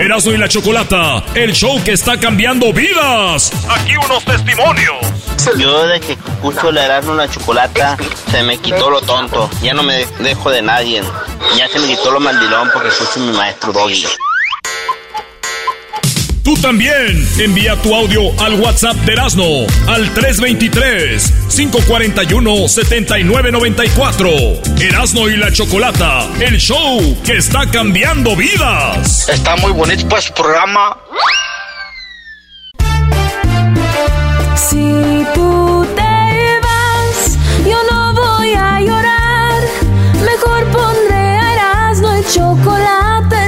Erasmo y la Chocolata, el show que está cambiando vidas. Aquí unos testimonios. Yo de que escucho la Erasmo la Chocolata, se me quitó lo tonto. Ya no me dejo de nadie. Ya se me quitó lo mandilón porque escucho a mi maestro Doggy. Tú también envía tu audio al WhatsApp de Erasmo al 323-541-7994. Erasmo y la Chocolata, el show que está cambiando vidas. Está muy bonito pues programa. Si tú te vas, yo no voy a llorar. Mejor pondré a Erasmo y chocolate, el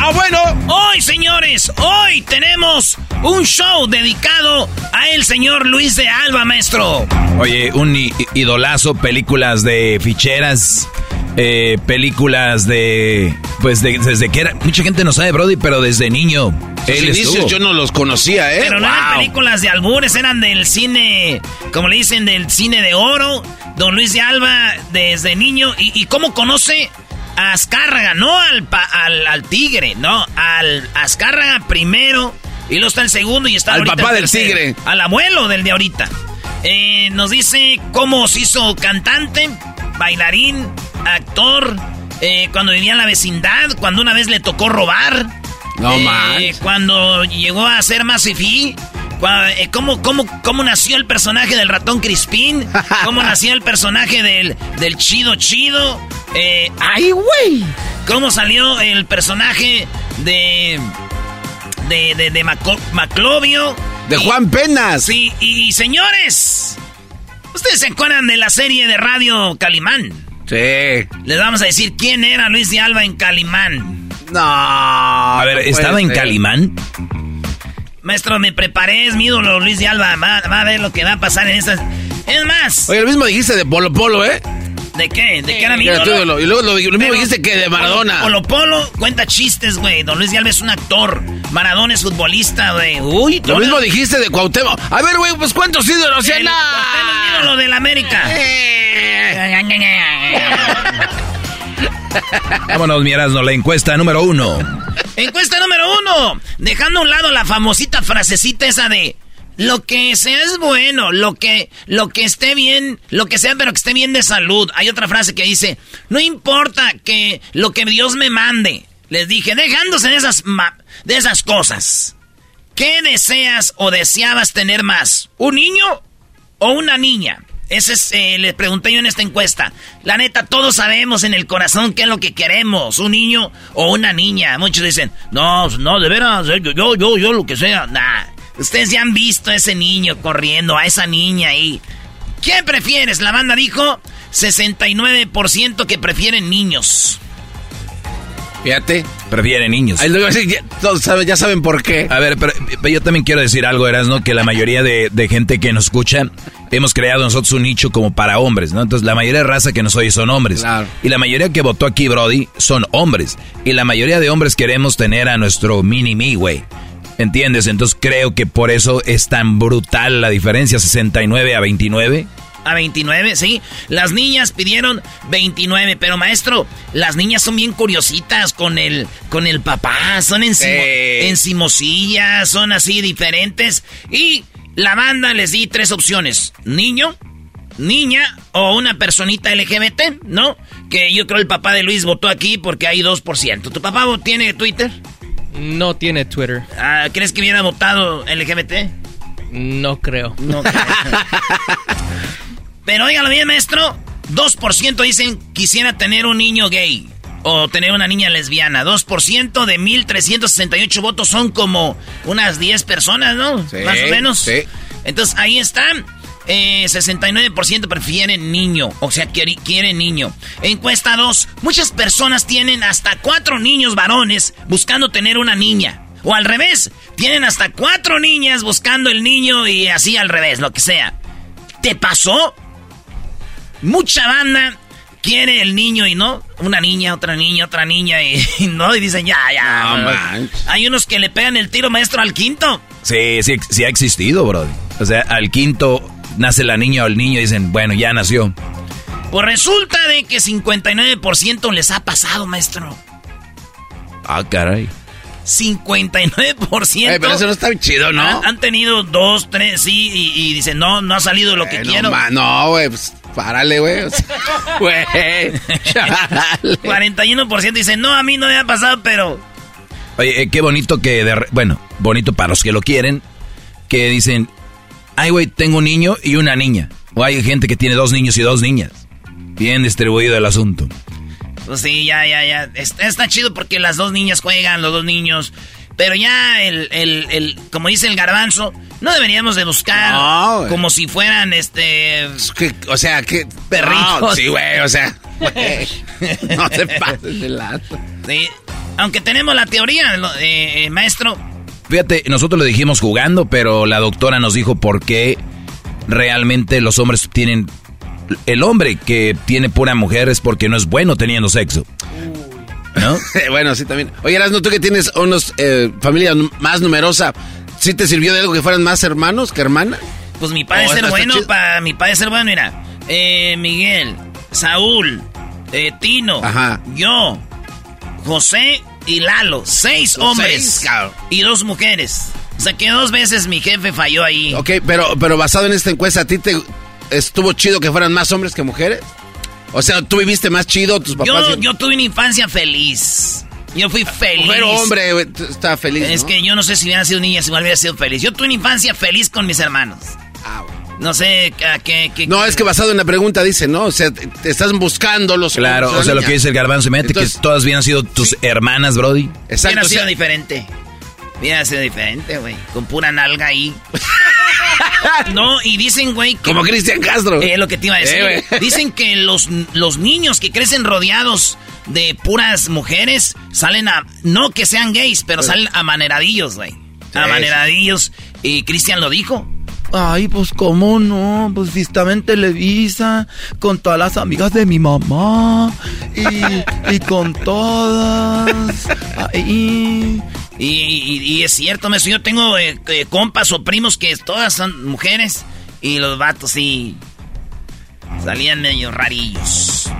Ah, bueno. Hoy, señores, hoy tenemos un show dedicado a el señor Luis de Alba, maestro. Oye, un idolazo, películas de ficheras, eh, películas de... Pues de- desde que era... Mucha gente no sabe, Brody, pero desde niño. Sus Él inicios estuvo. yo no los conocía, ¿eh? Pero no eran películas de albures, eran del cine, como le dicen, del cine de oro. Don Luis de Alba desde niño. ¿Y, y cómo conoce Azcárraga? No al, pa- al, al tigre, no, al Azcárraga primero. Y luego está el segundo y está Al papá el del tigre. Al abuelo del de ahorita. Eh, nos dice cómo se hizo cantante, bailarín, actor, eh, cuando vivía en la vecindad, cuando una vez le tocó robar. No Eh. Cuando llegó a ser más fifí. Eh, ¿Cómo, cómo, ¿Cómo nació el personaje del ratón Crispín? ¿Cómo nació el personaje del, del chido chido? Eh, ¡Ay, güey! ¿Cómo salió el personaje de. de, de, de Maco- Maclovio? De Y- Juan Penas. Sí, y, señores. ¿Ustedes se acuerdan de la serie de radio Calimán? Sí. Les vamos a decir quién era Luis de Alba en Calimán. No. A ver, ¿estaba en. Calimán? Maestro, me preparé, es mi ídolo Luis de Alba. Va, va a ver lo que va a pasar en estas. Es más, Oye, lo mismo dijiste de Polo Polo, ¿eh? ¿de qué? ¿De qué era mi ídolo? ídolo. Y luego lo, lo mismo Pero- dijiste que de Maradona. Polo Polo cuenta chistes, güey. Don Luis de Alba es un actor. Maradona es futbolista, güey. Uy, Lo todo- mismo dijiste de Cuauhtémoc. A ver, güey, pues ¿cuántos ídolos? El, hay? Cuauhtémoc es mi ídolo del América. Vámonos, mi Erasmo, la encuesta número uno. Encuesta número uno. Dejando a un lado la famosita frasecita esa de lo que sea es bueno, lo que, lo que esté bien, lo que sea, pero que esté bien de salud. Hay otra frase que dice, no importa que lo que Dios me mande. Les dije, dejándose de esas, de esas cosas. ¿Qué deseas o deseabas tener más? ¿Un niño o una niña? Ese es, eh, le pregunté yo en esta encuesta. La neta, todos sabemos en el corazón qué es lo que queremos, un niño o una niña. Muchos dicen, no, no, de veras, eh, yo, yo, yo, yo, lo que sea. Nah, ustedes ya han visto a ese niño corriendo, a esa niña ahí. ¿Qué prefieres? La banda dijo 69% que prefieren niños. Fíjate. Prefieren niños. Ya, todos saben, ya saben por qué. A ver, pero, pero yo también quiero decir algo, Erasno, que la mayoría de, de gente que nos escucha, hemos creado nosotros un nicho como para hombres, ¿no? Entonces, la mayoría de raza que nos oye son hombres. Claro. Y la mayoría que votó aquí, Brody, son hombres. Y la mayoría de hombres queremos tener a nuestro mini-me, güey. ¿Entiendes? Entonces, creo que por eso es tan brutal la diferencia, 69 a 29. A 29, sí. Las niñas pidieron 29, pero maestro, las niñas son bien curiositas con el, con el papá, son encimo, Sí. encimosillas, son así diferentes. Y la banda les di tres opciones: niño, niña o una personita LGBT, ¿no? Que yo creo el papá de Luis votó aquí porque hay 2%. ¿Tu papá tiene Twitter? No tiene Twitter. Ah, ¿Crees que hubiera votado LGBT? No creo. No creo. Pero óigalo bien, maestro. 2% dicen quisiera tener un niño gay o tener una niña lesbiana. 2% de 1.368 votos son como unas 10 personas, ¿no? Sí, Más o menos. sí. Entonces ahí están. Eh, 69% prefieren niño, o sea, quiere- quieren niño. Encuesta 2. Muchas personas tienen hasta cuatro niños varones buscando tener una niña. O al revés, tienen hasta cuatro niñas buscando el niño y así al revés, lo que sea. ¿Te pasó? Mucha banda quiere el niño y no. Una niña, otra niña, otra niña y, y no. Y dicen, ya, ya. No bro. manches. Hay unos que le pegan el tiro maestro al quinto. Sí, sí, sí ha existido, Brody. O sea, al quinto nace la niña o el niño y dicen, bueno, ya nació. Pues resulta de que 59% les ha pasado, maestro. Ah, caray. 59%. Eh, pero eso no está chido, ¿no? Han, han tenido dos, tres, sí, y, y dicen, no, no ha salido lo que Eh, no, quiero. ma- No, güey, pues párale, güey. o sea, Güey. chale. 41% dicen, no, a mí no me ha pasado, pero... Oye, eh, qué bonito que, de re- bueno, bonito para los que lo quieren, que dicen, ay, güey, tengo un niño y una niña. O hay gente que tiene dos niños y dos niñas. Bien distribuido el asunto. Pues sí, ya, ya, ya. Está, está chido porque las dos niñas juegan, los dos niños. Pero ya el, el, el, como dice el garbanzo, no deberíamos de buscar No, como si fueran este Es que, o sea, que... Perritos. No, sí, güey, o sea... no te pases de lazo. sí. Aunque tenemos la teoría, lo- eh, eh, maestro. Fíjate, nosotros lo dijimos jugando, pero la doctora nos dijo por qué realmente los hombres tienen... El hombre que tiene pura mujer es porque no es bueno teniendo sexo. ¿No? bueno, sí, también. Oye, Erasmo, tú que tienes unos eh, familia más numerosa, ¿sí te sirvió de algo que fueran más hermanos que hermanas? Pues mi padre Oh, ser bueno, para mi padre ser bueno, mira. Eh, Miguel, Saúl, eh, Tino, Ajá. yo, José y Lalo. Seis hombres y dos mujeres. O sea que dos veces mi jefe falló ahí. Ok, pero, pero basado en esta encuesta, ¿a ti te estuvo chido que fueran más hombres que mujeres? O sea, ¿tú viviste más chido, tus papás? Yo, y- yo tuve una infancia feliz. Yo fui feliz. Mujer o hombre, estaba feliz, Es ¿no? que yo no sé si hubiera sido niña, si hubiera sido feliz. Yo tuve una infancia feliz con mis hermanos. Ah, güey. No sé a qué... qué- No, es que basado en la pregunta dice, ¿no? O sea, te, te estás buscando los... Claro, o sea, lo que dice el garbanzo, mete que todas hubieran sido tus hermanas, Brody. Exacto, Hubiera o sido sea, diferente. Hubiera sido diferente, güey. Con pura nalga ahí. no, y dicen, güey... que- como Cristian Castro. Es lo que te iba a decir. Eh. Dicen que los, los niños que crecen rodeados de puras mujeres salen a... No que sean gays, pero salen amaneradillos, güey. Amaneradillos. Y Cristian lo dijo. Ay, pues cómo no, pues si estaba en Televisa con todas las amigas de mi mamá y, y con todas. Ay, Y, y- y es cierto, maestro, yo tengo eh, eh, compas o primos que todas son mujeres y los vatos sí salían medio rarillos.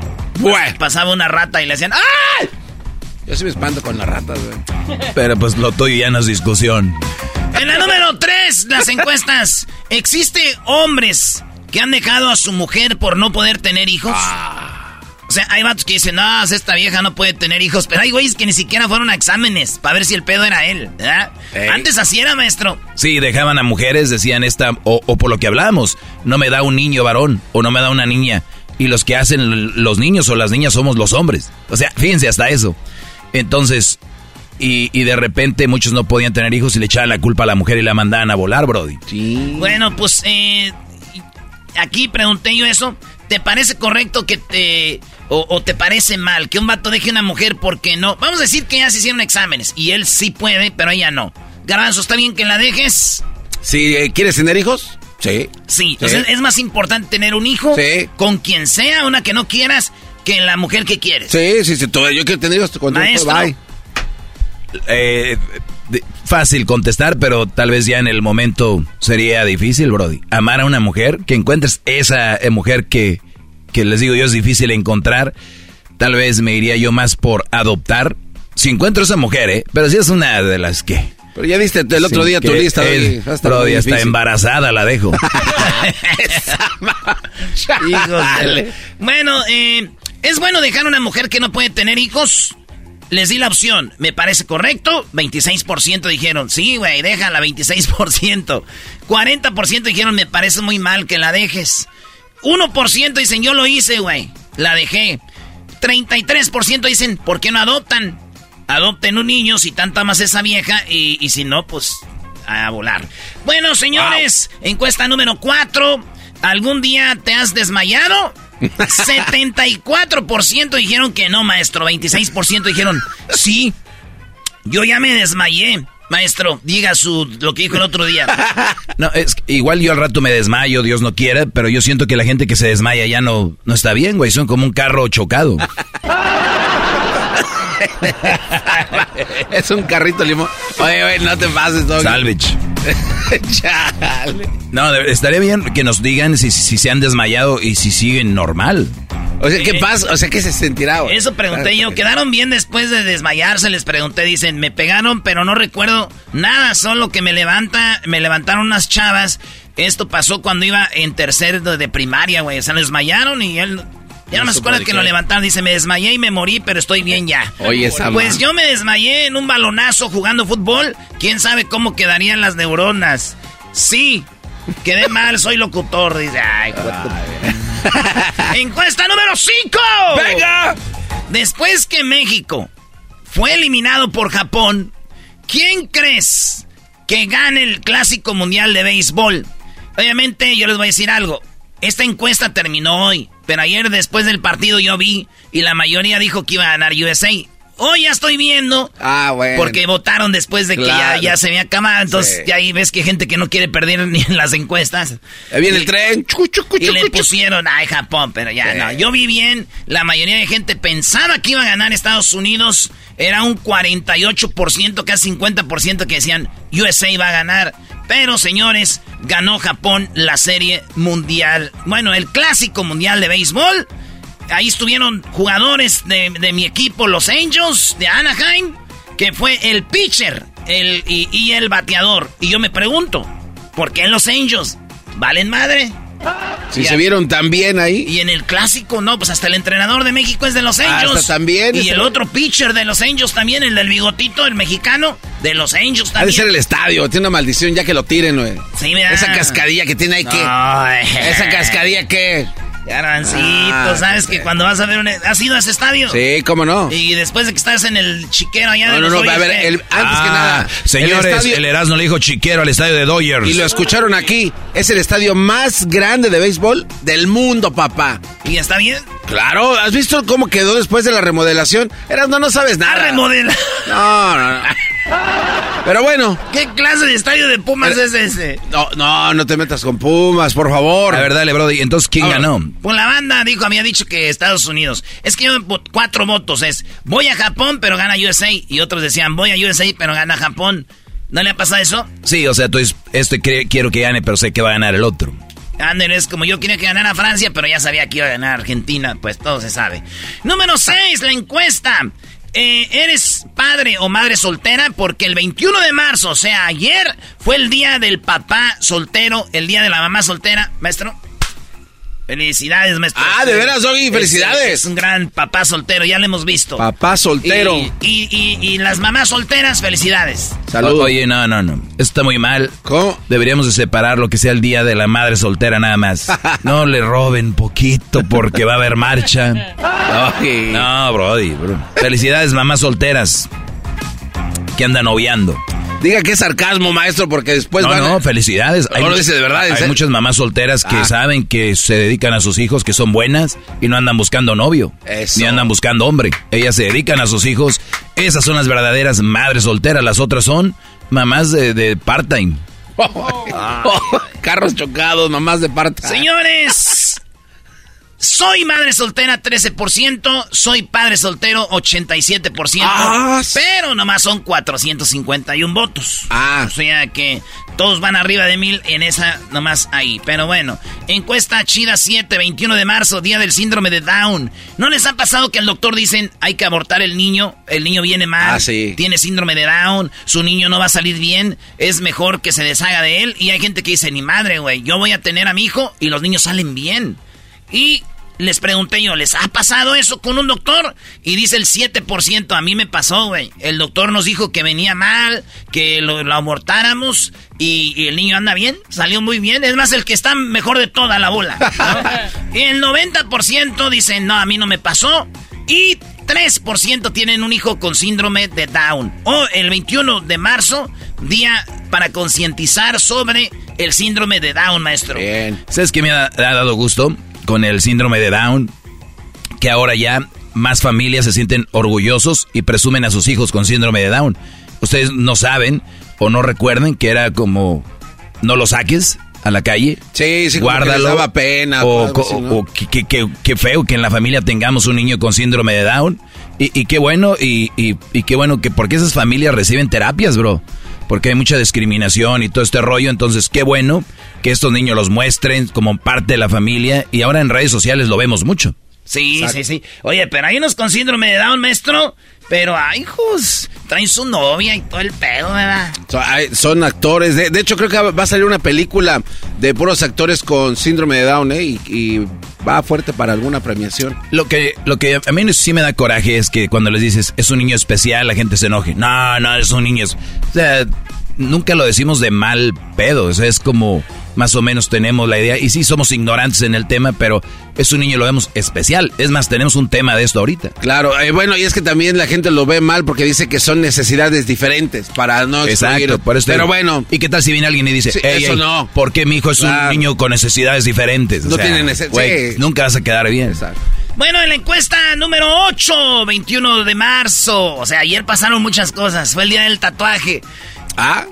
Güey. Pasaba una rata y le hacían ¡ay! Yo sí me espanto con las ratas, güey. Pero pues lo tuyo ya no es discusión. En la número 3, las encuestas. ¿Existe hombres que han dejado a su mujer por no poder tener hijos? O sea, hay vatos que dicen, no, esta vieja no puede tener hijos. Pero hay güeyes que ni siquiera fueron a exámenes para ver si el pedo era él. Antes así era, maestro. Sí, dejaban a mujeres, decían esta, o, o por lo que hablamos, no me da un niño varón o no me da una niña. Y los que hacen los niños o las niñas somos los hombres. O sea, fíjense hasta eso. Entonces, y, y de repente muchos no podían tener hijos y le echaban la culpa a la mujer y la mandaban a volar, Brody. Bueno, pues eh, aquí pregunté yo eso. ¿Te parece correcto que te o, o te parece mal que un vato deje a una mujer porque no? Vamos a decir que ya se hicieron exámenes y él sí puede, pero ella no. Garbanzo, ¿está bien que la dejes? Si eh, quieres tener hijos, sí. Sí, entonces es más importante tener un hijo Sí. con quien sea, una que no quieras, que la mujer que quieres. Sí, sí, sí. yo quiero tener hijos cuando Maestro. bye. Eh, fácil contestar, pero tal vez ya en el momento sería difícil, Brody. Amar a una mujer, que encuentres esa eh, mujer que, que les digo yo es difícil encontrar. Tal vez me iría yo más por adoptar. Si encuentro esa mujer, ¿eh? Pero si es una de las que... Pero ya viste el otro Sí, día tu lista. es- Brody. Va a estar Brody, muy está embarazada, la dejo. Bueno, eh, ¿es bueno dejar a una mujer que no puede tener hijos? Les di la opción, me parece correcto. 26% dijeron, sí, güey, déjala, 26%. 40% dijeron, me parece muy mal que la dejes. 1% dicen, yo lo hice, güey, la dejé. 33% dicen, ¿por qué no adoptan? Adopten un niño si tanto amas a esa vieja y, y si no, pues a volar. Bueno, señores, encuesta número 4. ¿Algún día te has desmayado? 74% dijeron que no, maestro. 26% dijeron sí. Yo ya me desmayé. Maestro, diga su lo que dijo el otro día. No, es igual yo al rato me desmayo, Dios no quiera, pero yo siento que la gente que se desmaya ya no, no está bien, güey. Son como un carro chocado. es un carrito limón. Oye, oye, no te pases, Doggy. Salvage. Chale. No, estaría bien que nos digan si, si se han desmayado y si siguen normal. O sea, ¿qué pasa? O sea, ¿qué se sentirá? güey? Eso pregunté yo. ¿Quedaron bien después de desmayarse? Les pregunté. Dicen, me pegaron, pero no recuerdo nada. Solo que me levanta, me levantaron unas chavas. Esto pasó cuando iba en tercer de, primaria, güey. O sea, desmayaron y él... Ya no me ¿Eso acuerdo que qué? lo levantaron. Dice, me desmayé y me morí, pero estoy bien ya. Oye, esa Pues yo me desmayé en un balonazo jugando fútbol. ¿Quién sabe cómo quedarían las neuronas? Sí, quedé mal, soy locutor. Dice, ay, cuánto- Encuesta número 5. ¡Venga! Después que México fue eliminado por Japón, ¿quién crees que gane el Clásico Mundial de Béisbol? Obviamente yo les voy a decir algo. Esta encuesta terminó hoy, pero ayer después del partido yo vi y la mayoría dijo que iba a ganar USA. Hoy ya estoy viendo Ah, bueno. porque votaron después de que ya, se había acabado. Entonces, Sí. ya ahí ves que hay gente que no quiere perder ni en las encuestas. Ahí viene Y- el tren. Chucu, chucu, y le chucu, pusieron, ay, Japón, pero ya Sí. no. Yo vi bien, la mayoría de gente pensaba que iba a ganar Estados Unidos. Era un 48%, casi 50% que decían USA iba a ganar. Pero, señores, ganó Japón la serie mundial. Bueno, el clásico mundial de béisbol. Ahí estuvieron jugadores de, de mi equipo, los Angels de Anaheim, que fue el pitcher el, y, y el bateador. Y yo me pregunto, ¿por qué los Angels? ¿Valen madre? Si se vieron tan bien ahí. Y en el clásico, no, pues hasta el entrenador de México es de los Hasta Angels. también, Y el otro pitcher de los Angels también, el del bigotito, el mexicano, de los Angels Ha de también. ser el estadio. Tiene una maldición ya que lo tiren, güey. Sí, mira. Esa cascadilla que tiene ahí que. Esa cascadilla que. Garbancito, Ah, ¿sabes que cuando vas a ver un... ¿Has ido a ese estadio? Sí, cómo no. Y después de que estás en el chiquero allá de No, no, no. A ver, el- antes que Ah, nada. Señores, el el, estadio- Erasmo le dijo chiquero al estadio de Dodgers. Y lo escucharon aquí. Es el estadio más grande de béisbol del mundo, papá. ¿Y está bien? Claro, ¿has visto cómo quedó después de la remodelación? Eras, no, no sabes nada. remodela. No, no, no. Pero bueno. ¿Qué clase de estadio de Pumas es ese? No, no, no te metas con Pumas, por favor. A ver, dale, Brody. Entonces, ¿quién Ahora, ganó? Pues la banda dijo, había dicho que Estados Unidos. Es que yo vo- cuatro votos es, voy a Japón pero gana USA. Y otros decían, voy a USA pero gana Japón. ¿No le ha pasado eso? Sí, o sea, tú es- este quiero que gane, pero sé que va a ganar el otro. Ander, es como yo quería que ganara Francia, pero ya sabía que iba a ganar Argentina, pues todo se sabe. Número 6, la encuesta. Eh, ¿Eres padre o madre soltera? Porque el 21 de marzo, o sea, ayer, fue el día del papá soltero, el día de la mamá soltera. Maestro. Felicidades, maestro. Ah, de veras, Doggy, Es- felicidades. Es, un gran papá soltero, ya lo hemos visto. Papá soltero. Y, y- y- y las mamás solteras, felicidades. Saludos. Oye, no, no, no. Esto está muy mal. ¿Cómo? Deberíamos de separar lo que sea el día de la madre soltera nada más. No le roben poquito porque va a haber marcha. Doggy. No, Brody. bro. Felicidades, mamás solteras que andan obviando. Diga que es sarcasmo, maestro, porque después no, van a- no, felicidades. No, lo dice de verdad, ¿en Hay muchas mamás solteras que Ah. saben que se dedican a sus hijos, que son buenas y no andan buscando novio. Eso. Ni andan buscando hombre. Ellas se dedican a sus hijos. Esas son las verdaderas madres solteras. Las otras son mamás de, de part-time. Carros chocados, mamás de parte. Señores, soy madre soltera 13%, soy padre soltero 87%, Ah, pero nomás son 451 votos. Ah. O sea que todos van arriba de mil en esa nomás ahí. Pero bueno, encuesta chida 7, 21 de marzo, día del síndrome de Down. ¿No les ha pasado que el doctor dicen hay que abortar el niño? El niño viene mal, Ah, sí. tiene síndrome de Down, su niño no va a salir bien, es mejor que se deshaga de él. Y hay gente que dice, ni madre, güey, yo voy a tener a mi hijo y los niños salen bien. Y les pregunté yo, ¿les ha pasado eso con un doctor? Y dice el 7%, a mí me pasó, güey. El doctor nos dijo que venía mal, que lo, lo abortáramos y, y el niño anda bien, salió muy bien. Es más, el que está mejor de toda la bola. ¿no? y el 90% dicen, no, a mí no me pasó. Y 3% tienen un hijo con síndrome de Down. O el 21 de marzo, día para concientizar sobre el síndrome de Down, maestro. Bien. ¿Sabes qué me ha, ha dado gusto con el síndrome de Down? Que ahora ya más familias se sienten orgullosos y presumen a sus hijos con síndrome de Down. Ustedes no saben o no recuerden que era como no lo saques a la calle. Sí, sí, que guárdalo. les daba pena, O, que, que- que- que feo que en la familia tengamos un niño con síndrome de Down. Y, y qué bueno, y, y- y qué bueno que porque esas familias reciben terapias, bro. Porque hay mucha discriminación y todo este rollo. Entonces, qué bueno que estos niños los muestren como parte de la familia. Y ahora en redes sociales lo vemos mucho. Sí, sí, sí. Oye, pero hay unos con síndrome de Down, maestro. Pero, ay, hijos, traen su novia y todo el pedo, ¿verdad? So- hay- Son actores. De, de hecho, creo que va a salir una película de puros actores con síndrome de Down, ¿eh? Y, y va fuerte para alguna premiación. Lo que, lo que a mí sí me da coraje es que cuando les dices es un niño especial, la gente se enoje. No, no, es un niño. es-". O sea, nunca lo decimos de mal pedo. O sea, es como más o menos tenemos la idea. Y sí somos ignorantes en el tema, pero es un niño, lo vemos especial. Es más, tenemos un tema de esto ahorita. Claro, eh, bueno, y es que también la gente lo ve mal porque dice que son necesidades diferentes para no excluir. Exacto, por eso Pero digo. bueno, ¿Y qué tal si viene alguien y dice, Sí, "Ey, eso ey, no. ¿por qué mi hijo es Claro. un niño con necesidades diferentes? O No sea, tiene nece- güey, sí. Nunca vas a quedar bien. Exacto. Bueno, en la encuesta número 8, 21 de marzo. O sea, ayer pasaron muchas cosas. Fue el día del tatuaje. Ah,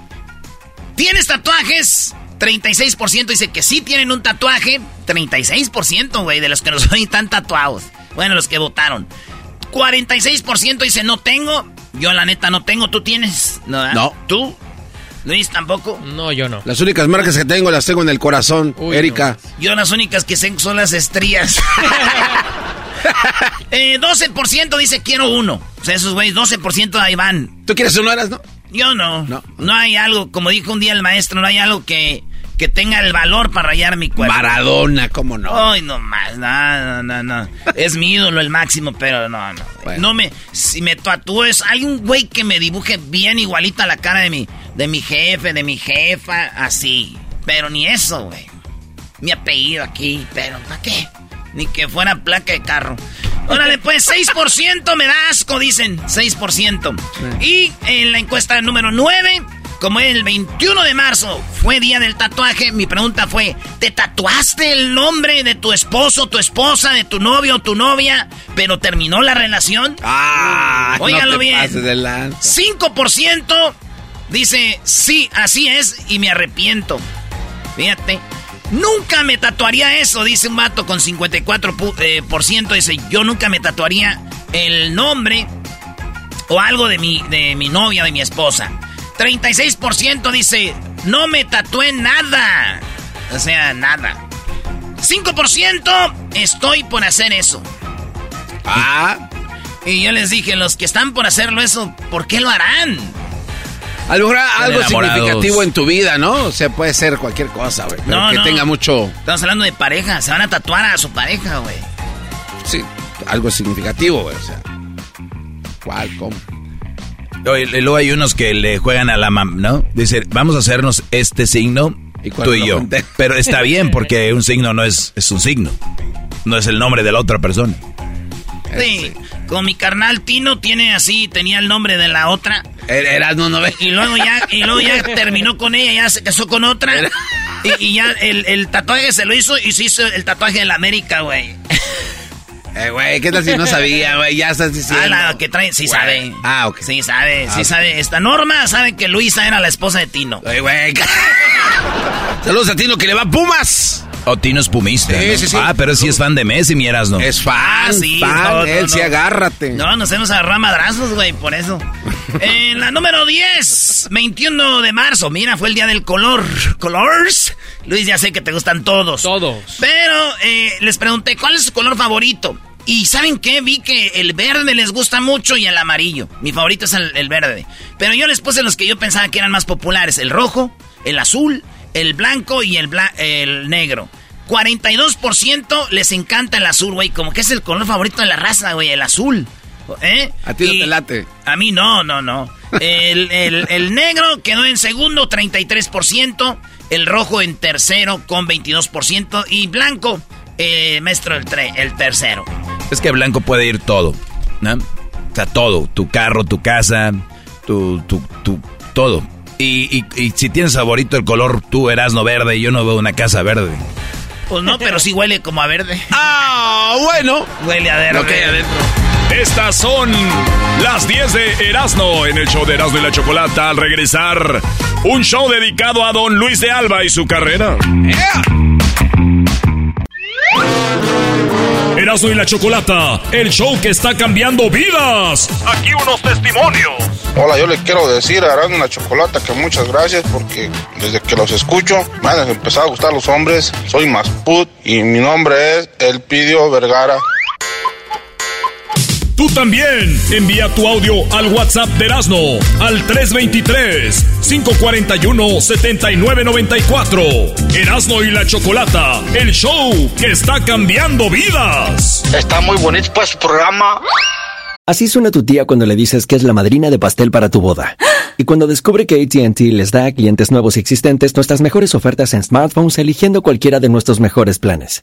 ¿Tienes tatuajes? 36% dice que sí tienen un tatuaje. 36%, güey, de los que no son están tatuados. Bueno, los que votaron. 46% dice no tengo. Yo la neta no tengo. ¿Tú tienes? No. ¿verdad? No. ¿Tú? Luis tampoco. No, yo no. las únicas marcas que tengo las tengo en el corazón, Uy, Erika. Yo las únicas que sé son las estrías. eh, 12% dice quiero uno. O sea, esos güeyes, 12% ahí van. ¿Tú quieres uno, Eras, no? Yo no. No. no. hay algo, como dijo un día el maestro, no hay algo que, que tenga el valor para rayar mi cuerpo. Maradona, ¿cómo no? Ay, no más, no, no, no, no. Es mi ídolo el máximo, pero no, no. Bueno. No me, si me tatúes, hay un güey que me dibuje bien igualita la cara de mi, de mi jefe, de mi jefa, así. Pero ni eso, güey. Mi apellido aquí, pero ¿para qué? Ni que fuera placa de carro. Órale, pues 6% me da asco, dicen. 6%. Y en la encuesta número 9, como el 21 de marzo fue día del tatuaje, mi pregunta fue, ¿te tatuaste el nombre de tu esposo, tu esposa, de tu novio o tu novia, pero terminó la relación? Ah, Óigalo no bien. pases de lanza. 5% dice, sí, así es y me arrepiento. Fíjate. Nunca me tatuaría eso, dice un vato con 54%. pu- eh, por ciento. dice, yo nunca me tatuaría el nombre o algo de mi, de mi novia, de mi esposa. 36% dice, no me tatué nada. O sea, nada. 5% estoy por hacer eso. Ah, Y yo les dije, los que están por hacerlo eso, ¿por qué lo harán? A lo mejor algo enamorados. significativo en tu vida, ¿no? O sea, puede ser cualquier cosa, güey. Pero No, que no. tenga mucho, Estamos hablando de pareja, se van a tatuar a su pareja, güey. sí, algo significativo, güey. O sea, ¿cuál, cómo? Oye, y luego hay unos que le juegan a la mam, ¿no? Dice, vamos a hacernos este signo, ¿Y tú y yo. Pero está bien porque un signo no es, es un signo. No es el nombre de la otra persona. Sí, como mi carnal Tino tiene así, tenía el nombre de la otra. Erasmo no ve. Y luego ya, y luego ya terminó con ella, ya se casó con otra. Y, y ya el, el tatuaje se lo hizo y se hizo el tatuaje de la América, güey. Eh, güey, ¿qué tal si no sabía, güey? Ya estás diciendo. Ah, la que trae, sí Güey. sabe. Ah, ok. Sí sabe, Ah, sí sabe. Esta Norma sabe que Luisa era la esposa de Tino. Güey, güey. Saludos a Tino que le va Pumas. O Tino es pumista. Sí, ¿no? sí, sí. Ah, pero sí es fan de Messi, mi Erasno. Es fan, sí, fan. no, no, él sí, no. agárrate. No, nos hemos agarrado a madrazos, güey, por eso. En la número 10, 21 de marzo. Mira, fue el día del color. ¿Colors? Luis, ya sé que te gustan todos. Todos. Pero eh, les pregunté, ¿cuál es su color favorito? Y ¿saben qué? Vi que el verde les gusta mucho y el amarillo. Mi favorito es el, el verde. Pero yo les puse los que yo pensaba que eran más populares. El rojo, el azul, el blanco y el, bla- el negro. 42% les encanta el azul, güey. Como que es el color favorito de la raza, güey, el azul. ¿Eh? A ti no Y- te late. A mí no, no, no. El, el- el negro quedó en segundo, 33%. El rojo en tercero, con 22%. Y blanco, eh, maestro, el, tre- el tercero. Es que blanco puede ir todo, ¿no? O sea, todo. Tu carro, tu casa, tu, tu, tu, todo. Y, y, y si tienes favorito el color, tú Erasno verde, yo no veo una casa verde. Pues no, pero sí huele como a verde. Ah, bueno. Huele a verde. Adentro. Estas son las 10 de Erasmo en el show de Erasmo y la Chocolata. Al regresar, un show dedicado a don Luis de Alba y su carrera. Erasmo y la Chocolata, el show que está cambiando vidas. Aquí unos testimonios. Hola, yo le quiero decir a Arán la Chocolata que muchas gracias porque desde que los escucho me han empezado a gustar los hombres. Soy Masput y mi nombre es Elpidio Vergara. Tú también envía tu audio al WhatsApp de Erasmo al 323-541-7994. Erasmo y la Chocolata, el show que está cambiando vidas. Está muy bonito pues su programa. Así suena tu tía cuando le dices que es la madrina de pastel para tu boda. Y cuando descubre que ATT les da a clientes nuevos y existentes nuestras mejores ofertas en smartphones eligiendo cualquiera de nuestros mejores planes.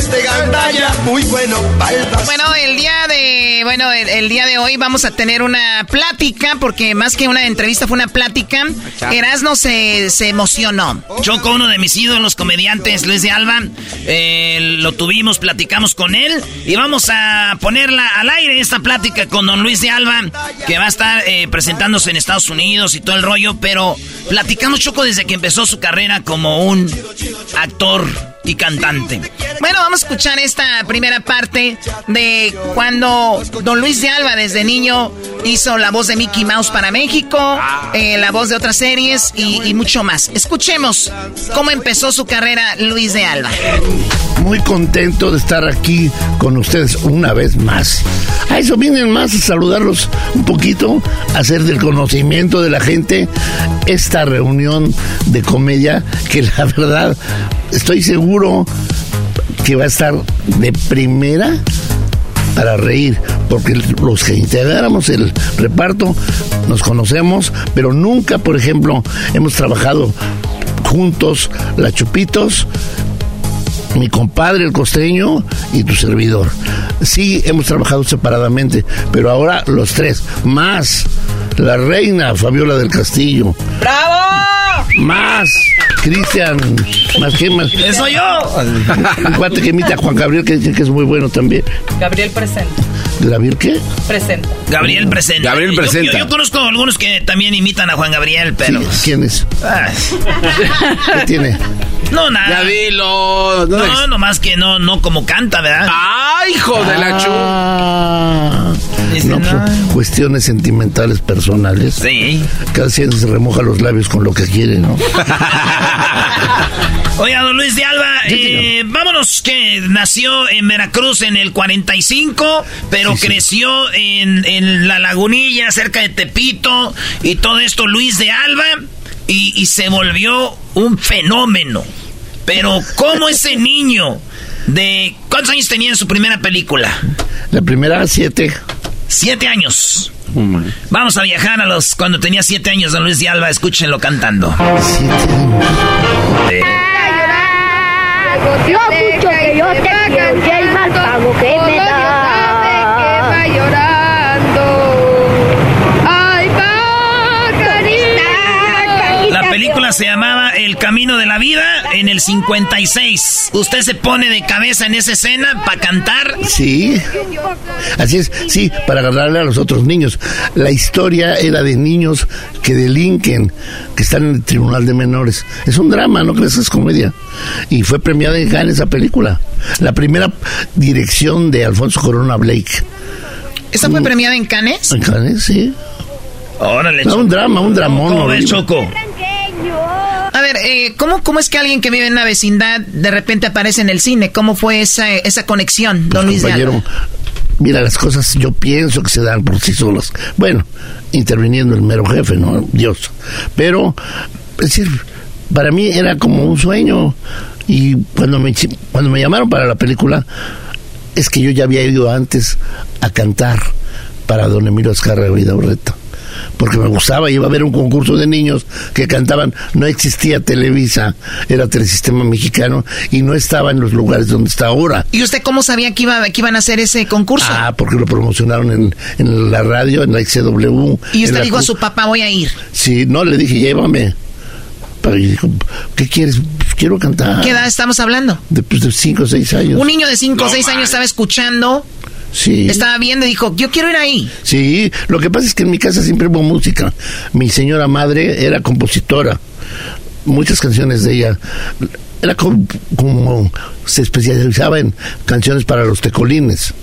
Este gandalla. Muy bueno. Bueno, el día de bueno, el, el día de hoy vamos a tener una plática porque más que una entrevista fue una plática. Erasno se, se emocionó. Choco, uno de mis ídolos comediantes, Luis de Alba. eh, lo tuvimos, platicamos con él y vamos a ponerla al aire esta plática con don Luis de Alba, que va a estar eh, presentándose en Estados Unidos y todo el rollo, pero platicamos Choco desde que empezó su carrera como un actor y cantante. Bueno, vamos a escuchar esta primera parte de cuando don Luis de Alba desde niño hizo la voz de Mickey Mouse para México, eh, la voz de otras series y, y mucho más. Escuchemos cómo empezó su carrera Luis de Alba. Muy contento de estar aquí con ustedes una vez más. A eso vienen más a saludarlos un poquito, a hacer del conocimiento de la gente esta reunión de comedia que la verdad estoy seguro que va a estar de primera para reír, porque los que integramos el reparto nos conocemos, pero nunca, por ejemplo, hemos trabajado juntos, la Chupitos, mi compadre el costeño y tu servidor. Sí, hemos trabajado separadamente, pero ahora los tres, más la reina Fabiola del Castillo. ¡Bravo! Más Cristian, más que más. ¡Eso yo! Un cuate que imita a Juan Gabriel, que dice que es muy bueno también. Gabriel presenta. ¿Gabriel qué? Presenta. Gabriel presenta. Gabriel Yo- presenta. Yo, yo conozco algunos que también imitan a Juan Gabriel, pero. ¿Quién es? Ah, ¿Qué tiene? no, nada. Ya dilo. No, No, nomás que no, no como canta, ¿verdad? ¡Ay, hijo de la chu! No, pues, cuestiones sentimentales personales. Sí. Cada quien se remoja los labios con lo que quiere, ¿no? Oiga, don Luis de Alba, eh, vámonos que nació en Veracruz en el 45, pero Sí, sí. creció en, en La Lagunilla, cerca de Tepito, y todo esto Luis de Alba, y, y se volvió un fenómeno. Pero, ¿cómo ese niño de... ¿Cuántos años tenía en su primera película? La primera, siete. Siete años. Vamos a viajar a los cuando tenía siete años, don Luis de Alba, escúchenlo cantando. Yo mucho que yo te quiero y el mal pago que me da. llorando. Ay, La película se llamaba El Camino de la Vida en el 56. Usted se pone de cabeza en esa escena para cantar. Sí. Así es, sí, para agarrarle a los otros niños. La historia era de niños que delinquen, que están en el tribunal de menores. Es un drama, no crees que es comedia. Y fue premiada en Cannes esa película. La primera dirección de Alfonso Corona Blake. ¿Esta fue premiada en Cannes? En Cannes, sí. Órale, No, un drama, un dramón. ¿Cómo ves. Choco? A ver, eh, ¿cómo, ¿cómo es que alguien que vive en una vecindad de repente aparece en el cine? ¿Cómo fue esa, esa conexión, don Luis de Alba? Compañero, mira, las cosas yo pienso que se dan por sí solas. Bueno, interviniendo el mero jefe, ¿no? Dios. Pero, es decir, para mí era como un sueño. Y cuando me, cuando me llamaron para la película, es que yo ya había ido antes a cantar para don Emilio Azcarra y Urreta. Porque me gustaba, iba a haber un concurso de niños que cantaban. No existía Televisa, era Telesistema Mexicano y no estaba en los lugares donde está ahora. ¿Y usted cómo sabía que, iba, que iban a hacer ese concurso? Ah, porque lo promocionaron en, en la radio, en la XW. y usted dijo a su papá, voy a ir. Sí, no, le dije, llévame. Pero y dijo, ¿qué quieres? "Pues quiero cantar. ¿Qué edad estamos hablando? De, pues, de cinco o seis años. Un niño de 5 o 6 años estaba escuchando, Sí. estaba viendo y dijo, yo quiero ir ahí. Sí, lo que pasa es que en mi casa siempre hubo música. Mi señora madre era compositora. Muchas canciones de ella. Era como, como se especializaba en canciones para los tecolines.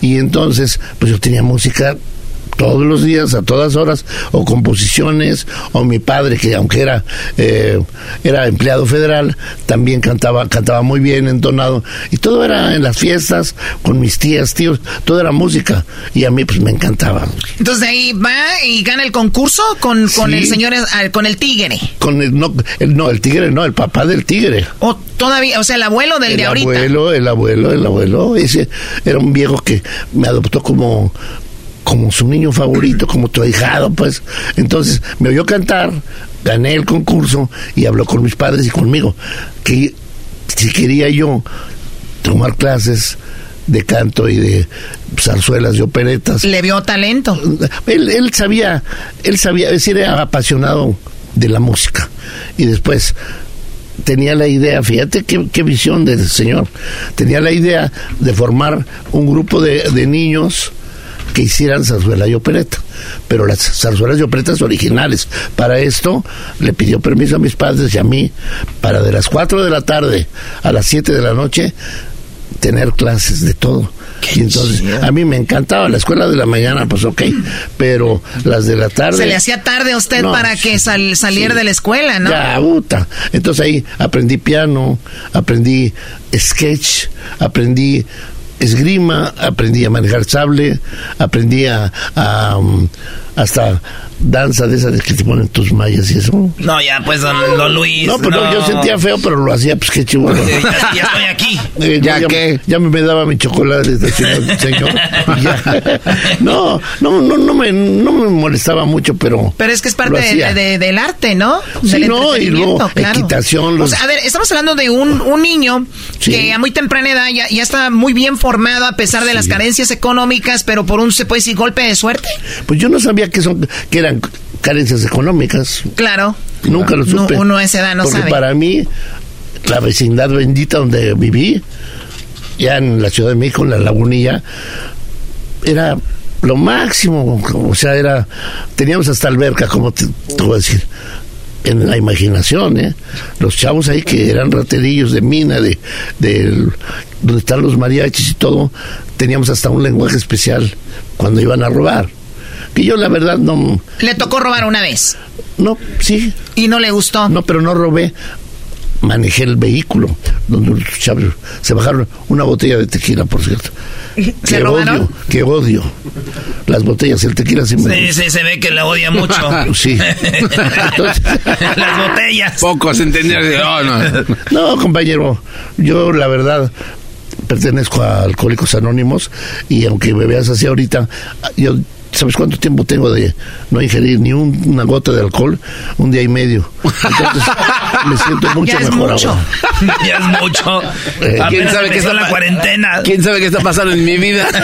Y entonces, pues yo tenía música todos los días, a todas horas, o composiciones, o mi padre, que aunque era, eh, era empleado federal, también cantaba, cantaba muy bien, entonado, y todo era en las fiestas, con mis tías, tíos, todo era música, y a mí pues me encantaba. Entonces de ahí va y gana el concurso con, con Sí. el señor, ah, con el tigre. Con el, no, el, no, el tigre, no, el papá del tigre. O todavía, o sea, el abuelo del el de ahorita. abuelo, el abuelo, el abuelo, ese era un viejo que me adoptó como como su niño favorito, como tu ahijado, pues. Entonces me oyó cantar, gané el concurso y habló con mis padres y conmigo que si quería yo tomar clases de canto y de zarzuelas y operetas. Le vio talento. Él, él sabía, él sabía, es decir, era apasionado de la música. Y después tenía la idea, fíjate qué, qué visión del señor, tenía la idea de formar un grupo de, de niños que hicieran zarzuela y opereta, pero las zarzuelas y operetas originales. Para esto le pidió permiso a mis padres y a mí para de las 4 de la tarde a las 7 de la noche tener clases de todo. Y entonces, a mí me encantaba la escuela de la mañana, pues ok, pero las de la tarde... Se le hacía tarde a usted No, para que sal- saliera sí. de la escuela, ¿no? Ya, puta. Entonces ahí aprendí piano, aprendí sketch, aprendí esgrima, aprendí a manejar sable, aprendí a, a, um, hasta danza de esas de que te ponen tus mallas y eso. No, ya, pues, don, don Luis. No, pues no, yo sentía feo, pero lo hacía, pues qué chivo. Ya, ya estoy aquí. Eh, ¿Ya ya, qué? Ya me daba mi chocolate desde señor. No, no, no, no, me, no me molestaba mucho, pero. Pero es que es parte de- del arte, ¿no? Sí, Del no, y luego claro. equitación. O Los, sea, a ver, estamos hablando de un, un niño que a muy temprana edad ya, ya está muy bien formado a pesar de las carencias económicas, pero por un, se puede decir, golpe de suerte. pues yo no sabía que, son, que eran carencias económicas. Claro. Nunca lo No, supe. uno a esa edad no Porque sabe. para mí, la vecindad bendita donde viví, ya en la Ciudad de México, en la Lagunilla, era lo máximo. O sea, era. Teníamos hasta alberca, como te, te voy a decir. En la imaginación, ¿eh? Los chavos ahí que eran raterillos de mina, de, de donde están los mariachis y todo, teníamos hasta un lenguaje especial cuando iban a robar. Que yo, la verdad, no. Le tocó robar una vez. No, sí. ¿Y no le gustó? No, pero no robé. Manejé el vehículo donde los chavos se bajaron una botella de tequila, por cierto. ¿Se Qué robaron? odio, qué odio. Las botellas, el tequila sí me Sí, sí, se ve que la odia mucho. Sí. Las botellas. Pocos entendieron. Oh, no. No, compañero, yo la verdad pertenezco a Alcohólicos Anónimos y aunque me veas así ahorita, yo, ¿sabes cuánto tiempo tengo de no ingerir ni un- una gota de alcohol? Un día y medio. Entonces, me siento mucho Ya es mejor mucho. ahora. Ya es mucho. Eh, ¿Quién sabe qué está la cuarentena. ¿Quién sabe qué está pasando en mi vida?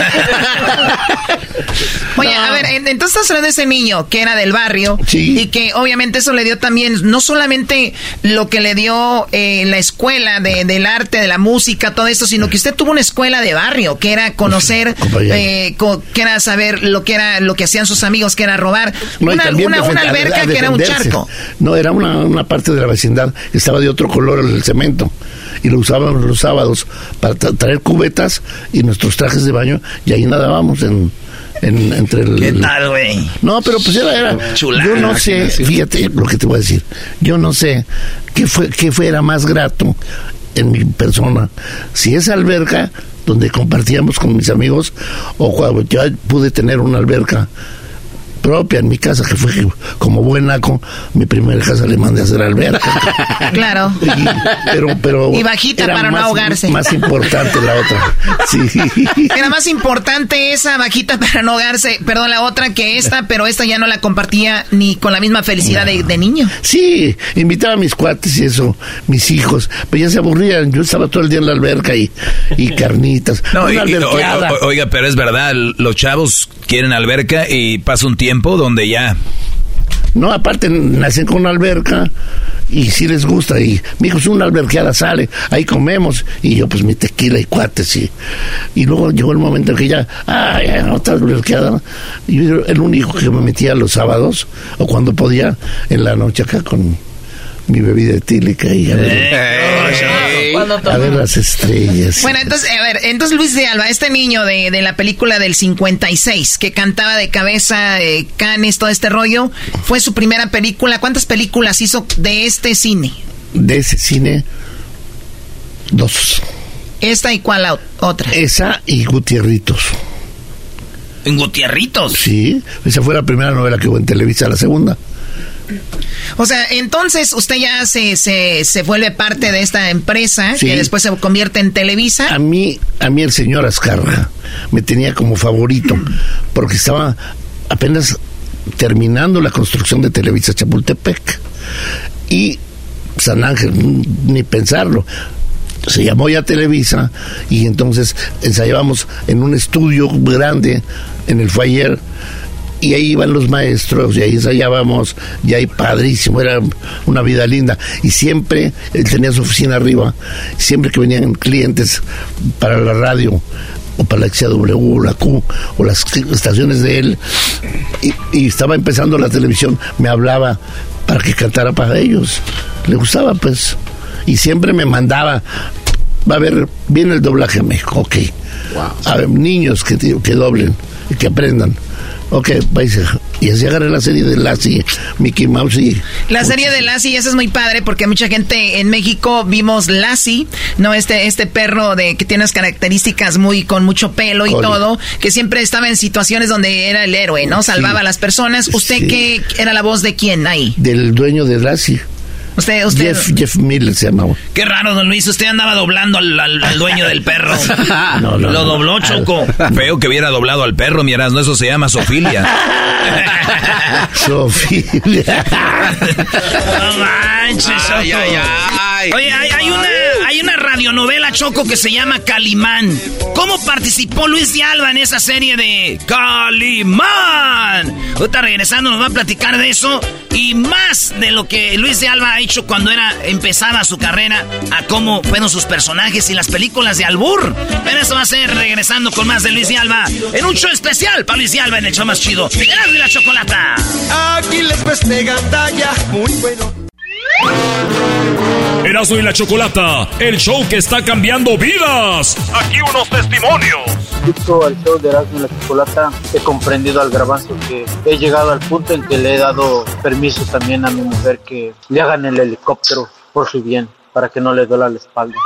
Oye, a ver, en- entonces estás hablando de ese niño que era del barrio y que obviamente eso le dio también, no solamente lo que le dio eh, la escuela de- del arte, de la música, todo esto, sino que usted tuvo una escuela de barrio, que era conocer, eh, co- que era saber lo que era lo que hacían sus amigos, que era robar, No, una, una- una a- alberca a que era un charco. No, era una, una parte de la vecindad estaba de otro color el cemento. Y lo usábamos los sábados para tra- traer cubetas y nuestros trajes de baño y ahí nadábamos en, en- entre el... ¿Qué tal, güey? No, pero pues era... era Chulada. yo no sé, fíjate lo que te voy a decir. Yo no sé qué fue qué fuera más grato en mi persona. Si esa alberca donde compartíamos con mis amigos o cuando yo pude tener una alberca propia en mi casa, que fue como buen naco, mi primera casa le mandé a hacer alberca. Claro. Y, pero, pero Y bajita era para no ahogarse. Más importante la otra. Sí. Era más importante esa bajita para no ahogarse, perdón, la otra que esta, pero esta ya no la compartía ni con la misma felicidad de, de niño. Sí, invitaba a mis cuates y eso, mis hijos, pero ya se aburrían. Yo estaba todo el día en la alberca y, y carnitas. No, y- oiga, pero es verdad, los chavos quieren alberca y pasa un tiempo donde ya... No, aparte nacen con una alberca y sí les gusta. Y mi hijo, es una alberqueada, sale, ahí comemos. Y yo, pues mi tequila y cuates. Y, y luego llegó el momento en que ya, ah, ya, otra alberqueada. Y yo era el único que me metía los sábados o cuando podía en la noche acá con mi bebida etílica y a ver, a ver las estrellas. Bueno, entonces, a ver, entonces Luis de Alba, este niño de, de la película del 56, que cantaba de cabeza, eh, canes, todo este rollo, fue su primera película. ¿Cuántas películas hizo de este cine? De ese cine, dos. ¿Esta y cuál la otra? Esa y Gutierritos. ¿En Gutierritos? Sí, esa fue la primera novela que hubo en Televisa, la segunda. O sea, entonces usted ya se, se, se vuelve parte de esta empresa Sí. que después se convierte en Televisa. A mí, a mí el señor Azcarra me tenía como favorito porque estaba apenas terminando la construcción de Televisa Chapultepec y San Ángel, ni pensarlo. Se llamó ya Televisa y entonces ensayábamos en un estudio grande en el Fayer y ahí iban los maestros y ahí ensayábamos y ahí padrísimo, era una vida linda y siempre él tenía su oficina arriba, siempre que venían clientes para la radio o para la XW, la Q o las estaciones de él y, y estaba empezando la televisión, me hablaba para que cantara para ellos, le gustaba pues y siempre me mandaba va a ver, viene el doblaje en México, ok. A ver, niños que, que doblen. y que aprendan. Ok, vais y así agarré la serie de Lassie, Mickey Mouse y... La serie de Lassie, esa es muy padre porque mucha gente en México vimos Lassie, ¿no? Este, este perro de que tiene unas características muy con mucho pelo y todo, que siempre estaba en situaciones donde era el héroe, ¿no? Salvaba a las personas. ¿Usted qué era la voz de quién ahí? Del dueño de Lassie. Usted, usted. Jeff, Jeff Miller se llamaba. Qué raro, don Luis. Usted andaba doblando al, al- al dueño del perro. Lo dobló, Choco. Feo que hubiera doblado al perro, miras, no, eso se llama sofilia. Sofilia. No manches, Choco. Oye, hay, hay una, hay una radionovela, Choco, que se llama Calimán. ¿Cómo participó Luis de Alba en esa serie de Calimán? Ahorita regresando nos va a platicar de eso y más de lo que Luis de Alba ha hecho cuando era empezaba su carrera, a cómo fueron sus personajes y las películas de Albur. Pero eso va a ser regresando con más de Luis de Alba en un show especial para Luis de Alba en el show más chido. Y la chocolata. Aquí les de gandalla, muy bueno. Erasmo y la Chocolata, el show que está cambiando vidas. Aquí unos testimonios. Justo al show de Erasmo y la Chocolata he comprendido al garbanzo que he llegado al punto en que le he dado permiso también a mi mujer que le hagan el helicóptero por su bien, para que no le duela la espalda.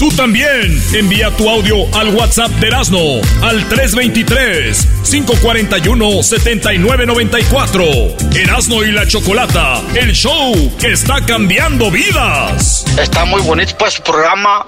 Tú también envía tu audio al WhatsApp de Erasmo al 323-541-7994. Erasmo y la Chocolata, el show que está cambiando vidas. Está muy bonito para su programa.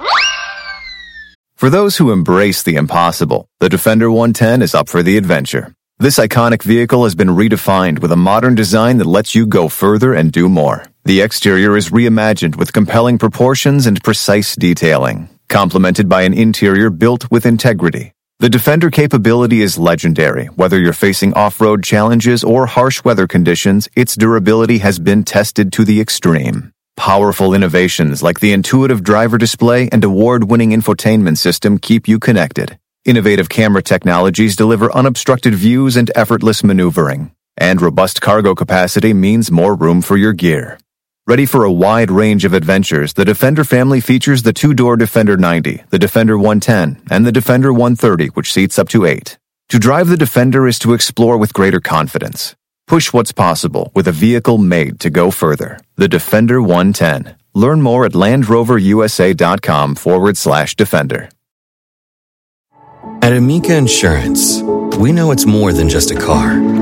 For those who embrace the impossible, the Defender 110 is up for the adventure. This iconic vehicle has been redefined with a modern design that lets you go further and do more. The exterior is reimagined with compelling proportions and precise detailing, complemented by an interior built with integrity. The Defender capability is legendary. Whether you're facing off-road challenges or harsh weather conditions, its durability has been tested to the extreme. Powerful innovations like the intuitive driver display and award-winning infotainment system keep you connected. Innovative camera technologies deliver unobstructed views and effortless maneuvering. And robust cargo capacity means more room for your gear. Ready for a wide range of adventures, the Defender family features the two-door Defender 90, the Defender 110, and the Defender 130, which seats up to eight. To drive the Defender is to explore with greater confidence. Push what's possible with a vehicle made to go further. The Defender 110. Learn more at LandRoverUSA.com forward slash Defender. At Amica Insurance, we know it's more than just a car.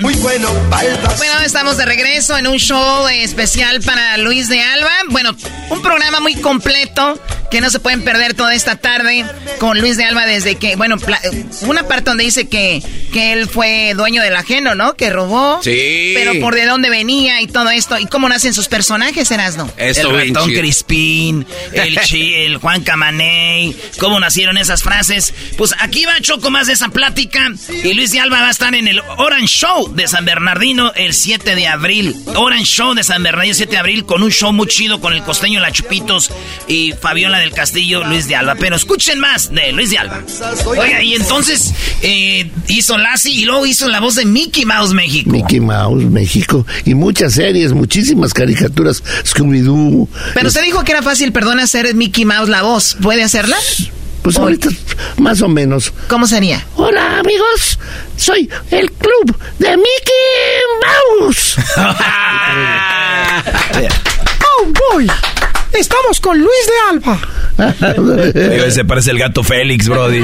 Muy bueno Bueno, estamos de regreso en un show especial para Luis de Alba. Bueno, un programa muy completo que no se pueden perder toda esta tarde con Luis de Alba desde que, bueno, una parte donde dice que, que él fue dueño del ajeno, ¿no? Que robó. Sí. Pero por de dónde venía y todo esto. ¿Y cómo nacen sus personajes, Erasno? Esto el ratón. Crispín, el Chi, el Juan Camaney, cómo nacieron esas frases. Pues aquí va Choco más de esa plática. Y Luis de Alba va a estar en el Orange Show de San Bernardino el 7 de abril. Orange Show de San Bernardino el 7 de abril con un show muy chido con el costeño La Chupitos y Fabiola del Castillo, Luis de Alba. Pero escuchen más de Luis de Alba. Oiga, y entonces eh, hizo Lassie y luego hizo la voz de Mickey Mouse México. Mickey Mouse, México. Y muchas series, muchísimas caricaturas. Scooby-Doo. Pero usted dijo que era fácil, perdón, hacer Mickey Mouse la voz. ¿Puede hacerla? Pues ahorita, más o menos. ¿Cómo sería? Hola, amigos. Soy el club de Mickey Mouse. ¡Oh, boy! Estamos con Luis de Alba. Digo, ese parece el gato Félix, Brody.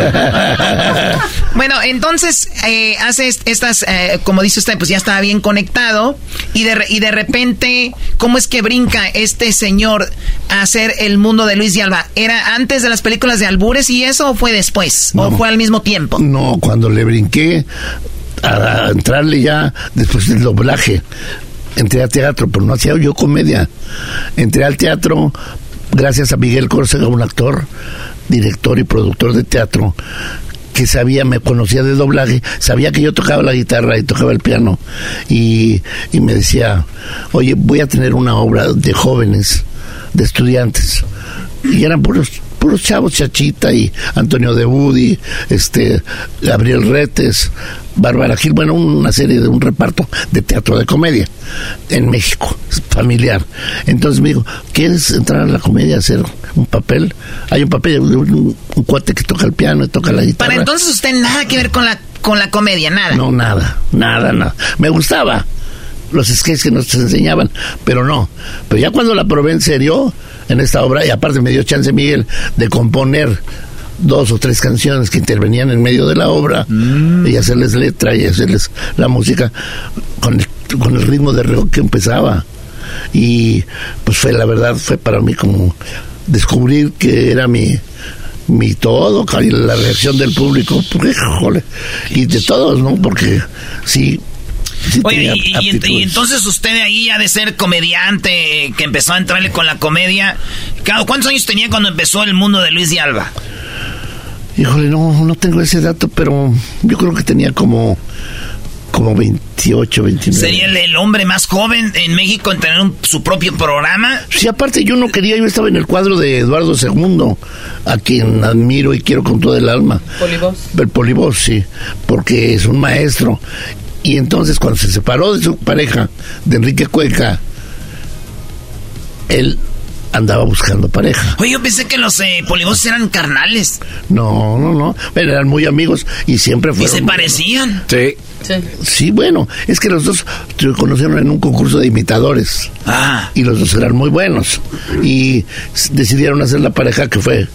Bueno, entonces eh, hace est- estas, eh, como dice usted, pues ya estaba bien conectado y de, re- y de repente, ¿cómo es que brinca este señor a hacer el mundo de Luis de Alba? ¿Era antes de las películas de Albures y eso o fue después? ¿O fue al mismo tiempo? No, cuando le brinqué a, a entrarle ya después del doblaje. Entré a teatro, pero no hacía yo comedia. Entré al teatro gracias a Miguel Córcega, un actor, director y productor de teatro, que sabía, me conocía de doblaje, sabía que yo tocaba la guitarra y tocaba el piano y, y me decía, oye, voy a tener una obra de jóvenes, de estudiantes. Y eran puros puros chavos, Chachita y Antonio de Budi, este, Gabriel Retes, Bárbara Gil, bueno, una serie de un reparto de teatro de comedia en México, familiar. Entonces me dijo, ¿quieres entrar a la comedia a hacer un papel? Hay un papel, un, un cuate que toca el piano y toca la guitarra. Para entonces usted nada que ver con la, con la comedia, nada. No, nada, nada, nada. Me gustaba los sketches que nos enseñaban, pero no. Pero ya cuando la probé en serio, en esta obra, y aparte me dio chance Miguel de componer dos o tres canciones que intervenían en medio de la obra y hacerles letra y hacerles la música con el, con el ritmo de rock que empezaba. Y pues fue, la verdad, fue para mí como descubrir que era mi, mi todo, la reacción del público, porque, jole, y de todos, ¿no? Porque sí Oye, y, y y entonces usted de ahí ha de ser comediante, que empezó a entrarle con la comedia. ¿Cuántos años tenía cuando empezó el mundo de Luis de Alba? Híjole, no, no tengo ese dato, pero yo creo que tenía como, como 28, 29. ¿Sería el, el hombre más joven en México en tener un- su propio programa? Sí, aparte yo no quería, yo estaba en el cuadro de Eduardo II, a quien admiro y quiero con todo el alma. Polibos. El Polibos, sí, porque es un maestro. Y entonces cuando se separó de su pareja, de Enrique Cuenca, él andaba buscando pareja. Oye, yo pensé que los eh, eran carnales. No, no, no. Pero eran muy amigos y siempre Y fueron. se parecían. Sí. Sí, bueno, es que los dos se conocieron en un concurso de imitadores. Ah. Y los dos eran muy buenos. Y decidieron hacer la pareja que fue.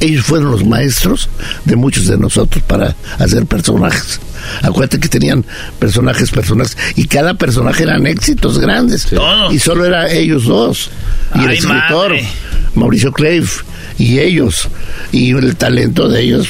Ellos fueron los maestros de muchos de nosotros para hacer personajes. Acuérdate que tenían personajes, personajes, y cada personaje eran éxitos grandes. Todos. Y solo era ellos dos. Y el escritor, madre. Mauricio Cleif, y ellos. Y el talento de ellos.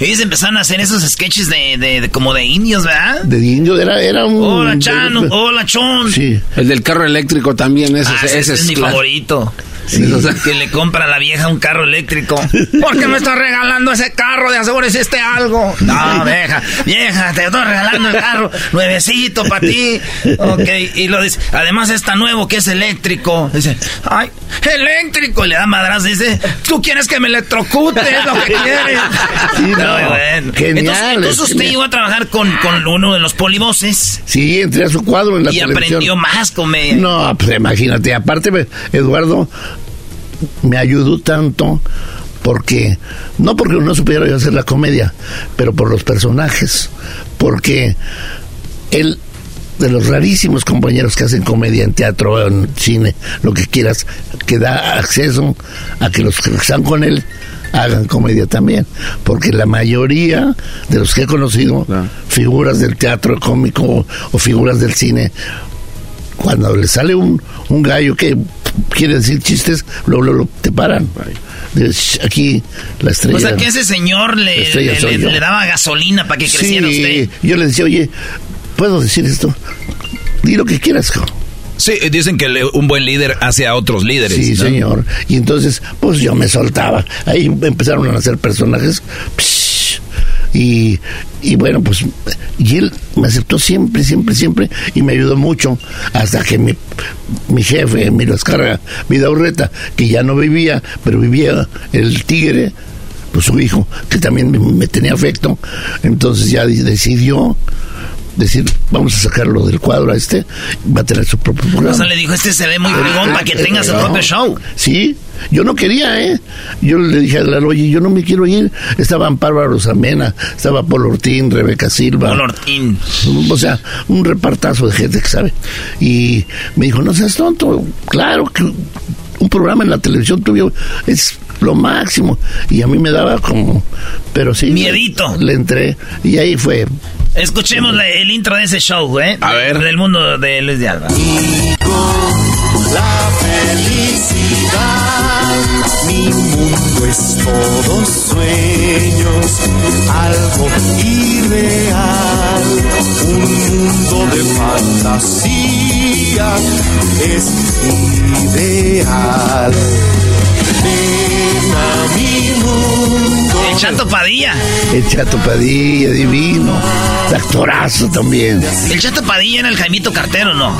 Ellos empezaron a hacer esos sketches de, de- de- como de indios, ¿verdad? De indio era, era un. Hola, Chano. Hola, Chon. Sí. El del carro eléctrico también, ese, Ah, ese, ese es mi favorito. Sí. Que le compra a la vieja un carro eléctrico. ¿Por qué me estás regalando ese carro? De aseguro hiciste algo. No, vieja, vieja, te estoy regalando el carro nuevecito para ti. Ok, y lo dice, además está nuevo que es eléctrico. Dice, ay, eléctrico. Y le da madras, dice, tú quieres que me electrocute, es lo que quieres. Sí, no. bueno. Genial, Entonces, usted llegó a trabajar con, con uno de los polivoces Sí, entré a su cuadro en la y televisión. aprendió más comedia. No, pues imagínate. Aparte, Eduardo me ayudó tanto porque, no porque no supiera yo hacer la comedia, pero por los personajes. Porque él, de los rarísimos compañeros que hacen comedia en teatro, en cine, lo que quieras, que da acceso a que los que están con él hagan comedia también, porque la mayoría de los que he conocido, figuras del teatro cómico o figuras del cine, cuando le sale un, un gallo que quiere decir chistes, luego, luego te paran. Aquí la estrella. O sea que ese señor le, le- daba gasolina para que creciera Sí, usted. yo le decía, oye, ¿puedo decir esto? Di lo que quieras. Sí, dicen que un buen líder hace a otros líderes. Sí, ¿no? señor. Y entonces, pues yo me soltaba. Ahí empezaron a nacer personajes. psh, y, y bueno, pues, y él me aceptó siempre, siempre, siempre. Y me ayudó mucho. Hasta que mi, mi jefe, Vida Urreta, que ya no vivía, pero vivía el tigre, pues su hijo, que también me, me tenía afecto. Entonces ya di- decidió decir, vamos a sacarlo del cuadro a este, va a tener su propio programa. O sea, le dijo, este se ve muy fregón para que tenga su propio show. Sí, yo no quería, ¿eh? Yo le dije a Lalo, oye, yo no me quiero ir. Estaba Amparo Rosamena, estaba Paul Ortín, Rebeca Silva. Paul Ortín. O sea, un repartazo de gente que sabe. Y me dijo, no seas tonto. Claro que un programa en la televisión tuyo es lo máximo. Y a mí me daba como... Pero sí. Miedito. Le entré. Y ahí fue. Escuchemos la- el intro de ese show, ¿eh? A ver. Del mundo de Luis de Alba. La felicidad, mi mundo es todo sueños, algo irreal, un mundo de fantasía es ideal. El Chato Padilla. El Chato Padilla, divino. El actorazo también. El Chato Padilla era el Jaimito Cartero, ¿no?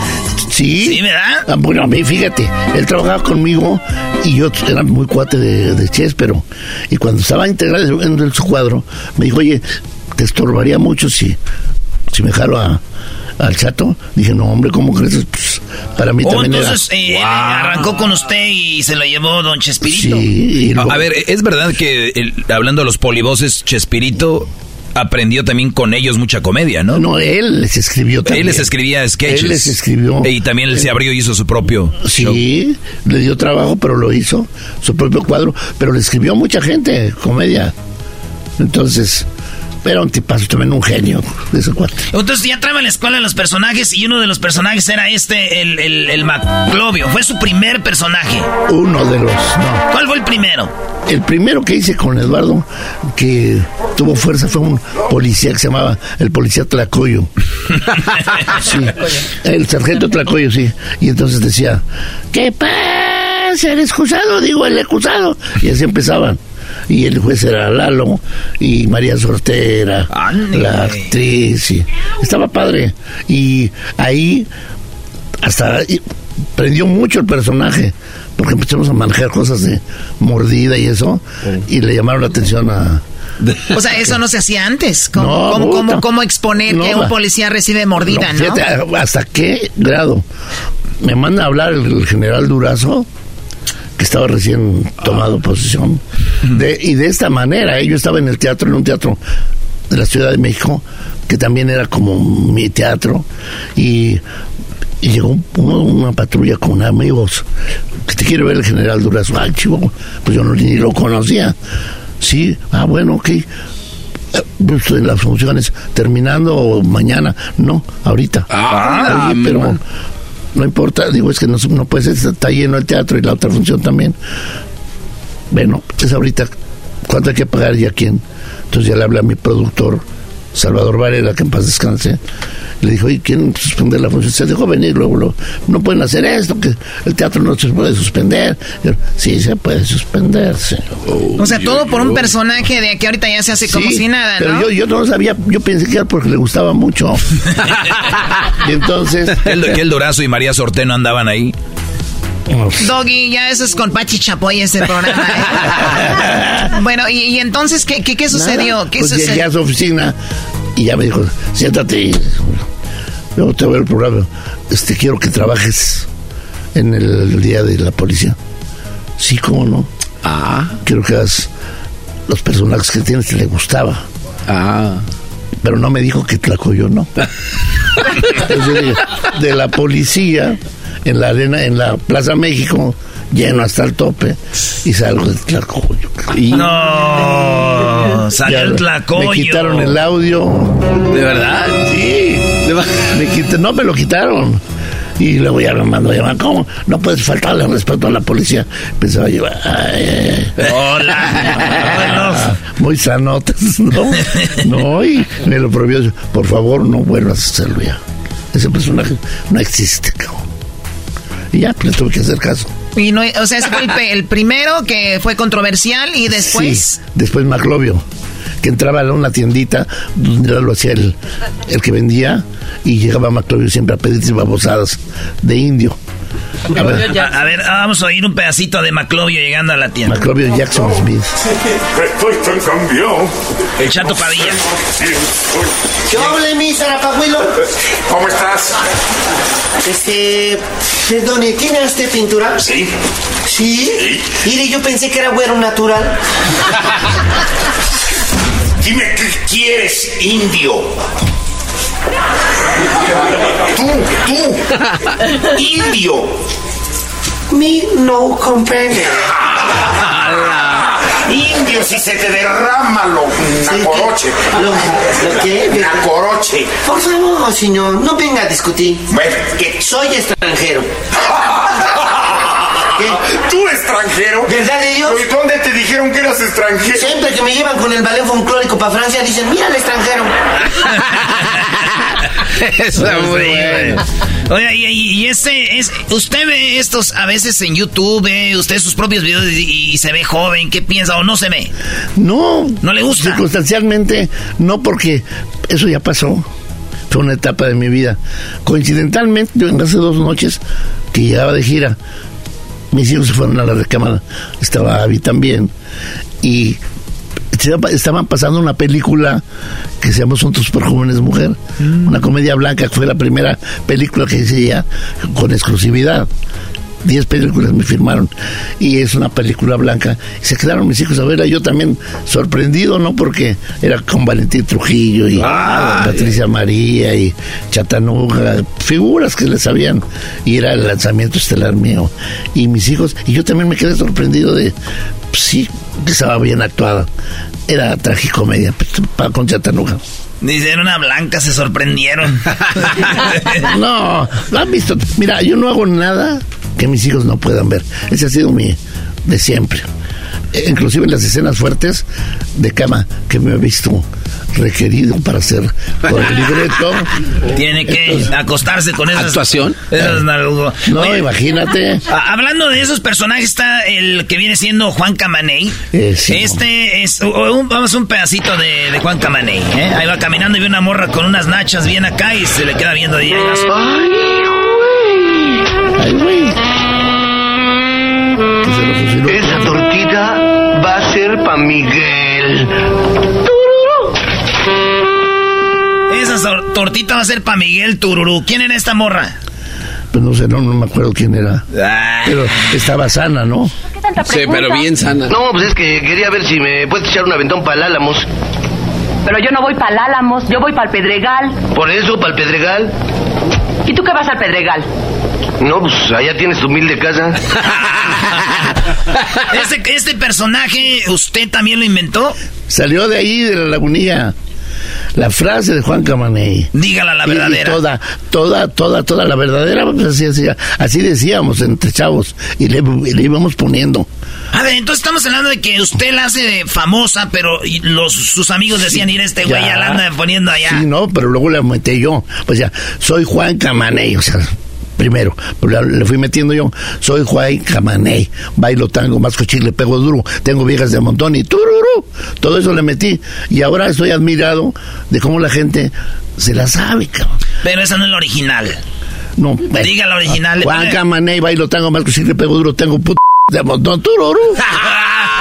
Sí. Sí, ¿verdad? Ah, bueno, a mí, fíjate, él trabajaba conmigo y yo era muy cuate de, de pero. Y cuando estaba integrado en, en su cuadro, me dijo, oye, te estorbaría mucho si, si me jalo a, al chato. Dije, no, hombre, ¿cómo crees? Pues, para mí Oh, también entonces era. eh, él arrancó con usted y se lo llevó Don Chespirito. a, a ver, es verdad que el- hablando de los polivoces, Chespirito aprendió también con ellos mucha comedia, ¿no? No, él les escribió también. Él les escribía sketches. Él les escribió. Y también él se abrió y hizo su propio show. Sí, le dio trabajo, pero lo hizo, su propio cuadro, pero le escribió a mucha gente, comedia. Entonces, era un tipazo, también un genio de ese cuate. Entonces ya trae a la escuela los personajes y uno de los personajes era este, el, el, el Maclovio. Fue su primer personaje. Uno de los, no. ¿Cuál fue el primero? El primero que hice con Eduardo, que tuvo fuerza, fue un policía que se llamaba el policía Tlacoyo. Sí, el sargento Tlacoyo, sí. Y entonces decía, ¿qué pasa? El excusado, digo, el excusado. Y así empezaban. Y el juez era Lalo y María Sortera, la actriz. Y estaba padre. Y ahí hasta prendió mucho el personaje. Porque empezamos a manejar cosas de mordida y eso. Y le llamaron la atención a, O sea, eso no se hacía antes. ¿Cómo, No, cómo, cómo- cómo exponer No, que un policía recibe mordida, no? fíjate, ¿Hasta qué grado? Me manda a hablar el general Durazo, que estaba recién tomado posesión. De, y de esta manera, eh, yo estaba en el teatro, en un teatro de la Ciudad de México, que también era como mi teatro, y, y llegó uno- una patrulla con amigos, que te quiere ver el general Durazo. Ah, chivo, pues yo no, ni lo conocía. Sí, ah, bueno, ok. Eh, pues, en las funciones terminando mañana, no, ahorita. Ah, Oye, pero. No importa, digo, es que no, no puede ser, está lleno el teatro y la otra función también. Bueno, es ahorita, ¿cuánto hay que pagar y a quién? Entonces ya le hablé a mi productor, Salvador Varela, que en paz descanse. Y le dijo, ¿y quién suspender la función? Se dejó venir, luego, luego, no pueden hacer esto, que el teatro no se puede suspender. Yo, sí, se puede suspender, señor. O sea, todo por un personaje de que ahorita ya se hace como Sí, si nada, Pero ¿no? yo, yo no sabía, yo pensé que era porque le gustaba mucho. y entonces. Que el, que el Durazo y María Sorteno andaban ahí. Doggy, ya eso es con Pachi Chapoy ese programa. ¿eh? bueno, y, y entonces, ¿qué, qué, qué sucedió? Nada, ¿Qué pues llegué sucedió? a su oficina y ya me dijo, siéntate. y Luego te voy el programa. Este, quiero que trabajes en el día de la policía. Sí, cómo no. Ah. Quiero que hagas los personajes que tienes que le gustaba. Ah. Pero no me dijo que Tlacoyo no. Entonces de la policía en la arena, en la Plaza México, lleno hasta el tope, y salgo de Tlacoyo. No, salió el tlacoyo. Me quitaron el audio. ¿De verdad? Sí. Me quité- no me lo quitaron. Y luego ya me mandó a llamar. ¿Cómo? No puedes faltarle respeto a la policía. Pensaba yo. ay, ay. Hola. Muy sanotas, ¿no? No, y me lo prohibió. Por favor, no vuelvas a hacerlo ya. Ese personaje no existe, cabrón. Y ya, pues le tuve que hacer caso. Y no, o sea, ese fue el, primero que fue controversial y después... Sí, después Maclovio, que entraba a una tiendita donde lo hacía el, el que vendía y llegaba Maclovio siempre a pedirse babosadas de indio. A ver, A, a ver, vamos a oír un pedacito de Maclovio llegando a la tienda. Maclovio Jackson Smith. Estoy cambiado. El Chato Padilla. ¿Qué hable, mi Zarapahuilo? ¿Cómo estás? Este, perdone, ¿tiene usted pintura? Sí. ¿Sí? Mire, yo pensé que era güero natural. Dime qué quieres, indio. Tú, tú, indio. Me no comprende. Indio, si se te derrama lo nacoroche. ¿Lo, lo qué? Nacoroche. Por favor, señor, no venga a discutir. Bueno, ¿qué? Soy extranjero. ¿Qué? ¿Tú extranjero? ¿Verdad de Dios? ¿Y dónde te dijeron que eras extranjero? Siempre que me llevan con el ballet folclórico para Francia, dicen, mira al extranjero. Está muy bueno. Oye, y, y, y este es. Usted ve estos a veces en YouTube, ve usted sus propios videos y, y se ve joven. ¿Qué piensa o no se ve? No. ¿No le gusta? Circunstancialmente, no porque eso ya pasó. Fue una etapa de mi vida. Coincidentalmente, yo en hace dos noches que llegaba de gira, mis hijos se fueron a la recámara. Estaba Abby también. Y estaba- estaban pasando una película que se llama tus jóvenes mujer. Una comedia blanca que fue la primera película que hice ya con exclusividad. Diez películas me firmaron y es una película blanca. Y se quedaron mis hijos a verla. Yo también sorprendido, ¿no? Porque era con Valentín Trujillo y Patricia María y Chatanuga, figuras que les sabían. Y era el lanzamiento estelar mío. Y mis hijos, y yo también me quedé sorprendido de, pues, sí, que estaba bien actuada. Era tragicomedia pues, con Chatanuga. Dice, era una blanca, se sorprendieron. No, lo han visto. Mira, yo no hago nada que mis hijos no puedan ver. Ese ha sido mi de siempre. Eh, Inclusive en las escenas fuertes de cama que me he visto requerido para hacer por el libreto. Tiene que acostarse con esas. ¿Actuación? esas nalgo- No, imagínate. a- Hablando de esos personajes, está el que viene siendo Juan Camaney. Eh, sí, este es. un- vamos a un pedacito de, de Juan Camaney. ¿eh? Ahí va caminando y ve una morra con unas nachas bien acá y se le queda viendo ahí. Ay, güey. Esa tortita va a ser pa' Miguel. Esa sor- tortita va a ser para Miguel Tururú. ¿Quién era esta morra? Pues no sé, no, no me acuerdo quién era. Pero estaba sana, ¿no? Sí, pero bien sana. No, pues es que quería ver si me puedes echar un aventón para el Álamos. Pero yo no voy para el Álamos, yo voy para el Pedregal. Por eso, para el Pedregal. ¿Y tú qué vas al Pedregal? No, pues allá tienes tu humilde casa. Este, este personaje, ¿usted también lo inventó? Salió de ahí, de la lagunilla. La frase de Juan Camaney. Dígala la y verdadera. toda, toda, toda, toda la verdadera. pues, así, así, así decíamos entre chavos. Y le, íbamos poniendo. A ver, entonces estamos hablando de que usted la hace de famosa, pero y los, sus amigos decían, ir este güey, Ya. ya la anda poniendo allá. Sí, no, pero luego le metí yo. Pues ya, soy Juan Camaney, o sea, primero, le, fui metiendo yo, soy Juan Camaney, bailo tango, más cochil, le pego duro, tengo viejas de montón y tururú, todo eso le metí. Y ahora estoy admirado de cómo la gente se la sabe, cabrón. Pero esa no es la original. No, Diga la original. Juan Camaney, bailo tango, más cochil, le pego duro, tengo puto de montón, tururú.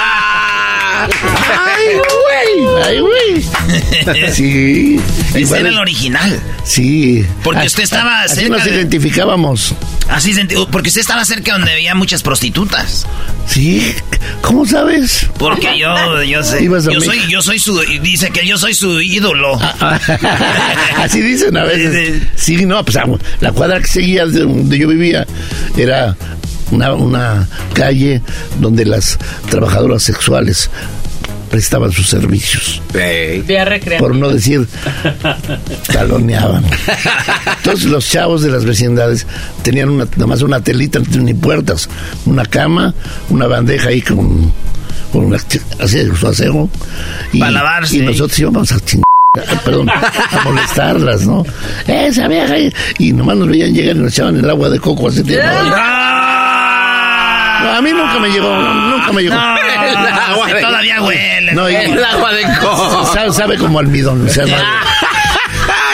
¡Ay, güey! ¡Ay, güey! Sí. Igual era la original. Sí. Porque Ah, usted estaba Así cerca nos de- identificábamos. Así porque usted estaba cerca donde había muchas prostitutas. Sí, ¿cómo sabes? Porque yo, yo sé, Ibas a yo soy, yo soy su, dice que yo soy su ídolo. Así dicen a veces. Sí, no, pues ah, la cuadra que seguía de donde yo vivía era una, una calle donde las trabajadoras sexuales prestaban sus servicios. Vía recreativa. Por no decir taloneaban. Entonces los chavos de las vecindades tenían una, nada más una telita, no tenían ni puertas, una cama, una bandeja ahí con, con una, así de su aseo. Y, Pa' lavarse. y nosotros íbamos a chingar. Perdón, a molestarlas, ¿no? Esa vieja. Y, y nomás nos veían llegar y nos echaban el agua de coco así. No, a mí nunca me llegó, nunca me llegó. El agua de- todavía huele. No, y- El agua de coco. Sabe, sabe como almidón. o sea, no-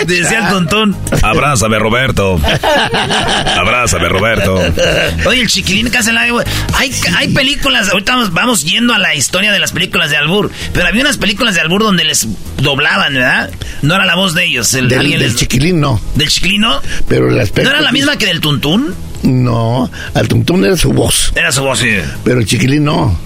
Decía el tontón. Abrázame, Roberto. Abrázame, Roberto. Oye, el chiquilín que hace la... Hay, hay películas, ahorita vamos, vamos yendo a la historia de las películas de Albur, pero había unas películas de Albur donde les doblaban, ¿verdad? No era la voz de ellos. El, del, les- chiquilín no. ¿Del chiquilín no? Pero el aspecto. ¿No era la misma que del tuntún? No, al tuntún era su voz. Era su voz, sí. Pero el chiquilín no.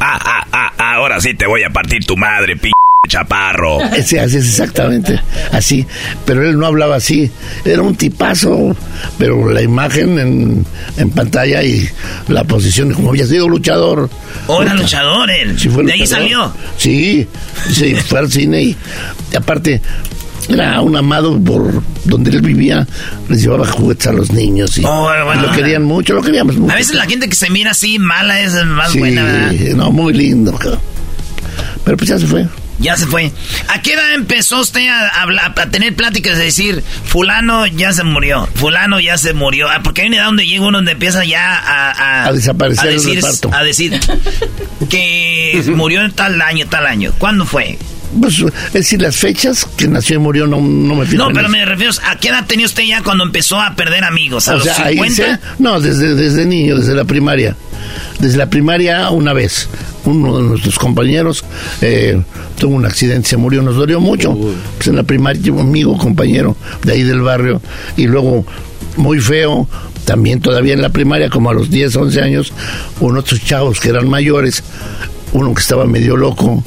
Ah, ah, ah, ahora sí te voy a partir tu madre, p chaparro. Ese, así es exactamente, así. Pero él no hablaba así. Era un tipazo. Pero la imagen en, en pantalla y la posición, como había sido luchador. ¿O era luchador él? Sí, fue ¿De ahí salió? Sí, sí, fue al cine y, y aparte era un amado por donde él vivía, les llevaba juguetes a los niños y, Oh, bueno, y lo querían mucho, lo queríamos mucho. A veces la gente que se mira así mala es más sí, buena, ¿verdad? no, muy lindo. Pero pues ya se fue. Ya se fue. ¿A qué edad empezó usted a, hablar, a tener pláticas de decir, fulano ya se murió, fulano ya se murió? Ah, porque hay una edad donde llega uno donde empieza ya a... A desaparecer a decir, reparto. A decir que murió en tal año, tal año. ¿Cuándo fue? Pues, es decir, las fechas que nació y murió no, no me fijo No, pero eso. me refiero a qué edad tenía usted ya cuando empezó a perder amigos. ¿A O los sea, ahí 50? se- no, desde, desde niño, desde la primaria. Desde la primaria una vez. Uno de nuestros compañeros eh, tuvo un accidente, se murió, nos dolió mucho. Pues en la primaria, un amigo, compañero de ahí del barrio. Y luego, muy feo, también todavía en la primaria, como a los 10, 11 años, uno de otros chavos que eran mayores, uno que estaba medio loco,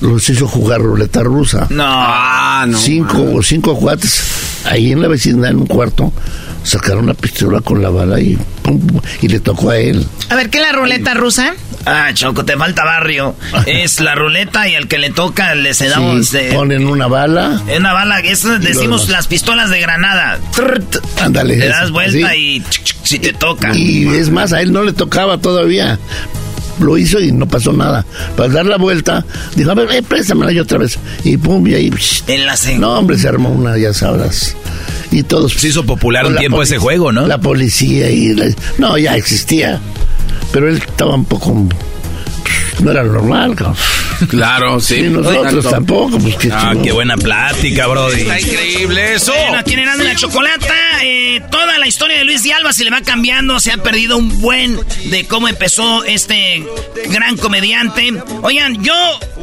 los hizo jugar ruleta rusa. No. No. cinco o cinco cuates ahí en la vecindad en un cuarto sacaron la pistola con la bala y pum, pum, y le tocó a él A ver, ¿qué es la ruleta rusa? Ah, Choco, te falta barrio. Es la ruleta y al que le toca le se damos... Sí, eh, ponen una bala Es una bala, eso decimos las pistolas de granada. Ándale Le das vuelta ¿sí? y ch, ch, si te toca. y es más a él no le tocaba todavía lo hizo y no pasó nada para dar la vuelta dijo a ver eh, préstamela yo otra vez y pum y ahí psh. En la se- no hombre se armó una ya sabrás y todos Se hizo popular un tiempo ese juego, ¿no? la policía y la- no ya existía pero él estaba un poco no era normal cabrón. Claro, sí. Y nosotros tampoco, pues qué Ah, qué buena plática, Brody. Está increíble eso. Bueno, aquí en Erasmo y la Chocolata, eh, toda la historia de Luis de Alba se le va cambiando, se ha perdido un buen de cómo empezó este gran comediante. Oigan, yo,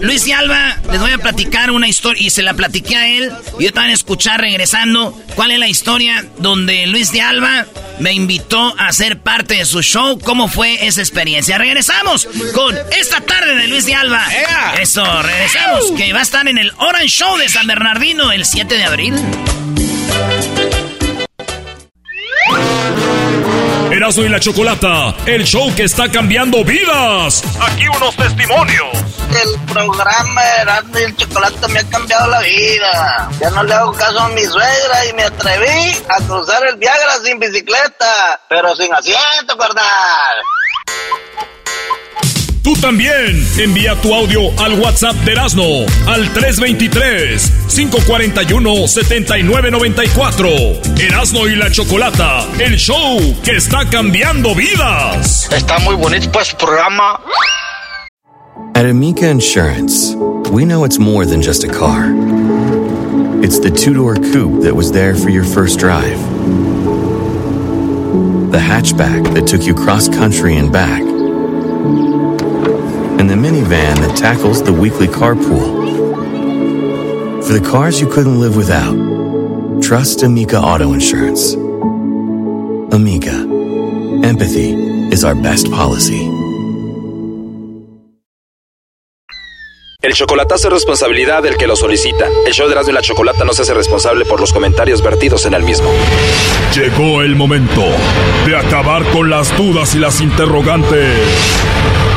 Luis de Alba, les voy a platicar una historia, y se la platiqué a él, y yo también escuchar regresando cuál es la historia donde Luis de Alba me invitó a ser parte de su show, cómo fue esa experiencia. Regresamos con esta tarde de Luis de Alba. Eso, regresamos, que va a estar en el Orange Show de San Bernardino el 7 de abril. Erasmo y la Chocolata, el show que está cambiando vidas. Aquí unos testimonios. El programa Erasmo y el Chocolate me ha cambiado la vida. Ya no le hago caso a mi suegra y me atreví a cruzar el Viagra sin bicicleta, pero sin asiento, carnal. Tú también envía tu audio al WhatsApp de Erasmo al 323-541-7994. Erasmo y la Chocolata, el show que está cambiando vidas. Está muy bonito para su programa. At Amica Insurance, we know it's more than just a car. It's the two door coupe that was there for your first drive, the hatchback that took you cross country and back, the minivan that tackles the weekly carpool. For the cars you couldn't live without, trust Amica Auto Insurance. Amica, empathy is our best policy. El chocolatazo es responsabilidad del que lo solicita. El show de Erasmo y la Chocolata no se hace responsable por los comentarios vertidos en el mismo. Llegó el momento de acabar con las dudas y las interrogantes.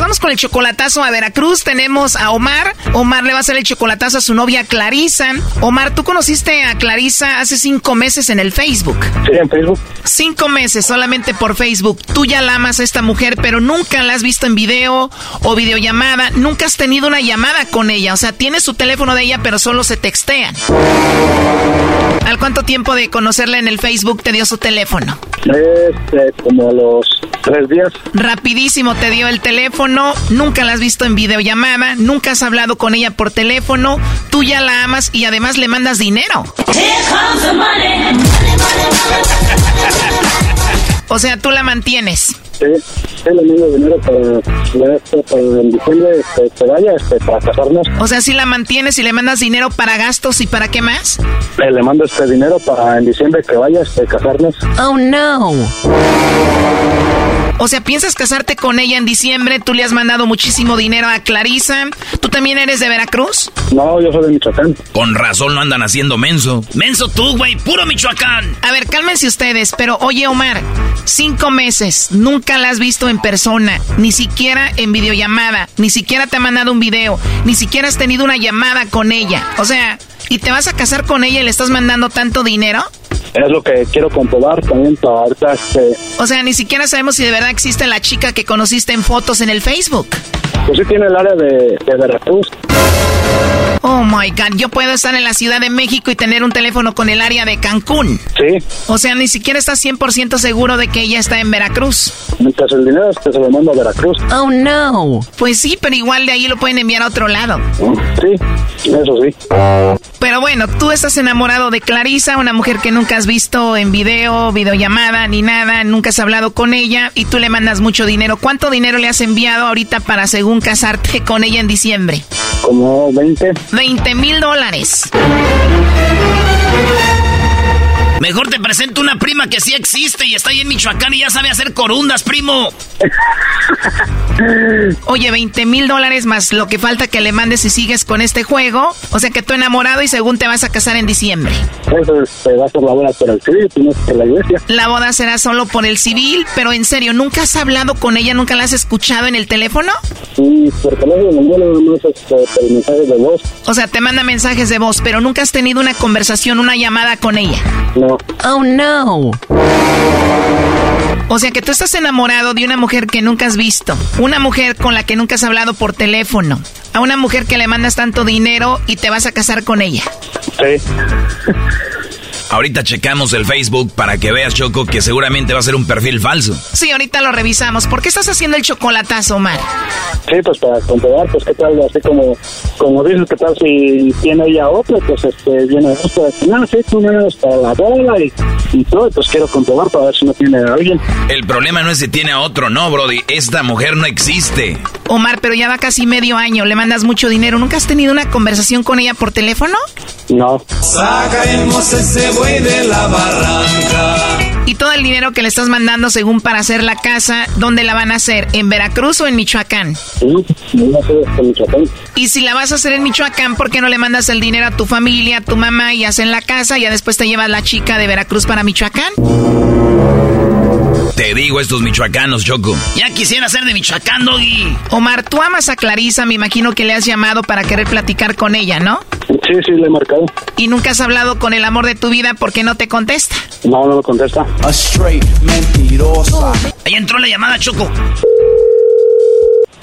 nos vamos con el chocolatazo a Veracruz. Tenemos a Omar. Omar le va a hacer el chocolatazo a su novia Clarisa. Omar, tú conociste a Clarisa hace cinco meses en el Facebook. Sí, en Facebook. Cinco meses solamente por Facebook. Tú ya la amas a esta mujer, pero nunca la has visto en video o videollamada. Nunca has tenido una llamada con ella. O sea, tienes su teléfono de ella, pero solo se textean. ¿Al cuánto tiempo de conocerla en el Facebook te dio su teléfono? Este, como a los tres días. Rapidísimo te dio el teléfono, nunca la has visto en videollamada, nunca has hablado con ella por teléfono, tú ya la amas y además le mandas dinero. O sea, tú la mantienes. Sí, le mando dinero para, este, en diciembre este, que vaya este, para casarnos. O sea, si la mantienes y le mandas dinero para gastos y para qué más. Eh, le mando este dinero para en diciembre que vaya este, casarnos. Oh no. O sea, piensas casarte con ella en diciembre, tú le has mandado muchísimo dinero a Clarisa. ¿Tú también eres de Veracruz? No, yo soy de Michoacán. Con razón no andan haciendo menso. Menso tú, güey, puro Michoacán. A ver, cálmense ustedes, pero oye Omar, cinco meses, nunca la has visto en persona, ni siquiera en videollamada, ni siquiera te ha mandado un video, ni siquiera has tenido una llamada con ella. O sea, ¿y te vas a casar con ella y le estás mandando tanto dinero? Es lo que quiero comprobar también para ahorita este... O sea, ni siquiera sabemos si de verdad existe la chica que conociste en fotos en el Facebook. Pues sí tiene el área de, de Veracruz. Oh my God, yo puedo estar en la Ciudad de México y tener un teléfono con el área de Cancún. Sí. O sea, ni siquiera estás 100% seguro de que ella está en Veracruz. Mientras el dinero este se lo mando a Veracruz. Oh no. Pues sí, pero igual de ahí lo pueden enviar a otro lado. Sí, eso sí. Pero bueno, tú estás enamorado de Clarisa, una mujer que nunca has visto en video, videollamada, ni nada, nunca has hablado con ella y tú le mandas mucho dinero. ¿Cuánto dinero le has enviado ahorita para según casarte con ella en diciembre? Como 20. 20 mil dólares. Mejor te presento una prima que sí existe y está ahí en Michoacán y ya sabe hacer corundas, primo. Oye, 20 mil dólares más lo que falta que le mandes si sigues con este juego. O sea que tú enamorado y según te vas a casar en diciembre. Eso este, va a la boda por el civil, no por la iglesia. La boda será solo por el civil, pero en serio, ¿nunca has hablado con ella? ¿Nunca la has escuchado en el teléfono? Sí, por teléfono, no, no, no, este, por mensajes de voz. O sea, te manda mensajes de voz, pero nunca has tenido una conversación, una llamada con ella. No. Oh no. O sea que tú estás enamorado de una mujer que nunca has visto, una mujer con la que nunca has hablado por teléfono, a una mujer que le mandas tanto dinero y te vas a casar con ella. Sí. Ahorita checamos el Facebook para que veas, Choco, que seguramente va a ser un perfil falso. Sí, ahorita lo revisamos. ¿Por qué estás haciendo el chocolatazo, Omar? Sí, pues para comprobar, pues qué tal, así como, como dices, qué tal si tiene ella otro, pues este, viene esto, no, sí, tú vienes para la boda y, y todo, pues quiero comprobar para ver si no tiene a alguien. El problema no es si tiene a otro, no, Brody. Esta mujer no existe. Omar, pero ya va casi medio año, le mandas mucho dinero. ¿Nunca has tenido una conversación con ella por teléfono? No. Sacaremos ese buey de la barranca. Y todo el dinero que le estás mandando según para hacer la casa, ¿dónde la van a hacer? ¿En Veracruz o en Michoacán? Sí, no sé, este, Michoacán. Y si la vas a hacer en Michoacán, ¿por qué no le mandas el dinero a tu familia, a tu mamá y hacen la casa y ya después te llevas la chica de Veracruz para Michoacán? Te digo estos michoacanos, Choco. Ya quisiera ser de Michoacán, Doggy. Omar, tú amas a Clarisa, me imagino que le has llamado para querer platicar con ella, ¿no? Sí, sí, le he marcado. Y nunca has hablado con el amor de tu vida porque no te contesta. No, no me contesta. A straight mentirosa. Ahí entró la llamada, Choco.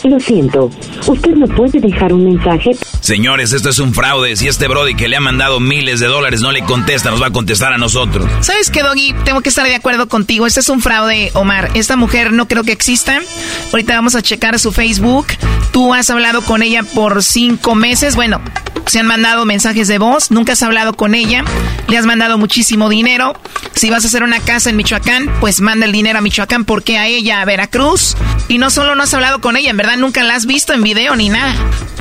Lo siento, usted no puede dejar un mensaje. Señores, esto es un fraude. Si este Brody que le ha mandado miles de dólares no le contesta, nos va a contestar a nosotros. ¿Sabes qué, Doggy? Tengo que estar de acuerdo contigo. Este es un fraude, Omar. Esta mujer no creo que exista. Ahorita vamos a checar su Facebook. Tú has hablado con ella por cinco meses. Bueno, se han mandado mensajes de voz. Nunca has hablado con ella. Le has mandado muchísimo dinero. Si vas a hacer una casa en Michoacán, pues manda el dinero a Michoacán. porque a ella a Veracruz? Y no solo no has hablado con ella, en verdad nunca la has visto en video ni nada.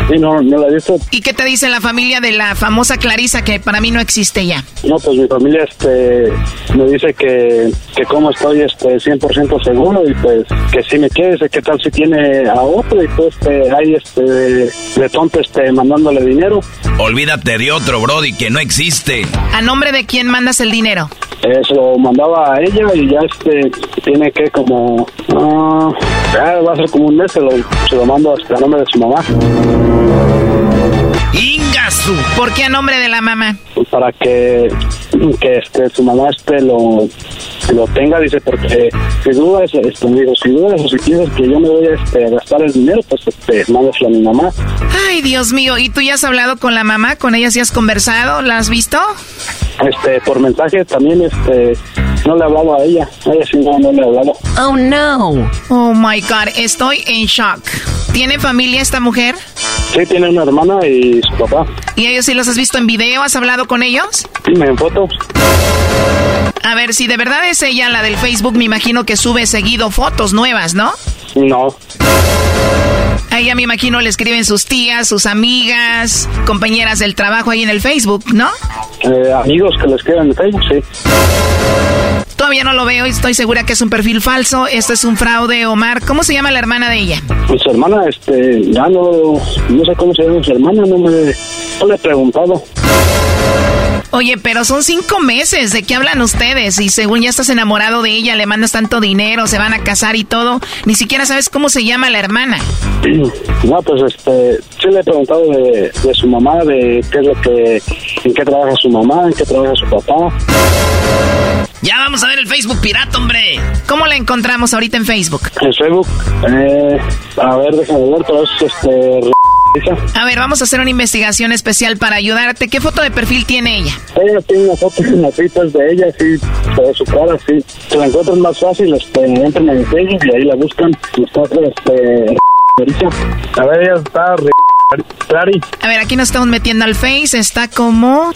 Sí, no, no la he visto. ¿Y qué te dice la familia de la famosa Clarisa que para mí no existe ya? No, pues mi familia este, me dice que, que como estoy este, 100% seguro y pues que si me quiere, dice, ¿qué tal si tiene a otro? Y pues este, ahí este, de tonto este, mandándole dinero. Olvídate de otro, Brody, que no existe. ¿A nombre de quién mandas el dinero? Eso mandaba a ella y ya este tiene que como ah, ya va a ser como un mes se lo, se lo mando hasta a nombre de su mamá ¡Ingasu! ¿Por qué a nombre de la mamá? para que que este su mamá este lo lo tenga dice porque si dudas este digo si dudas o si piensas que yo me voy a este, gastar el dinero pues este mándaselo a mi mamá Ay, Dios mío, ¿y tú ya has hablado con la mamá? ¿Con ella sí has conversado? ¿La has visto? este por mensaje también este no le hablaba a ella a ella sí no, no le hablaba Oh, no. Oh, my God, estoy en shock. ¿Tiene familia esta mujer? sí tiene una hermana y su papá ¿Y ellos sí los has visto en video? ¿Has hablado con ellos? dime en fotos A ver, si de verdad es ella la del Facebook, me imagino que sube seguido fotos nuevas, ¿no? no A ella me imagino le escriben sus tías, sus amigas, compañeras del trabajo ahí en el Facebook, ¿no? Eh, amigos que les quedan en Facebook sí Todavía no lo veo y estoy segura que es un perfil falso. Esto es un fraude, Omar. ¿Cómo se llama la hermana de ella? Pues su hermana, este, ya no, no sé cómo se llama su hermana, no me, no le he preguntado. Oye, pero son cinco meses. ¿De qué hablan ustedes? Y según ya estás enamorado de ella, le mandas tanto dinero, se van a casar y todo. Ni siquiera sabes cómo se llama la hermana. No, pues este, sí le he preguntado de, de su mamá, de qué es lo que, en qué trabaja su mamá, en qué trabaja su papá. Ya vamos a ver el Facebook pirata, hombre. ¿Cómo la encontramos ahorita en Facebook? En Facebook, eh, a ver, déjame ver, pero es este... A ver, vamos a hacer una investigación especial para ayudarte. ¿Qué foto de perfil tiene ella? Ella tiene una foto en las citas de ella, sí, de su cara, sí. Se la encuentran más fácil, este, entran en Facebook y ahí la buscan. Y está, este... A ver, ella está... Clary. A ver, aquí nos estamos metiendo al Face, está como...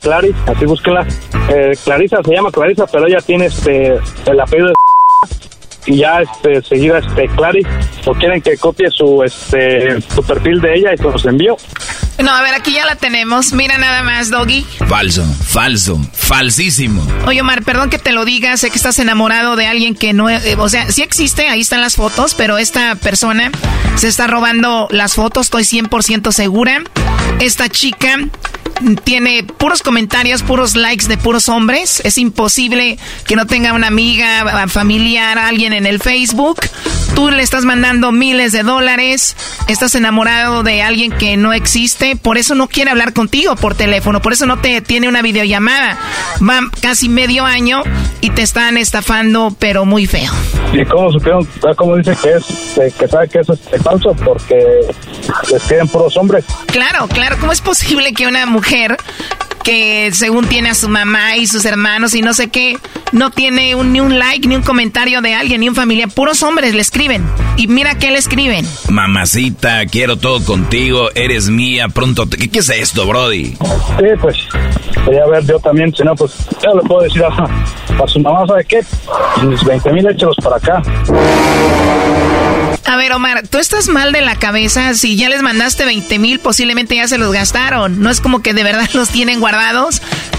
Clary, así búsquela. Eh, Clarisa se llama Clarisa, pero ella tiene este el apellido de y ya este seguida este Clary o quieren que copie su este su perfil de ella y se los envío. No, a ver, aquí ya la tenemos. Mira nada más, Doggy. Falso, falso, falsísimo. Oye, Omar, perdón que te lo diga. Sé que estás enamorado de alguien que no... Eh, o sea, sí existe, ahí están las fotos, pero esta persona se está robando las fotos, estoy 100% segura. Esta chica tiene puros comentarios, puros likes de puros hombres. Es imposible que no tenga una amiga, familiar, alguien en el Facebook. Tú le estás mandando miles de dólares. Estás enamorado de alguien que no existe. Por eso no quiere hablar contigo por teléfono. Por eso no te tiene una videollamada. Va casi medio año y te están estafando, pero muy feo. ¿Y cómo supieron? ¿Cómo dice que es? Que sabe que eso es falso porque les queden puros hombres. Claro, claro. ¿Cómo es posible que una mujer mujer que según tiene a su mamá y sus hermanos y no sé qué, no tiene ni un like, ni un comentario de alguien, ni un familia. Puros hombres le escriben. Y mira qué le escriben. Mamacita, quiero todo contigo, eres mía, pronto... Te... ¿Qué, es esto, Brody? Sí, pues, voy a ver yo también, si no, pues, ya le puedo decir a, a su mamá, ¿sabe qué? Mis 20 mil échelos para acá. A ver, Omar, tú estás mal de la cabeza. Si ya les mandaste 20 mil, posiblemente ya se los gastaron. No es como que de verdad los tienen guardados.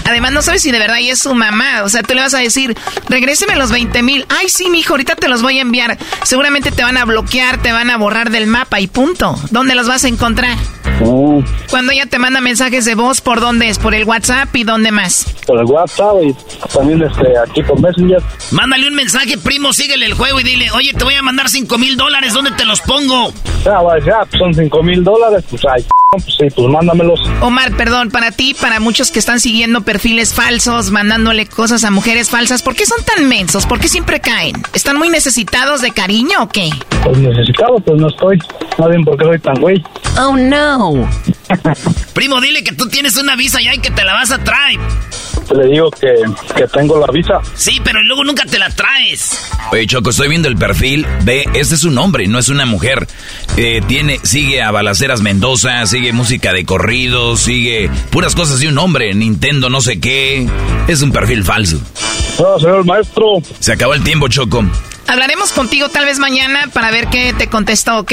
Además, no sabes si de verdad ella es su mamá. O sea, tú le vas a decir, regréseme los 20 mil. Ay, sí, mijo, ahorita te los voy a enviar. Seguramente te van a bloquear, te van a borrar del mapa y punto. ¿Dónde los vas a encontrar? Cuando ella te manda mensajes de voz, ¿por dónde es? ¿Por el WhatsApp y dónde más? Por el WhatsApp y también este, aquí por Messenger. Mándale un mensaje, primo, síguele el juego y dile, oye, te voy a mandar 5 mil dólares, ¿dónde te los pongo? Ya, ya, son 5 mil dólares, pues ay, pues sí, pues mándamelos. Omar, perdón, para ti, para muchos que están siguiendo perfiles falsos, mandándole cosas a mujeres falsas, ¿por qué son tan mensos? ¿Por qué siempre caen? ¿Están muy necesitados de cariño o qué? Pues necesitado, pues no estoy. No bien por qué soy tan güey. Oh, no. Primo, dile que tú tienes una visa ya y que te la vas a traer. Le digo que, que tengo la visa. Sí, pero luego nunca te la traes. Oye, Choco, estoy viendo el perfil. Ve, este es un hombre, no es una mujer. Eh, tiene, sigue a Balaceras Mendoza, sigue música de corrido, sigue puras cosas de un hombre, Nintendo no sé qué. Es un perfil falso. No, señor maestro. Se acabó el tiempo, Choco. Hablaremos contigo tal vez mañana para ver qué te contestó, ¿ok?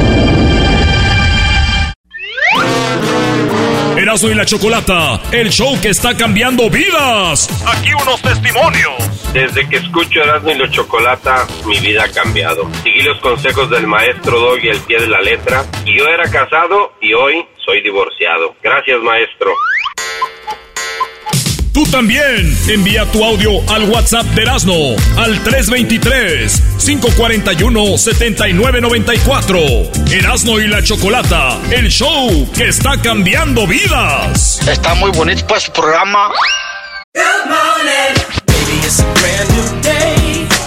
Erasmo y la Chocolata, el show que está cambiando vidas. Aquí unos testimonios. Desde que escucho Erasmo y la Chocolata, mi vida ha cambiado. Seguí los consejos del maestro Doggy al pie de la letra. Y yo era casado y hoy soy divorciado. Gracias, maestro. Tú también envía tu audio al WhatsApp de Erasmo al 323-541-7994. Erasmo y la Chocolata, el show que está cambiando vidas. Está muy bonito para su programa.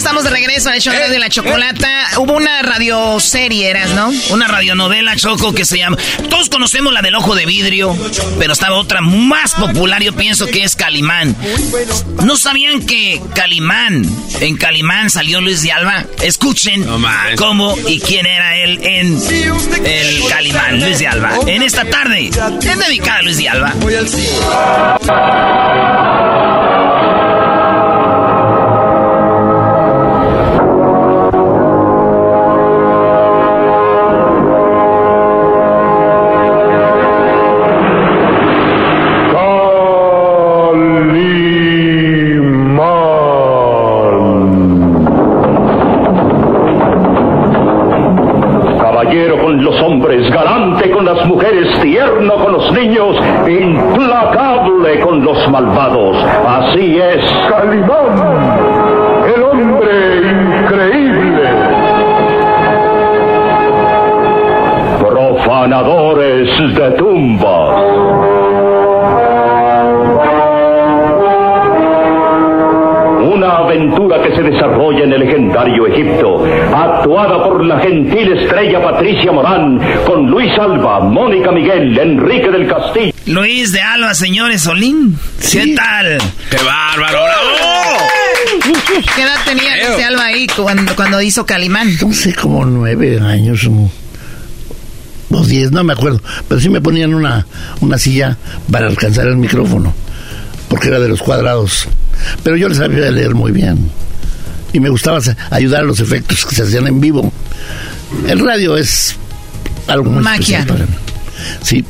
Estamos de regreso al hecho de la chocolata. Hubo una radioserie, eras, ¿no? Una radionovela, Choco, que se llama... Todos conocemos la del ojo de vidrio, pero estaba otra más popular, yo pienso que es Calimán. ¿No sabían que Calimán, en Calimán salió Luis de Alba? Escuchen cómo y quién era él en el Calimán, Luis de Alba. En esta tarde, es dedicada a Luis de Alba. Gentil estrella Patricia Morán, con Luis Alba, Mónica Miguel, Enrique del Castillo. Luis de Alba, señores, Solín. ¿Qué tal? ¡Qué bárbaro! ¿Qué edad tenía Luis de Alba ahí cuando, cuando hizo Calimán? No sé, como nueve años o, o diez, no me acuerdo. Pero sí me ponían una, una silla para alcanzar el micrófono, porque era de los cuadrados. Pero yo les sabía leer muy bien. Y me gustaba ayudar a los efectos que se hacían en vivo. El radio es algo muy Magia. especial para mí. Sí.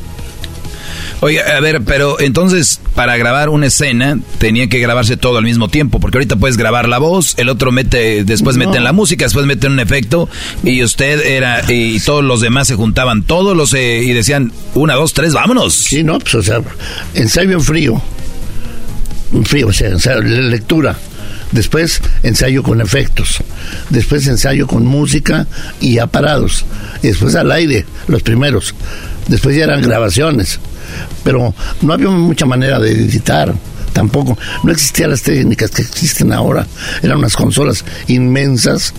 Oye, a ver, pero entonces para grabar una escena tenía que grabarse todo al mismo tiempo, porque ahorita puedes grabar la voz, el otro mete, después No. meten la música, después meten un efecto y usted era y todos los demás se juntaban todos los eh, y decían una, dos, tres, vámonos. Sí, no, pues o sea, ensayo en frío. En frío, o sea, ensayo, le- lectura. Después ensayo con efectos. Después ensayo con música y ya parados. Y después al aire, los primeros. Después ya eran grabaciones. Pero no había mucha manera de editar. Tampoco. No existían las técnicas que existen ahora. Eran unas consolas inmensas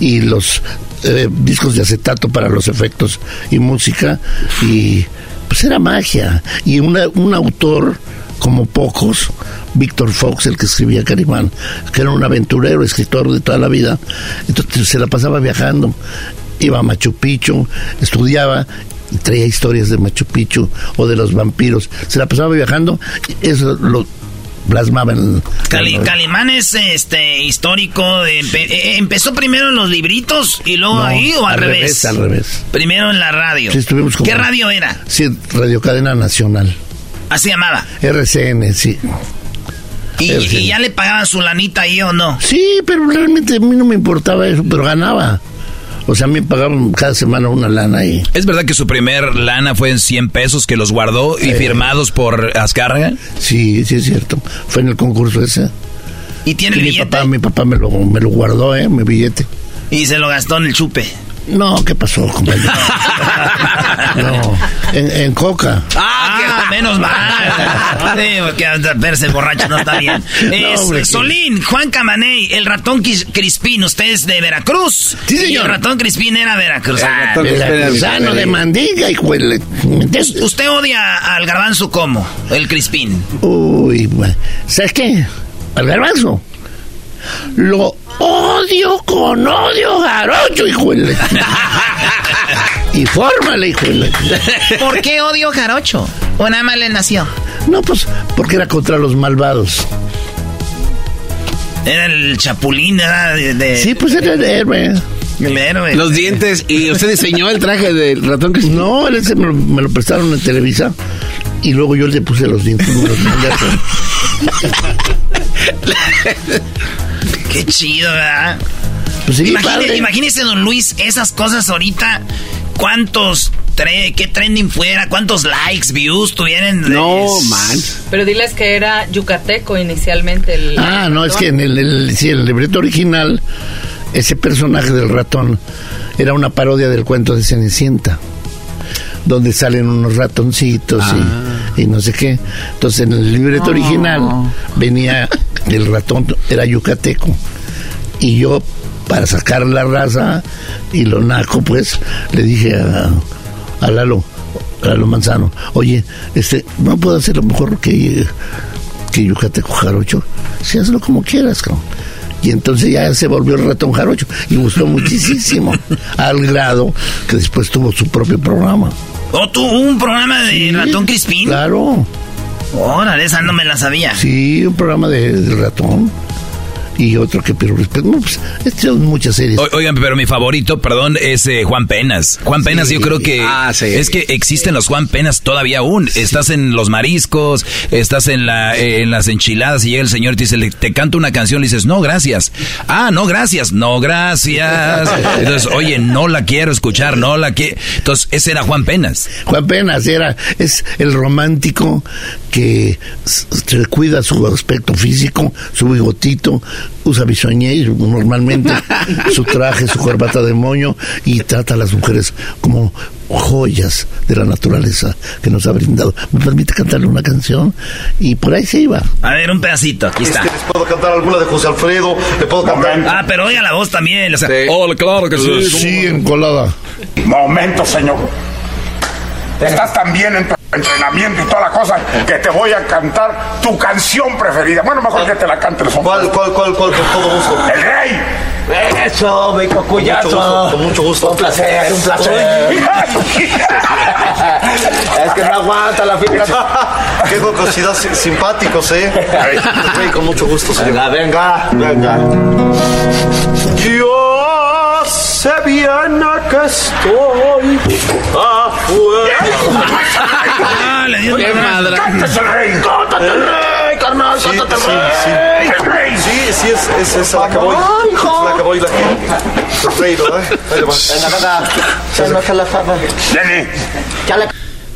y los eh, discos de acetato para los efectos y música. Y pues era magia. Y una- un autor como pocos, Víctor Fox, el que escribía Carimán, que era un aventurero, escritor de toda la vida, entonces se la pasaba viajando, iba a Machu Picchu, estudiaba, y traía historias de Machu Picchu o de los vampiros, se la pasaba viajando, eso lo plasmaba en... Cali- Calimán es este histórico. de empe- eh, empezó primero en los libritos y luego No, ahí o al, revés. Al revés. Primero en la radio. Sí, estuvimos como- ¿Qué radio era? Sí, Radio Cadena Nacional. Así llamaba. RCN, sí. ¿Y, RCN. y ya le pagaban su lanita ahí o no? Sí, pero realmente a mí no me importaba eso, pero ganaba. O sea, a mí me pagaban cada semana una lana ahí. ¿Es verdad que su primer lana fue en 100 pesos que los guardó y firmados por Azcárraga? Sí, sí es cierto. Fue en el concurso ese. ¿Y tiene el mi billete? papá, mi papá me lo, me lo guardó, ¿eh? Mi billete. Y se lo gastó en el chupe. No, ¿qué pasó, compañero? no, en, en coca. Ah, menos mal. Sí, porque verse borracho no está bien. Es, hombre, que- Solín, Juan Camaney, el ratón Crispín, usted es de Veracruz. Sí, Y señor. el ratón Crispín era Veracruz. Veracruzano de mandinga, hijo de... ¿Usted odia al garbanzo cómo? El Crispín. Uy, bueno. ¿sabes qué? Al garbanzo. Lo odio con odio jarocho, hijo de... y fórmale, hijo de... ¿Por qué odio Jarocho? ¿O nada más le nació? No, pues porque era contra los malvados. Era el chapulín, era de... de- Sí, pues era el héroe. El héroe. Los dientes. ¿Y usted diseñó el traje del ratón que No, él ese me lo, me lo prestaron en Televisa y luego yo le puse los dientes. los. Qué chido, ¿verdad? Pues sí, Imagine- imagínese, don Luis, esas cosas ahorita. ¿Cuántos, tre- qué trending fuera? ¿Cuántos likes, views tuvieran? No, man. Pero diles que era yucateco inicialmente. El, Ah, no, es que en el, el- sí, en el libreto original, ese personaje del ratón era una parodia del cuento de Cenicienta, donde salen unos ratoncitos y, y no sé qué. Entonces, en el libreto Oh. original venía el ratón, era yucateco. Y yo, para sacar la raza y lo naco, pues, le dije a, a Lalo, a Lalo Manzano, oye, este, no puedo hacer lo mejor que, que Yucateco Jarocho. Sí, hazlo como quieras, cabrón. Y entonces ya se volvió el ratón jarocho y gustó muchísimo, al grado que después tuvo su propio programa. ¿O tuvo un programa de ratón Crispín? Claro. Órale, esa no me la sabía. Sí, un programa de, ratón. Y otro que, pero respeto, no, pues, son muchas series. O- oigan, pero mi favorito, perdón, es eh, Juan Penas. Juan Penas, Sí. yo creo que Ah, sí. es que existen los Juan Penas todavía aún. Estás en los mariscos, estás en la eh, en las enchiladas y llega el señor y te dice, te canto una canción, le dices, no, gracias. Ah, no, gracias, no, gracias. Entonces, oye, no la quiero escuchar, no la quiero. Entonces, ese era Juan Penas. Juan Penas era, es el romántico que se cuida su aspecto físico, su bigotito, usa bisoñé normalmente, su traje, su corbata de moño y trata a las mujeres como joyas de la naturaleza que nos ha brindado. Me permite cantarle una canción y por ahí se iba. A ver, un pedacito, aquí está. Este, ¿Les puedo cantar alguna de José Alfredo? ¿Le puedo cantar? Ah, pero oiga la voz también. O sea, Oh, claro que sí. Sí, encolada. Momento, señor. Estás tan bien en tu entrenamiento y toda la cosa que te voy a cantar tu canción preferida. Bueno, mejor que te la cante los ¿Cuál, cuál, cuál, cuál, con todo gusto? El rey. Eso, mi cocuyazo. Con mucho gusto. Un placer, un placer. es que no aguanta la fiesta. Qué jocosidad, si- simpáticos, ¿eh? Con mucho gusto, señor. Venga, venga, Yo sé bien a que estoy afuera. Ah, le dio madre. ¡Cántese el rey! ¡Cántate el rey, carnal! Sí, ¡Cántate el sí, rey! ¡El rey! Sí, sí, es, es, es la que voy. Es la que voy, la que. ¿eh? Va. Jenny,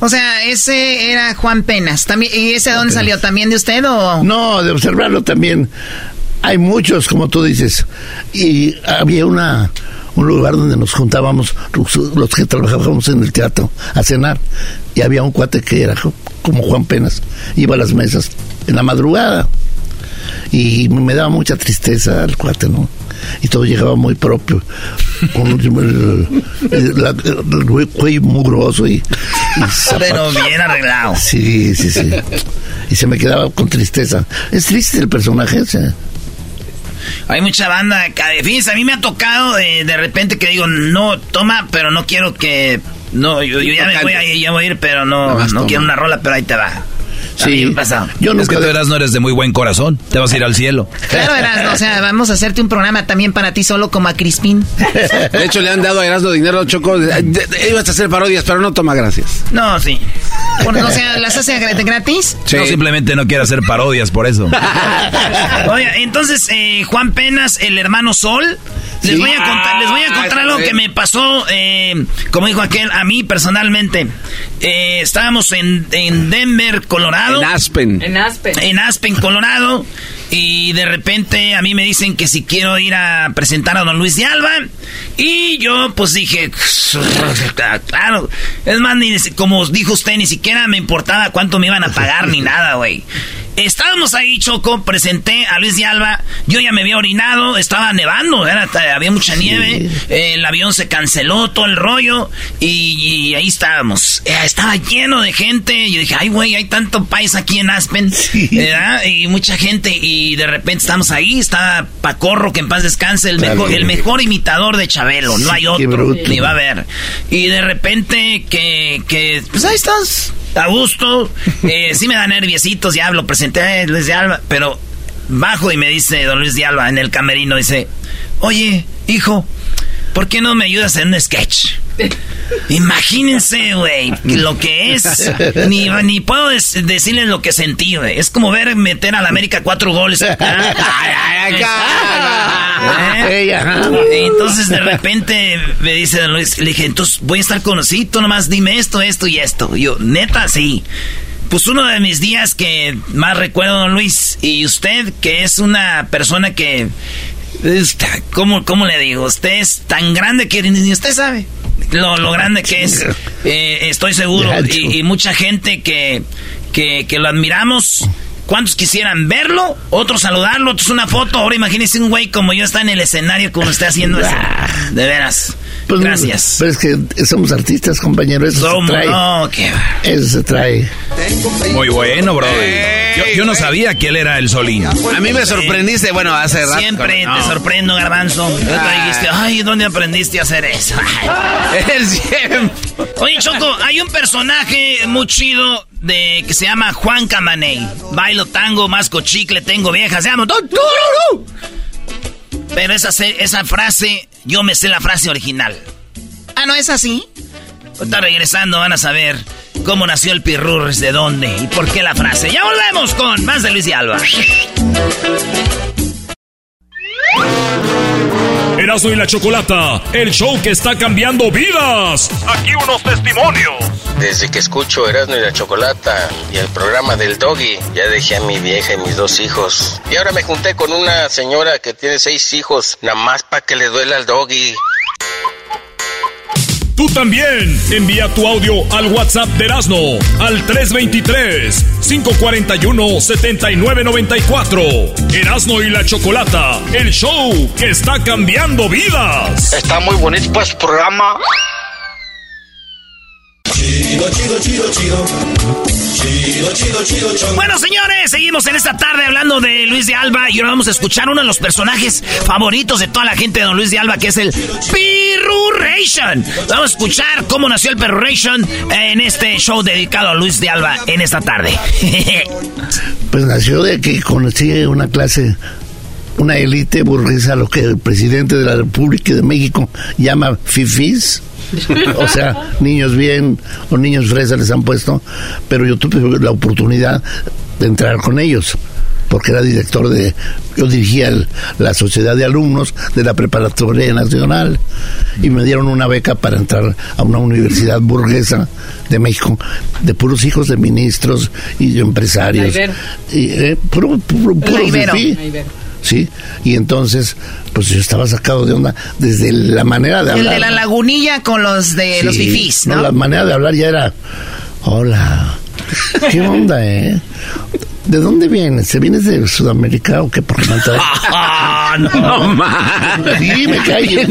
O sea, ese era Juan Penas. También, ¿Y ese de dónde salió? ¿También de usted o...? No, de observarlo también. Hay muchos, como tú dices. Y había una un lugar donde nos juntábamos los, que trabajábamos en el teatro a cenar. Y había un cuate que era como Juan Penas. Iba a las mesas en la madrugada. Y me daba mucha tristeza el cuate, ¿no? Y todo llegaba muy propio. Con el, el- la- el cuello mugroso y, y Pero bien arreglado. Sí, sí, sí. Y se me quedaba con tristeza. Es triste el personaje ese. Hay mucha banda. que- Fíjense, a mí me ha tocado de, de repente que digo, no, toma, pero no quiero que. No, yo, yo ya me voy a ir, ya voy a ir, pero no, no toma. quiero una rola, pero ahí te va. Sí, me pasa. es que tú eras, no eres de muy buen corazón. Te vas a ir al cielo. Claro, Erasmo, o sea, vamos a hacerte un programa también para ti solo como a Crispín. De hecho, le han dado a Erasmo dinero, Choco. Ibas a hacer parodias, pero no toma gracias. No, sí. Bueno, o sea, ¿las hace grat- gratis? No, simplemente no quiere hacer parodias por eso. Oye, entonces, eh, Juan Penas, el hermano Sol. Les Sí. voy a contar, les voy a contar Ah, algo está que me pasó, eh, como dijo aquel, a mí personalmente. Eh, estábamos en, en Denver, Colorado. En Aspen. En Aspen. En Aspen, Colorado. Y de repente a mí me dicen que si quiero ir a presentar a don Luis de Alba. Y yo pues dije, claro. Es más, ni, como dijo usted, ni siquiera me importaba cuánto me iban a pagar ni nada, güey. Estábamos ahí, Choco, presenté a Luis de Alba. Yo ya me había orinado, estaba nevando, era- había mucha nieve. eh, el avión se canceló, todo el rollo. Y, y ahí estábamos. Eh, estaba lleno de gente. Yo dije, ay, güey, hay tanto país aquí en Aspen. ¿verdad? Y mucha gente. Y de repente estamos ahí. Está Pacorro, que en paz descanse, el, Claro. mejor, el mejor imitador de Chabelo. No hay otro. Ni va a haber. Y de repente que, que pues ahí estás. A gusto. Eh, sí me da nerviositos, ya lo presenté a Luis de Alba, pero bajo y me dice don Luis de Alba en el camerino, dice, oye, hijo, ¿por qué no me ayudas en un sketch? Imagínense, güey, lo que es. Ni, ni puedo decirles lo que sentí, güey. Es como ver meter a la América cuatro goles. ¿Eh? Entonces de repente me dice don Luis, le dije, entonces voy a estar con sí, tú nomás dime esto, esto y esto. Y yo, neta, sí. Pues uno de mis días que más recuerdo, don Luis, y usted, que es una persona que... Está, ¿cómo, ¿Cómo le digo? Usted es tan grande que ni usted sabe lo, lo grande que es. Eh, estoy seguro. Y, y mucha gente que, que, que lo admiramos. ¿Cuántos quisieran verlo? Otros saludarlo, otros una foto. Ahora imagínese un güey como yo está en el escenario como está haciendo eso. De veras. Pues, Gracias. Pero es que somos artistas, compañero. Eso ¿Cómo? se trae. No, qué va. Eso se trae. Muy bueno, bro. Yo, yo no sabía que él era el Solín. A mí me sorprendiste, bueno, hace rato. Siempre No. te sorprendo, Garbanzo. Yo te Ay. dijiste, ay, ¿dónde aprendiste a hacer eso? Él siempre. Oye, Choco, hay un personaje muy chido de que se llama Juan Camaney. Bailo tango, masco chicle, tengo viejas, se llama... Pero esa, se- esa frase, yo me sé la frase original. Ah, ¿no es así? Está regresando, van a saber cómo nació el Pirurris, de dónde y por qué la frase. Ya volvemos con más de Luis y Alba. Erasmo y la Chocolata, el show que está cambiando vidas. Aquí unos testimonios. Desde que escucho Erasmo y la Chocolata y el programa del Doggy, ya dejé a mi vieja y mis dos hijos. Y ahora me junté con una señora que tiene seis hijos, nada más para que le duela al Doggy. Tú también envía tu audio al WhatsApp de Erasmo al 323-541-7994. Erasmo y la Chocolata, el show que está cambiando vidas. Está muy bonito pues programa. Chido, chido, chido, chido. Chido, chido, chido, chon. Bueno, señores, seguimos en esta tarde hablando de Luis de Alba y ahora vamos a escuchar uno de los personajes favoritos de toda la gente de Don Luis de Alba, que es el Pirurration. Vamos a escuchar cómo nació el Pirurration en este show dedicado a Luis de Alba en esta tarde. Pues nació de que conocí una clase, una élite burguesa, lo que el presidente de la República de México llama fifís. O sea, niños bien o niños fresas les han puesto, pero yo tuve la oportunidad de entrar con ellos, porque era director de, yo dirigía el- la sociedad de alumnos de la Preparatoria Nacional y me dieron una beca para entrar a una universidad burguesa de México, de puros hijos de ministros y de empresarios. Y, eh, puro, puro, puro La Ibero. fifí. La Ibero. Sí, y entonces, pues yo estaba sacado de onda desde la manera de El hablar. de la lagunilla con los de los fifís, ¿no? La manera de hablar ya era, hola, ¿qué onda, eh? ¿De dónde vienes? ¿Se vienes de Sudamérica o qué? Porque me han Ah, no, man. Sí, me cae.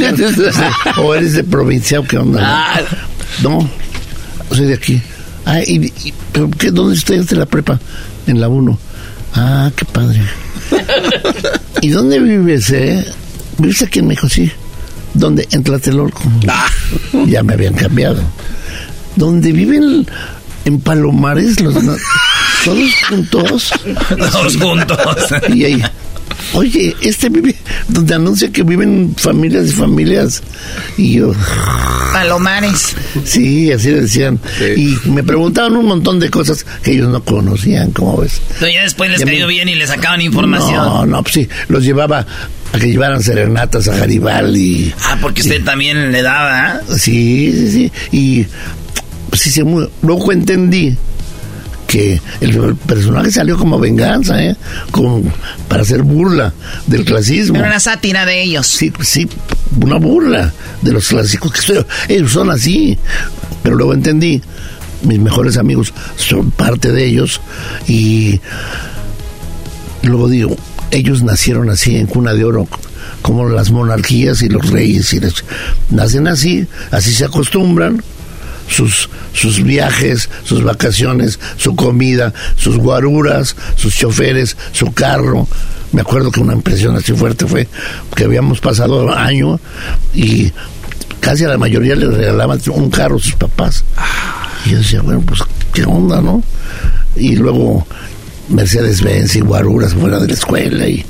o eres de provincia o qué onda. Ah. No, soy de aquí. Ah, ¿y, y- pero qué, dónde estudiaste la prepa? En la 1. Ah, qué padre. ¿Y dónde vives, eh? ¿Vives aquí en México? Sí. ¿Dónde? En Tlatelolco. Ya me habían cambiado. ¿Dónde viven en Palomares los... todos juntos? Todos juntos. Y ahí, oye, este vive donde anuncia que viven familias y familias. Y yo, Palomares. sí, así decían. Y me preguntaban un montón de cosas que ellos no conocían, ¿cómo ves? Pero ya después les cayó bien y le sacaban información. No, no, pues sí, los llevaba a que llevaran serenatas a Garibaldi. Ah, porque usted también le daba, ¿ah? Sí, sí, sí. Y pues, sí, se luego entendí que el personaje salió como venganza, ¿eh? Como para hacer burla del clasismo. Era una sátira de ellos. Sí, sí, una burla de los clásicos. Que ellos son así. Pero luego entendí, mis mejores amigos son parte de ellos. Y luego digo, ellos nacieron así en cuna de oro, como las monarquías y los reyes. Y les- nacen así, así se acostumbran. Sus, sus viajes, sus vacaciones, su comida, sus guaruras, sus choferes, su carro. Me acuerdo que una impresión así fuerte fue que habíamos pasado año y casi a la mayoría le regalaban un carro a sus papás. Y yo decía, bueno, pues, ¿qué onda, no? Y luego Mercedes-Benz y guaruras fuera de la escuela y...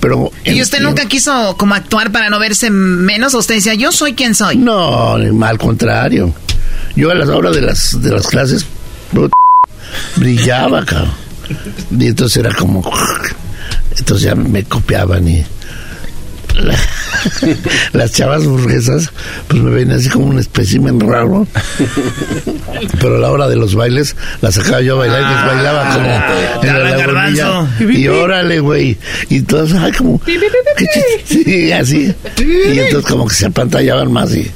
Pero... ¿Y usted nunca quiso como actuar para no verse menos? ¿O usted decía, yo soy quien soy? No, mal contrario. Yo a las horas de las, de las clases brillaba, cabrón. Y entonces era como... Entonces ya me copiaban y... la- las chavas burguesas pues me ven así como un espécimen raro. Pero a la hora de los bailes las sacaba yo a bailar y les bailaba como en la lagunilla. y órale güey. Y todos ay como qué sí así. Y entonces como que se apantallaban más y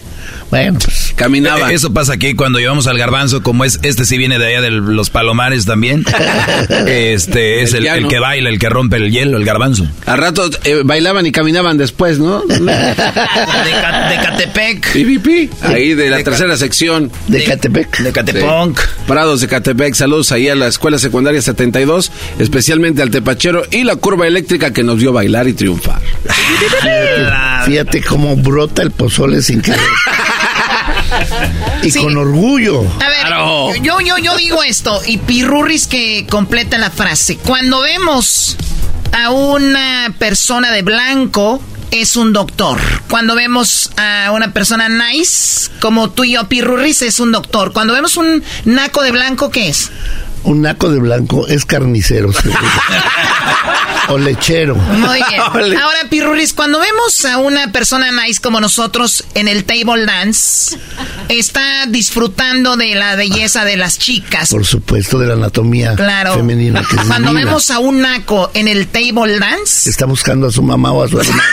bueno pues caminaba. Eh, Eso pasa aquí cuando llevamos al garbanzo, como es este sí viene de allá de los palomares también. este es el, que baila, el que rompe el hielo, el garbanzo. Al rato eh, bailaban y caminaban después, ¿no? De, de Catepec. PvP. Ahí de la tercera sección. De Catepec. De Catepunk. Sí. Prados de Catepec, saludos ahí a la Escuela Secundaria 72, especialmente al Tepachero y la curva eléctrica que nos vio bailar y triunfar. Fíjate cómo brota el pozole sin querer. y con orgullo. A ver, yo, yo, yo digo esto, y Pirurris que completa la frase. Cuando vemos a una persona de blanco, es un doctor. Cuando vemos a una persona nice, como tú y yo, Pirurris, es un doctor. Cuando vemos un naco de blanco, ¿qué es? Un naco de blanco es carnicero. o lechero. Muy bien. Ahora, Pirruris, cuando vemos a una persona nice como nosotros en el table dance, está disfrutando de la belleza de las chicas. Por supuesto, de la anatomía Claro. femenina. Que es Cuando divina. vemos a un naco en el table dance, Está buscando a su mamá o a su hermana.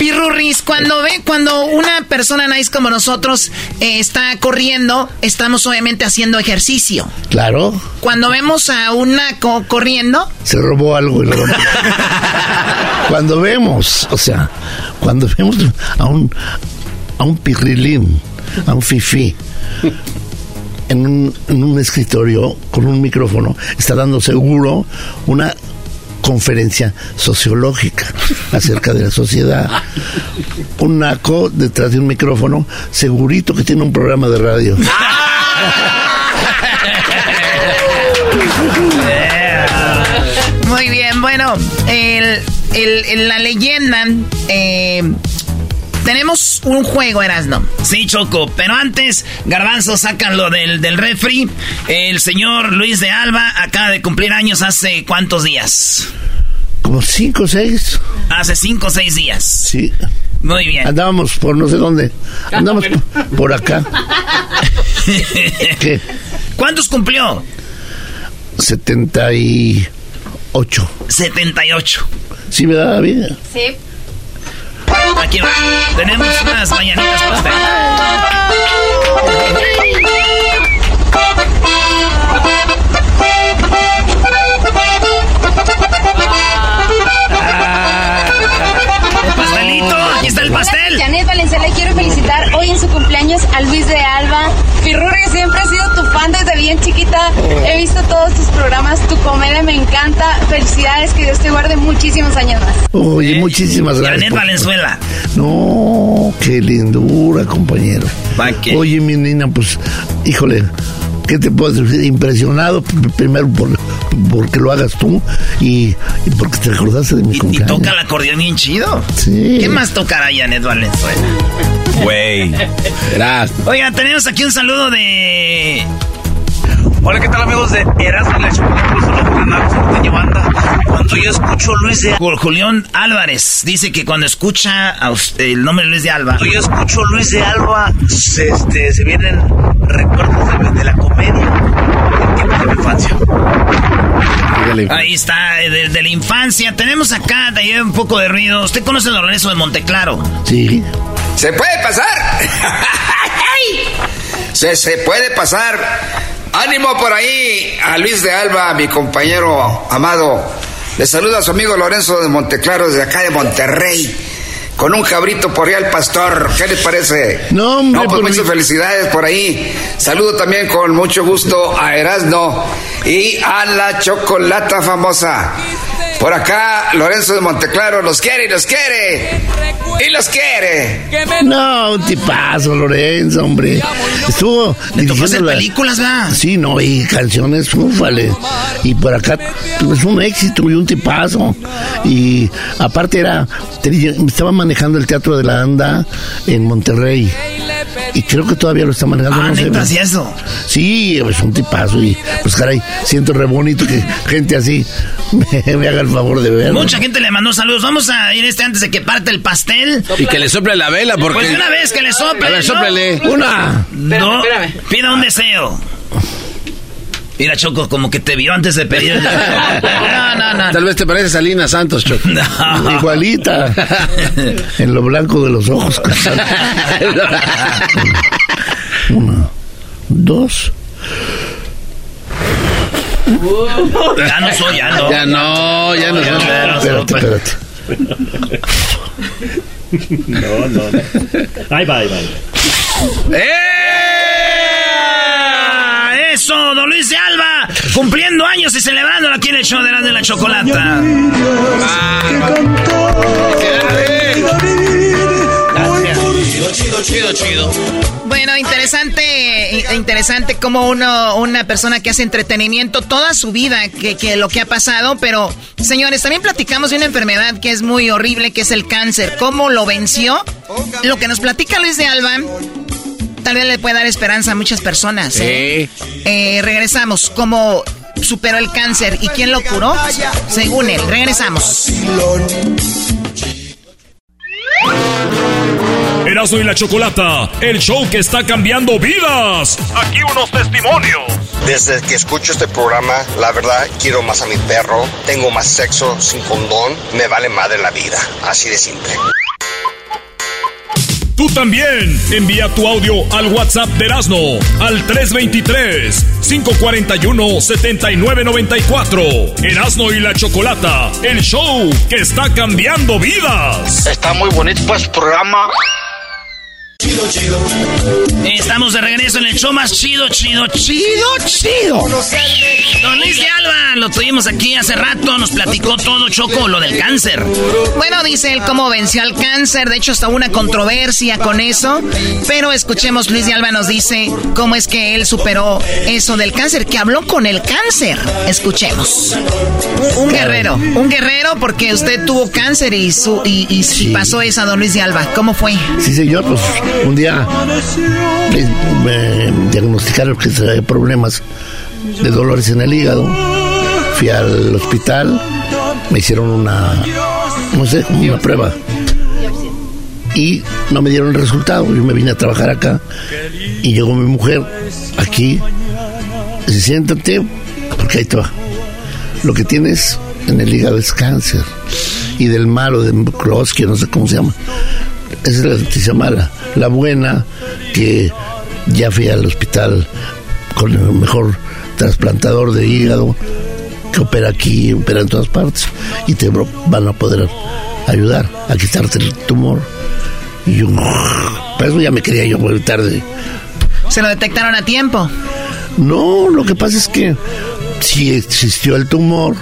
Pirurris, cuando ve, cuando una persona nice como nosotros eh, está corriendo, estamos obviamente haciendo ejercicio. Claro, Cuando vemos a un naco corriendo, se robó algo y lo rompió. Cuando vemos, o sea, cuando vemos a un, a un pirrilín, a un fifí, en un, en un escritorio con un micrófono, está dando seguro una conferencia sociológica acerca de la sociedad. Un naco detrás de un micrófono, segurito que tiene un programa de radio. Muy bien, bueno, el, el- la leyenda. eh, tenemos un juego, Erasno. Sí, Choco, pero antes, Garbanzo, sácanlo del, del refri. El señor Luis de Alba acaba de cumplir años hace cuántos días? Como cinco o seis. Hace cinco o seis días. Sí. Muy bien. Andábamos por no sé dónde. Andamos por, por acá. ¿Qué? ¿Cuántos cumplió? 78. 78. Sí, ¿verdad, bien? Sí. Aquí va. Tenemos unas mañanitas para usted. Está el pastel. Janet Valenzuela, quiero felicitar hoy en su cumpleaños a Luis de Alba. Pirurri, siempre he sido tu fan desde bien chiquita. He visto todos tus programas, tu comedia me encanta. Felicidades, que Dios te guarde muchísimos años más. Oye, muchísimas gracias. Janet por- Valenzuela. No, qué lindura, compañero. Oye, mi niña, pues, híjole, ¿qué te puedo decir? Impresionado, primero por, porque lo hagas tú y, y porque te recordaste de mi Y cumpleaños. toca el acordeón bien chido. Sí. ¿Qué más tocará Janet Valenzuela? Güey. Oiga, tenemos aquí un saludo de. Hola, ¿qué tal amigos de Erasmo y la Chocolate? Un saludo para Marcos Banda. Cuando yo escucho Luis de Por Julián Álvarez. Dice que cuando escucha a usted- el nombre de Luis de Alba. Cuando yo escucho Luis de Alba, se, este, se vienen recuerdos de, de la comedia del tiempo de mi infancia. Ahí está, eh, de, de la infancia. Tenemos acá de ahí un poco de ruido. ¿Usted conoce el Lorenzo de Monteclaro? Sí. ¿Se puede pasar? se, se puede pasar. Ánimo por ahí a Luis de Alba, mi compañero amado. Le saluda a su amigo Lorenzo de Monteclaro desde acá de Monterrey. Con un cabrito por real pastor. ¿Qué les parece? No, hombre, pues muchas felicidades por ahí. Saludo también con mucho gusto a Erasno y a la chocolata famosa. Por acá, Lorenzo de Monteclaro los quiere y los quiere. Y los quiere. No, un tipazo, Lorenzo, hombre. Estuvo dirigiendo la- películas, ¿verdad? Sí, no, y canciones, ufale. Y por acá, pues un éxito y un tipazo. Y aparte era, estaba manejando el Teatro de la Anda en Monterrey. Y creo que todavía lo está manejando. Ah, no sé, neta. ¿sí eso? Sí, es un tipazo. Y pues caray, siento re bonito que gente así me, me haga el favor de verlo. Mucha gente le mandó saludos. Vamos a ir este antes de que parte el pastel. Y que le sople la vela porque... Pues de una vez que le sople. A ver. Una. No, pida un deseo. Mira, Choco, como que te vio antes de pedir. no, no, no. Tal vez te pareces a Lina Santos, Choco. Igualita. en lo blanco de los ojos. Uno, dos. ya no soy, ya no. Ya no, ya no. Espérate, espérate. No, no. Ahí va, ahí va. ¡Eh! Eso, don Luis de Alba, cumpliendo años y celebrándolo aquí en el show de la de la chocolata. Chido, chido, chido. Bueno, interesante, interesante como uno, una persona que hace entretenimiento toda su vida, que, que, lo que ha pasado, pero señores, también platicamos de una enfermedad que es muy horrible, que es el cáncer. ¿Cómo lo venció? Lo que nos platica Luis de Alba, tal vez le puede dar esperanza a muchas personas. ¿eh? Eh, regresamos, ¿cómo superó el cáncer y quién lo curó? Según él, regresamos. Erasmo y la Chocolata, el show que está cambiando vidas. Aquí unos testimonios. Desde que escucho este programa, la verdad, quiero más a mi perro, tengo más sexo sin condón, me vale madre la vida. Así de simple. Tú también. Envía tu audio al WhatsApp de Erasmo al 323-541-7994. Erasmo y la Chocolata, el show que está cambiando vidas. Está muy bonito pues programa. Chido, chido. Estamos de regreso en el show más chido, chido, chido, chido. Don Luis de Alba, lo tuvimos aquí hace rato, nos platicó todo, Choco, lo del cáncer. Bueno, dice él cómo venció al cáncer, de hecho está una controversia con eso, pero escuchemos, Luis de Alba nos dice cómo es que él superó eso del cáncer, que habló con el cáncer. Escuchemos. Un, un guerrero, un guerrero porque usted tuvo cáncer y, su, y, y, y pasó eso a don Luis de Alba. ¿Cómo fue? Sí, señor, pues un día me, me diagnosticaron que traía problemas de dolores en el hígado. Fui al hospital, me hicieron una, no sé, una prueba. Y no me dieron el resultado. Yo me vine a trabajar acá y llegó mi mujer aquí. Dice, siéntate, porque ahí te va. Lo que tienes en el hígado es cáncer. Y del malo, de Klosky, no sé cómo se llama. Esa es la noticia mala. La buena, que ya fui al hospital con el mejor trasplantador de hígado, que opera aquí, opera en todas partes, y te van a poder ayudar a quitarte el tumor. Y yo, por eso ya me quería yo muy tarde. ¿Se lo detectaron a tiempo? No, lo que pasa es que si existió el tumor,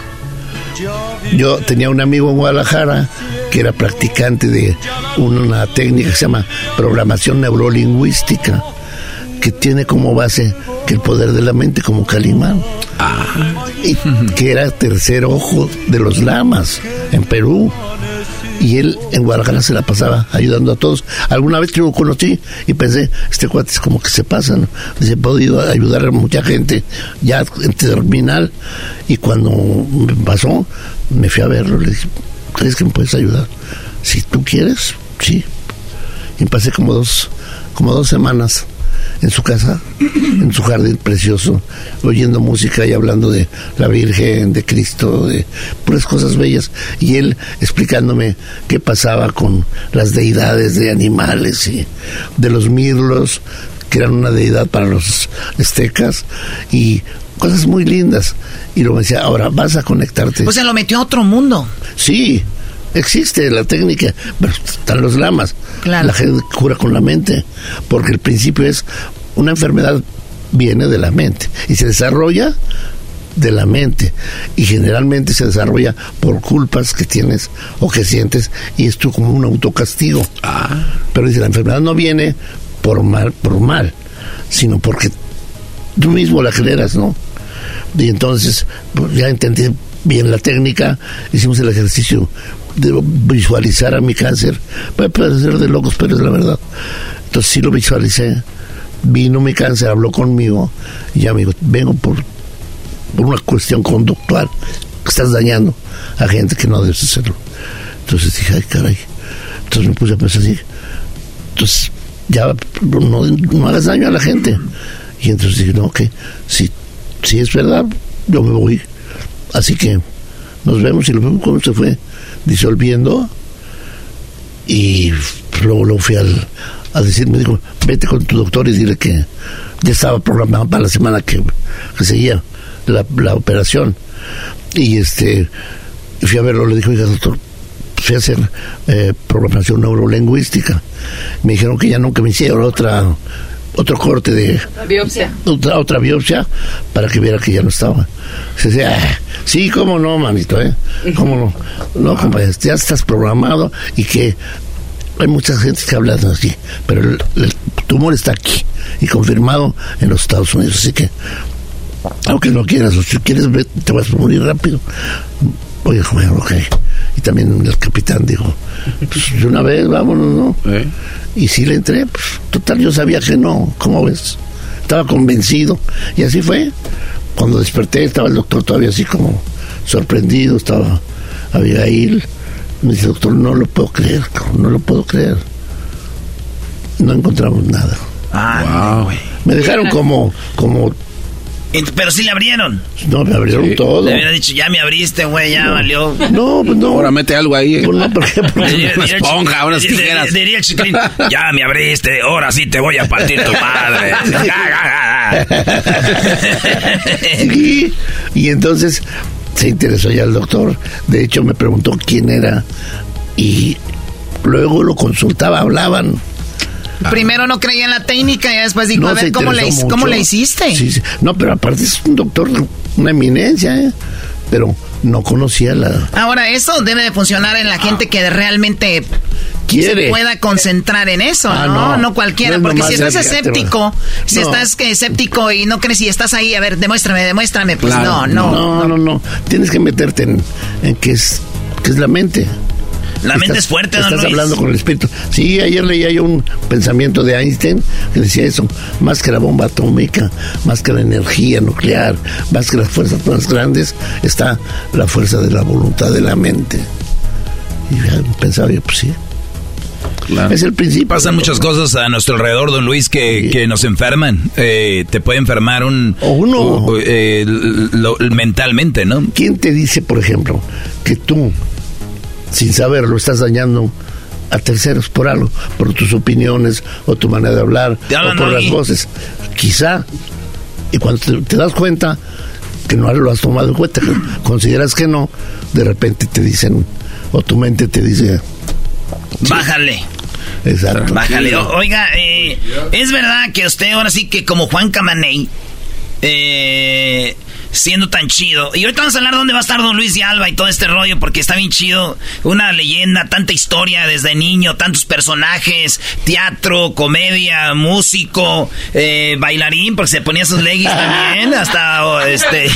yo tenía un amigo en Guadalajara que era practicante de una técnica que se llama programación neurolingüística, que tiene como base que el poder de la mente como Calimán. Y que era tercer ojo de los lamas en Perú. Y él en Guadalajara se la pasaba ayudando a todos. Alguna vez yo lo conocí y pensé, este cuate es como que se pasa, ¿no? Dice, he podido ayudar a mucha gente ya en terminal. Y cuando me pasó, me fui a verlo, le dije, ¿crees que me puedes ayudar? Si tú quieres, sí. Y pasé como dos, como dos semanas en su casa, en su jardín precioso, oyendo música y hablando de la Virgen, de Cristo, de puras cosas bellas, y él explicándome qué pasaba con las deidades de animales y de los mirlos, que eran una deidad para los aztecas, y cosas muy lindas. Y luego me decía, ahora vas a conectarte. O sea, lo metió a otro mundo. Sí, existe la técnica, pero están los lamas. Claro. La gente cura con la mente, porque el principio es una enfermedad viene de la mente y se desarrolla de la mente y generalmente se desarrolla por culpas que tienes o que sientes y esto como un autocastigo. Pero dice, la enfermedad no viene por mal, por mal, sino porque tú mismo la generas, ¿no? Y entonces pues, ya entendí bien la técnica, hicimos el ejercicio de visualizar a mi cáncer. Puede parecer de locos, pero es la verdad. Entonces sí lo visualicé. Vino mi cáncer, habló conmigo y ya me dijo, vengo por, por una cuestión conductual. Estás dañando a gente que no debes hacerlo. Entonces dije, ay, caray. Entonces me puse a pensar así. Entonces, ya no, no hagas daño a la gente. Y entonces dije, no, que si si es verdad, yo me voy. Así que nos vemos y lo vemos cómo se fue disolviendo. Y luego lo fui al, a decir, me dijo, vete con tu doctor y dile que ya estaba programado para la semana que, que seguía la, la operación. Y este, fui a verlo, le dijo, oiga, doctor, fui a hacer eh, programación neurolingüística. Me dijeron que ya nunca me hicieron otra otro corte de biopsia. Otra, otra biopsia para que viera que ya no estaba. Se decía, "Ah, sí, cómo no, mamito, ¿eh? ¿Cómo no? No, compadre, ya estás programado y que hay mucha gente que habla así, pero el, el tumor está aquí y confirmado en los Estados Unidos, así que aunque no quieras, o si quieres, te vas a morir rápido. Oye, joder, ok. Y también el capitán dijo, pues de una vez, vámonos, ¿no? Y sí le entré, pues total, yo sabía que no, ¿cómo ves? Estaba convencido. Y así fue. Cuando desperté estaba el doctor todavía así como sorprendido, estaba Abigail. Me dice, doctor, no lo puedo creer, no lo puedo creer. No encontramos nada. Ah. Me dejaron como, como, Pero sí le abrieron. no, me abrieron todo. Le hubiera dicho, ya me abriste, güey, ya valió. No, pues no. Ahora mete algo ahí. Pues no, ¿por qué? Porque Diría- Una esponja, unas diría- tijeras. Diría el chiquilín, ya me abriste, ahora sí te voy a partir tu madre. Sí, y entonces se interesó ya el doctor. De hecho, me preguntó quién era y luego lo consultaba, hablaban. Primero no creía en la técnica y después dijo, No a ver, ¿cómo le, ¿cómo le hiciste? Sí, sí. No, pero aparte es un doctor, una eminencia, ¿eh? Pero no conocía la... Ahora, eso debe de funcionar en la gente que realmente Quiere. se pueda concentrar en eso, Ah, ¿no? no. No, cualquiera, No porque si estás escéptico, si No. estás que escéptico y no crees y estás ahí, a ver, demuéstrame, demuéstrame, pues Claro, no, no. no, no, no. Tienes que meterte en, en qué es, qué es la mente. La mente es fuerte, don Estás Luis. hablando con el espíritu. Sí, ayer leía yo un pensamiento de Einstein que decía eso. Más que la bomba atómica, más que la energía nuclear, más que las fuerzas más grandes, está la fuerza de la voluntad de la mente. Y pensaba yo, pues sí. Es el principio. Pasan muchas cosas a nuestro alrededor, don Luis, que, que nos enferman. Eh, te puede enfermar un... uno. o- eh, lo- mentalmente, ¿no? ¿Quién te dice, por ejemplo, que tú, sin saberlo, estás dañando a terceros por algo, por tus opiniones o tu manera de hablar o por las voces? Quizá. Y cuando te, te das cuenta que no lo has tomado en cuenta, que consideras que no, de repente te dicen, o tu mente te dice, Bájale. exacto. Bájale. O- oiga, eh, es verdad que usted ahora sí que como Juan Camaney, eh, siendo tan chido. Y ahorita vamos a hablar de dónde va a estar Don Luis de Alba y todo este rollo, porque está bien chido. Una leyenda, tanta historia desde niño, tantos personajes, teatro, comedia, músico, eh, bailarín, porque se ponía sus leggings también, hasta oh, este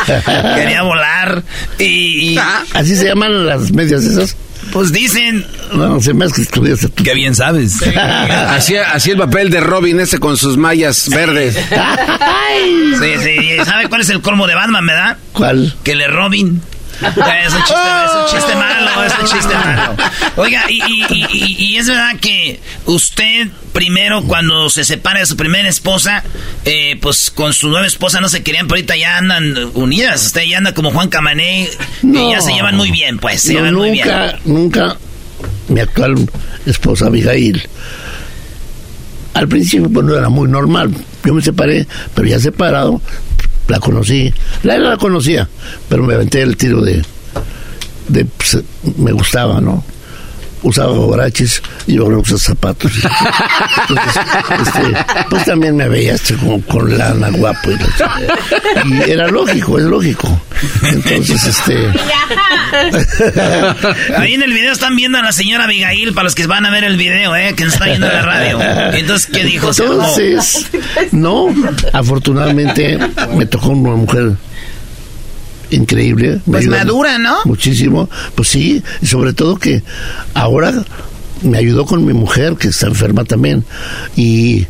quería volar. Y, y- Así se llaman las medias esas. Pues dicen, No, se me hace que estudiaste tú. Qué bien sabes. Así, así el papel de Robin ese con sus mallas verdes. sí, sí, ¿sabe cuál es el colmo de Batman, verdad? ¿Cuál? Que le Robin. Es un chiste, es un chiste malo, es un chiste malo. Oiga, y, y- y- y- y es verdad que usted primero cuando se separa de su primera esposa, eh, pues con su nueva esposa no se querían, pero ahorita ya andan unidas. Usted ya anda como Juan Camané y ya se llevan muy bien, pues, se No, llevan muy bien. nunca, nunca mi actual esposa Abigail. Al principio pues no era muy normal. Yo me separé, pero ya separado, la conocí. La, la conocía, pero me aventé el tiro de, de pues, me gustaba, ¿no? Usaba borrachos y ahora usa zapatos. Entonces, este, pues también me veía este, como con lana guapo. Y, era lógico, es lógico. Entonces, este... Ahí en el video están viendo a la señora Abigail, para los que van a ver el video, eh, que nos está viendo en la radio. Entonces, ¿qué dijo? Entonces, no, afortunadamente me tocó una mujer increíble. me Pues madura, ¿no? Muchísimo, pues sí, y sobre todo que ahora me ayudó con mi mujer que está enferma también y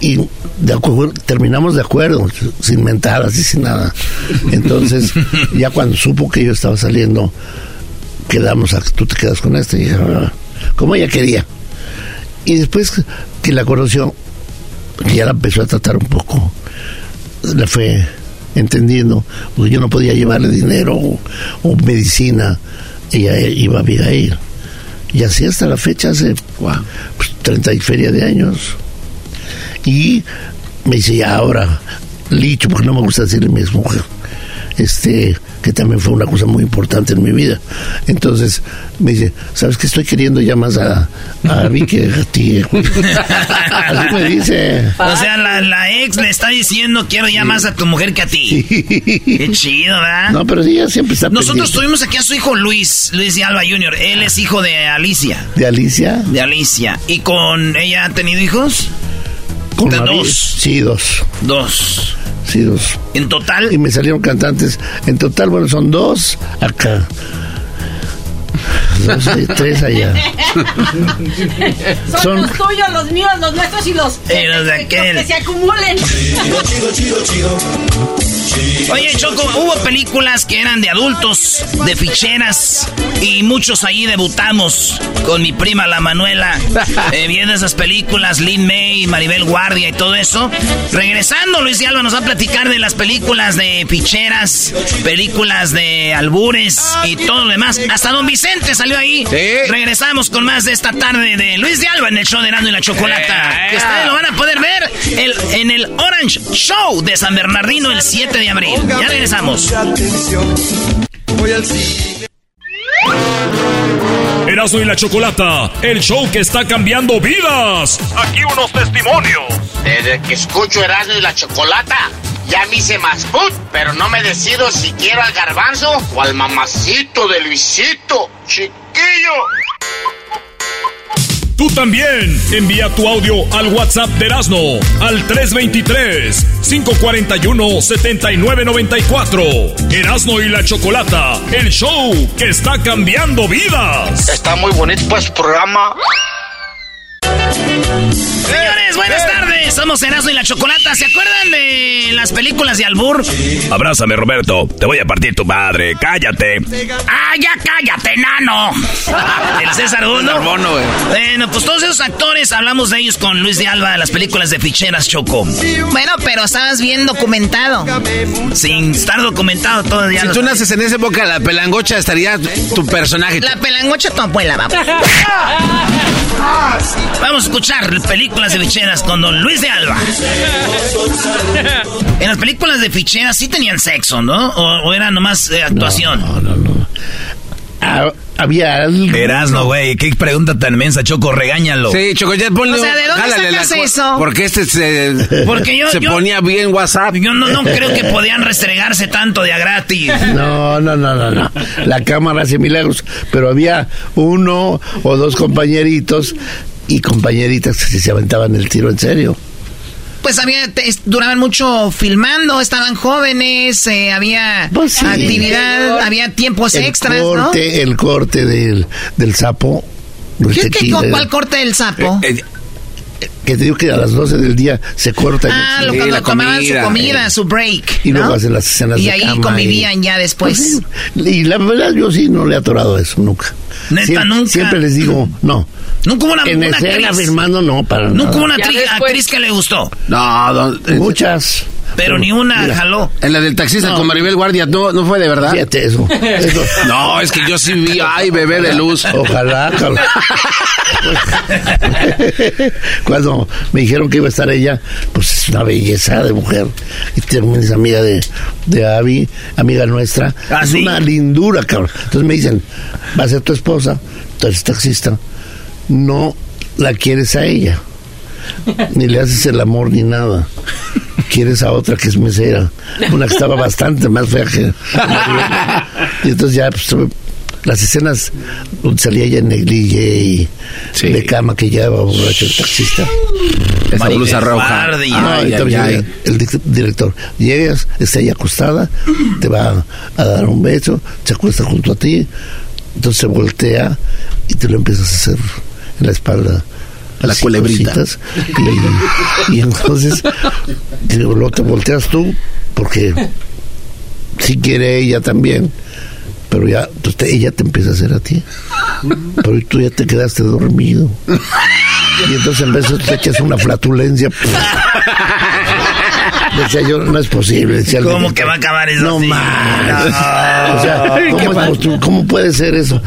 y de acuerdo, terminamos de acuerdo, sin mentadas y sin nada. Entonces, ya cuando supo que yo estaba saliendo, quedamos a tú te quedas con este, y dije, "Ah", como ella quería. Y después que la conoció, que ya la empezó a tratar un poco, le fue entendiendo, porque yo no podía llevarle dinero o, o medicina, ella iba a Abigail. Y así hasta la fecha, hace pues, 30 y feria de años. Y me dice, ya ahora, Licho, porque no me gusta decirle mi mujer, este, que también fue una cosa muy importante en mi vida. Entonces me dice, ¿sabes que estoy queriendo ya más a, a Vicky que a ti? güey?" Así me dice. O sea, la, la ex le está diciendo quiero ya más a tu mujer que a ti. Qué chido, ¿verdad? No, pero sí, ella siempre está Nosotros pendiente. tuvimos aquí a su hijo Luis, Luis de Alba Jr. Él es hijo de Alicia. ¿De Alicia? De Alicia. ¿Y con ella ha tenido hijos? Con María. dos. Sí, dos. Dos. Sí, dos. ¿En total? Y me salieron cantantes. En total, bueno, son dos acá. Dos, eh, tres allá. Son, Son- los tuyos, los míos, los nuestros y los, Y los de aquel. que se acumulen. Oye, Choco, hubo películas que eran de adultos, de ficheras, y muchos ahí debutamos con mi prima la Manuela, eh, viendo esas películas, Lin May, Maribel Guardia y todo eso. Regresando, Luis de Alba nos va a platicar de las películas de ficheras, películas de albures y todo lo demás. Hasta Don Vicente salió ahí. Regresamos con más de esta tarde de Luis de Alba en el show de Erasmo y la Chocolata. Que ustedes lo van a poder ver el- en el Orange Show de San Bernardino el 7 de abril. Ya regresamos. Voy al cine. Erasmo y la Chocolata, el show que está cambiando vidas. Aquí unos testimonios. Desde que escucho Erasmo y la Chocolata, ya me hice más put, pero no me decido si quiero al garbanzo o al mamacito de Luisito, chiquillo. Tú también envía tu audio al WhatsApp de Erasmo al 323-541-7994. Erasmo y la Chocolata, el show que está cambiando vidas. Está muy bonito pues programa. Señores, buenas tardes. Somos Erasmo y la Chocolata. ¿Se acuerdan de las películas de Albur? Abrázame, Roberto. Te voy a partir tu madre. Cállate. ¡Ah, ya cállate, nano! El César Uno. Bueno, pues todos esos actores, hablamos de ellos con Luis de Alba de las películas de ficheras Choco. Bueno, pero estabas bien documentado. Sin estar documentado todavía. Si tú naces en esa época, la pelangocha estaría tu personaje. La pelangocha tu abuela, vamos. Vamos a escuchar películas de ficheras con don Luis de Alba. En las películas de ficheras sí tenían sexo, ¿no? ¿O, o era nomás eh, actuación? No, no, no. Ah, había algo. Erasno, güey. ¿Qué pregunta tan mensa, Choco? Regáñalo. Sí, Choco, ya ponle. O sea, ¿de dónde sacas la eso? Porque este se, Porque yo- se yo- ponía bien WhatsApp. Yo no, no creo que podían restregarse tanto de a gratis. No, no, no, no, no. La cámara hace milagros. Pero había uno o dos compañeritos y compañeritas que se aventaban el tiro en serio. Pues había, te- duraban mucho filmando, estaban jóvenes, eh, había Pues sí. actividad, había tiempos el extras, ¿no? corte, el corte del, del sapo. del ¿Qué, qué, tequila. ¿Cuál corte del sapo? Eh, Que te digo que a las 12 del día se corta. ah, el- lo cuando tomaban su comida, su break. Y luego ¿no? hacen las escenas Y de ahí cama convivían ya después. Pues Y la verdad, yo sí no le he atorado eso nunca. Neta, siempre, nunca. Siempre les digo, no. Nunca hubo una, en una escena actriz. firmando, no, para Nunca hubo nada. una actriz, actriz que le gustó. No, eh, Muchas. Pero ni una mira, jaló. En la del taxista No. con Maribel Guardia, no, no fue de verdad. Fíjate eso. eso. No, es que yo sí vi, ay, bebé de luz. Ojalá, ojalá. Cuando me dijeron que iba a estar ella, pues es una belleza de mujer. Y también es amiga de, de Abby, amiga nuestra. ¿Ah, es sí? una lindura, cabrón. Entonces me dicen, va a ser tu esposa, tú eres taxista. No la quieres a ella. Ni le haces el amor ni nada. Quieres a otra que es mesera. Una que estaba bastante más fea que. Y entonces ya, pues, las escenas donde salía ella en neglige y de cama que llevaba borracho el taxista. Esa blusa roja. No, Ay, ay, llega el director. Llegas, está ahí acostada, te va a dar un beso, se acuesta junto a ti, entonces se voltea y te lo empiezas a hacer en la espalda. La así, culebrita. cositas, Y, y entonces y luego te volteas tú, porque si quiere ella también, pero ya entonces te- ella te empieza a hacer a ti. Pero tú ya te quedaste dormido. Y entonces en vez de te echas una flatulencia. Decía yo, no es posible. Decía ¿Cómo director. que va a acabar eso No así? más. No. O sea, ¿cómo, es posible? ¿cómo puede ser eso?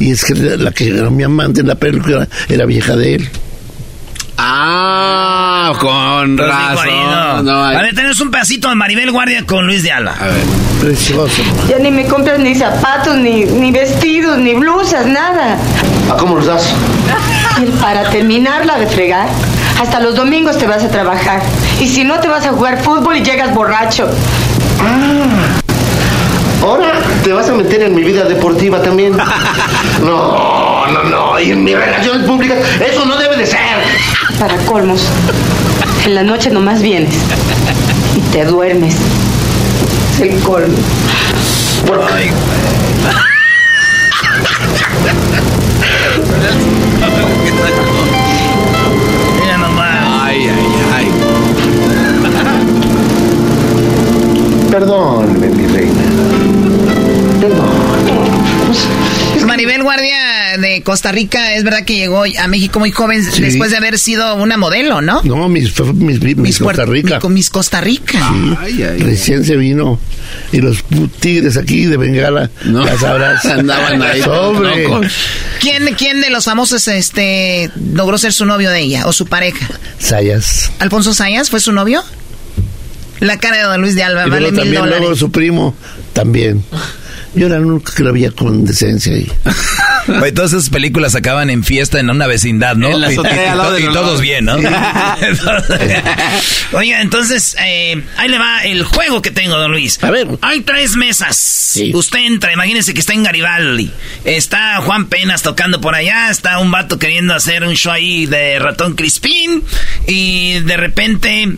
Y es que la que era mi amante en la película era vieja de él. Ah, con dijo razón. no. No, hay- A ver, tenemos un pedacito de Maribel Guardia con Luis de Alba. A ver. Precioso. Ya ni me compras ni zapatos, ni, ni vestidos, ni blusas, nada. ¿A cómo los das? Para terminarla de fregar, hasta los domingos te vas a trabajar. Y si no, te vas a jugar fútbol y llegas borracho. Ahora te vas a meter en mi vida deportiva también. No, no, no. Y en mis relaciones públicas, eso no debe de ser. Para colmos, en la noche nomás vienes y te duermes. Es el colmo. Mira nomás. Ay, ay, ay. Perdónme, mi reina. Pues Maribel Guardia de Costa Rica, es verdad que llegó a México muy joven Sí. después de haber sido una modelo, ¿no? No, mis, fue mis, mis, Mis Costa Rica. Con mis Costa Rica. Ay, ay. Recién se vino. Y los tigres aquí de Bengala, No. ya sabrás. Andaban ahí, Sobre. ¿Quién, ¿Quién de los famosos este logró ser su novio de ella o su pareja? Sayas. ¿Alfonso Sayas fue su novio? La cara de Don Luis de Alba Y vale mil también dólares. luego su primo, también. Yo era nunca que lo había con decencia ahí. Oye, todas esas películas acaban en fiesta en una vecindad, ¿no? En la Y- todos bien, ¿no? Oiga, entonces, eh, ahí le va el juego que tengo, don Luis. A ver. Hay tres mesas. Usted entra, imagínese que está en Garibaldi. Está Juan Penas tocando por allá, está un vato queriendo hacer un show ahí de ratón Crispín. Y de repente,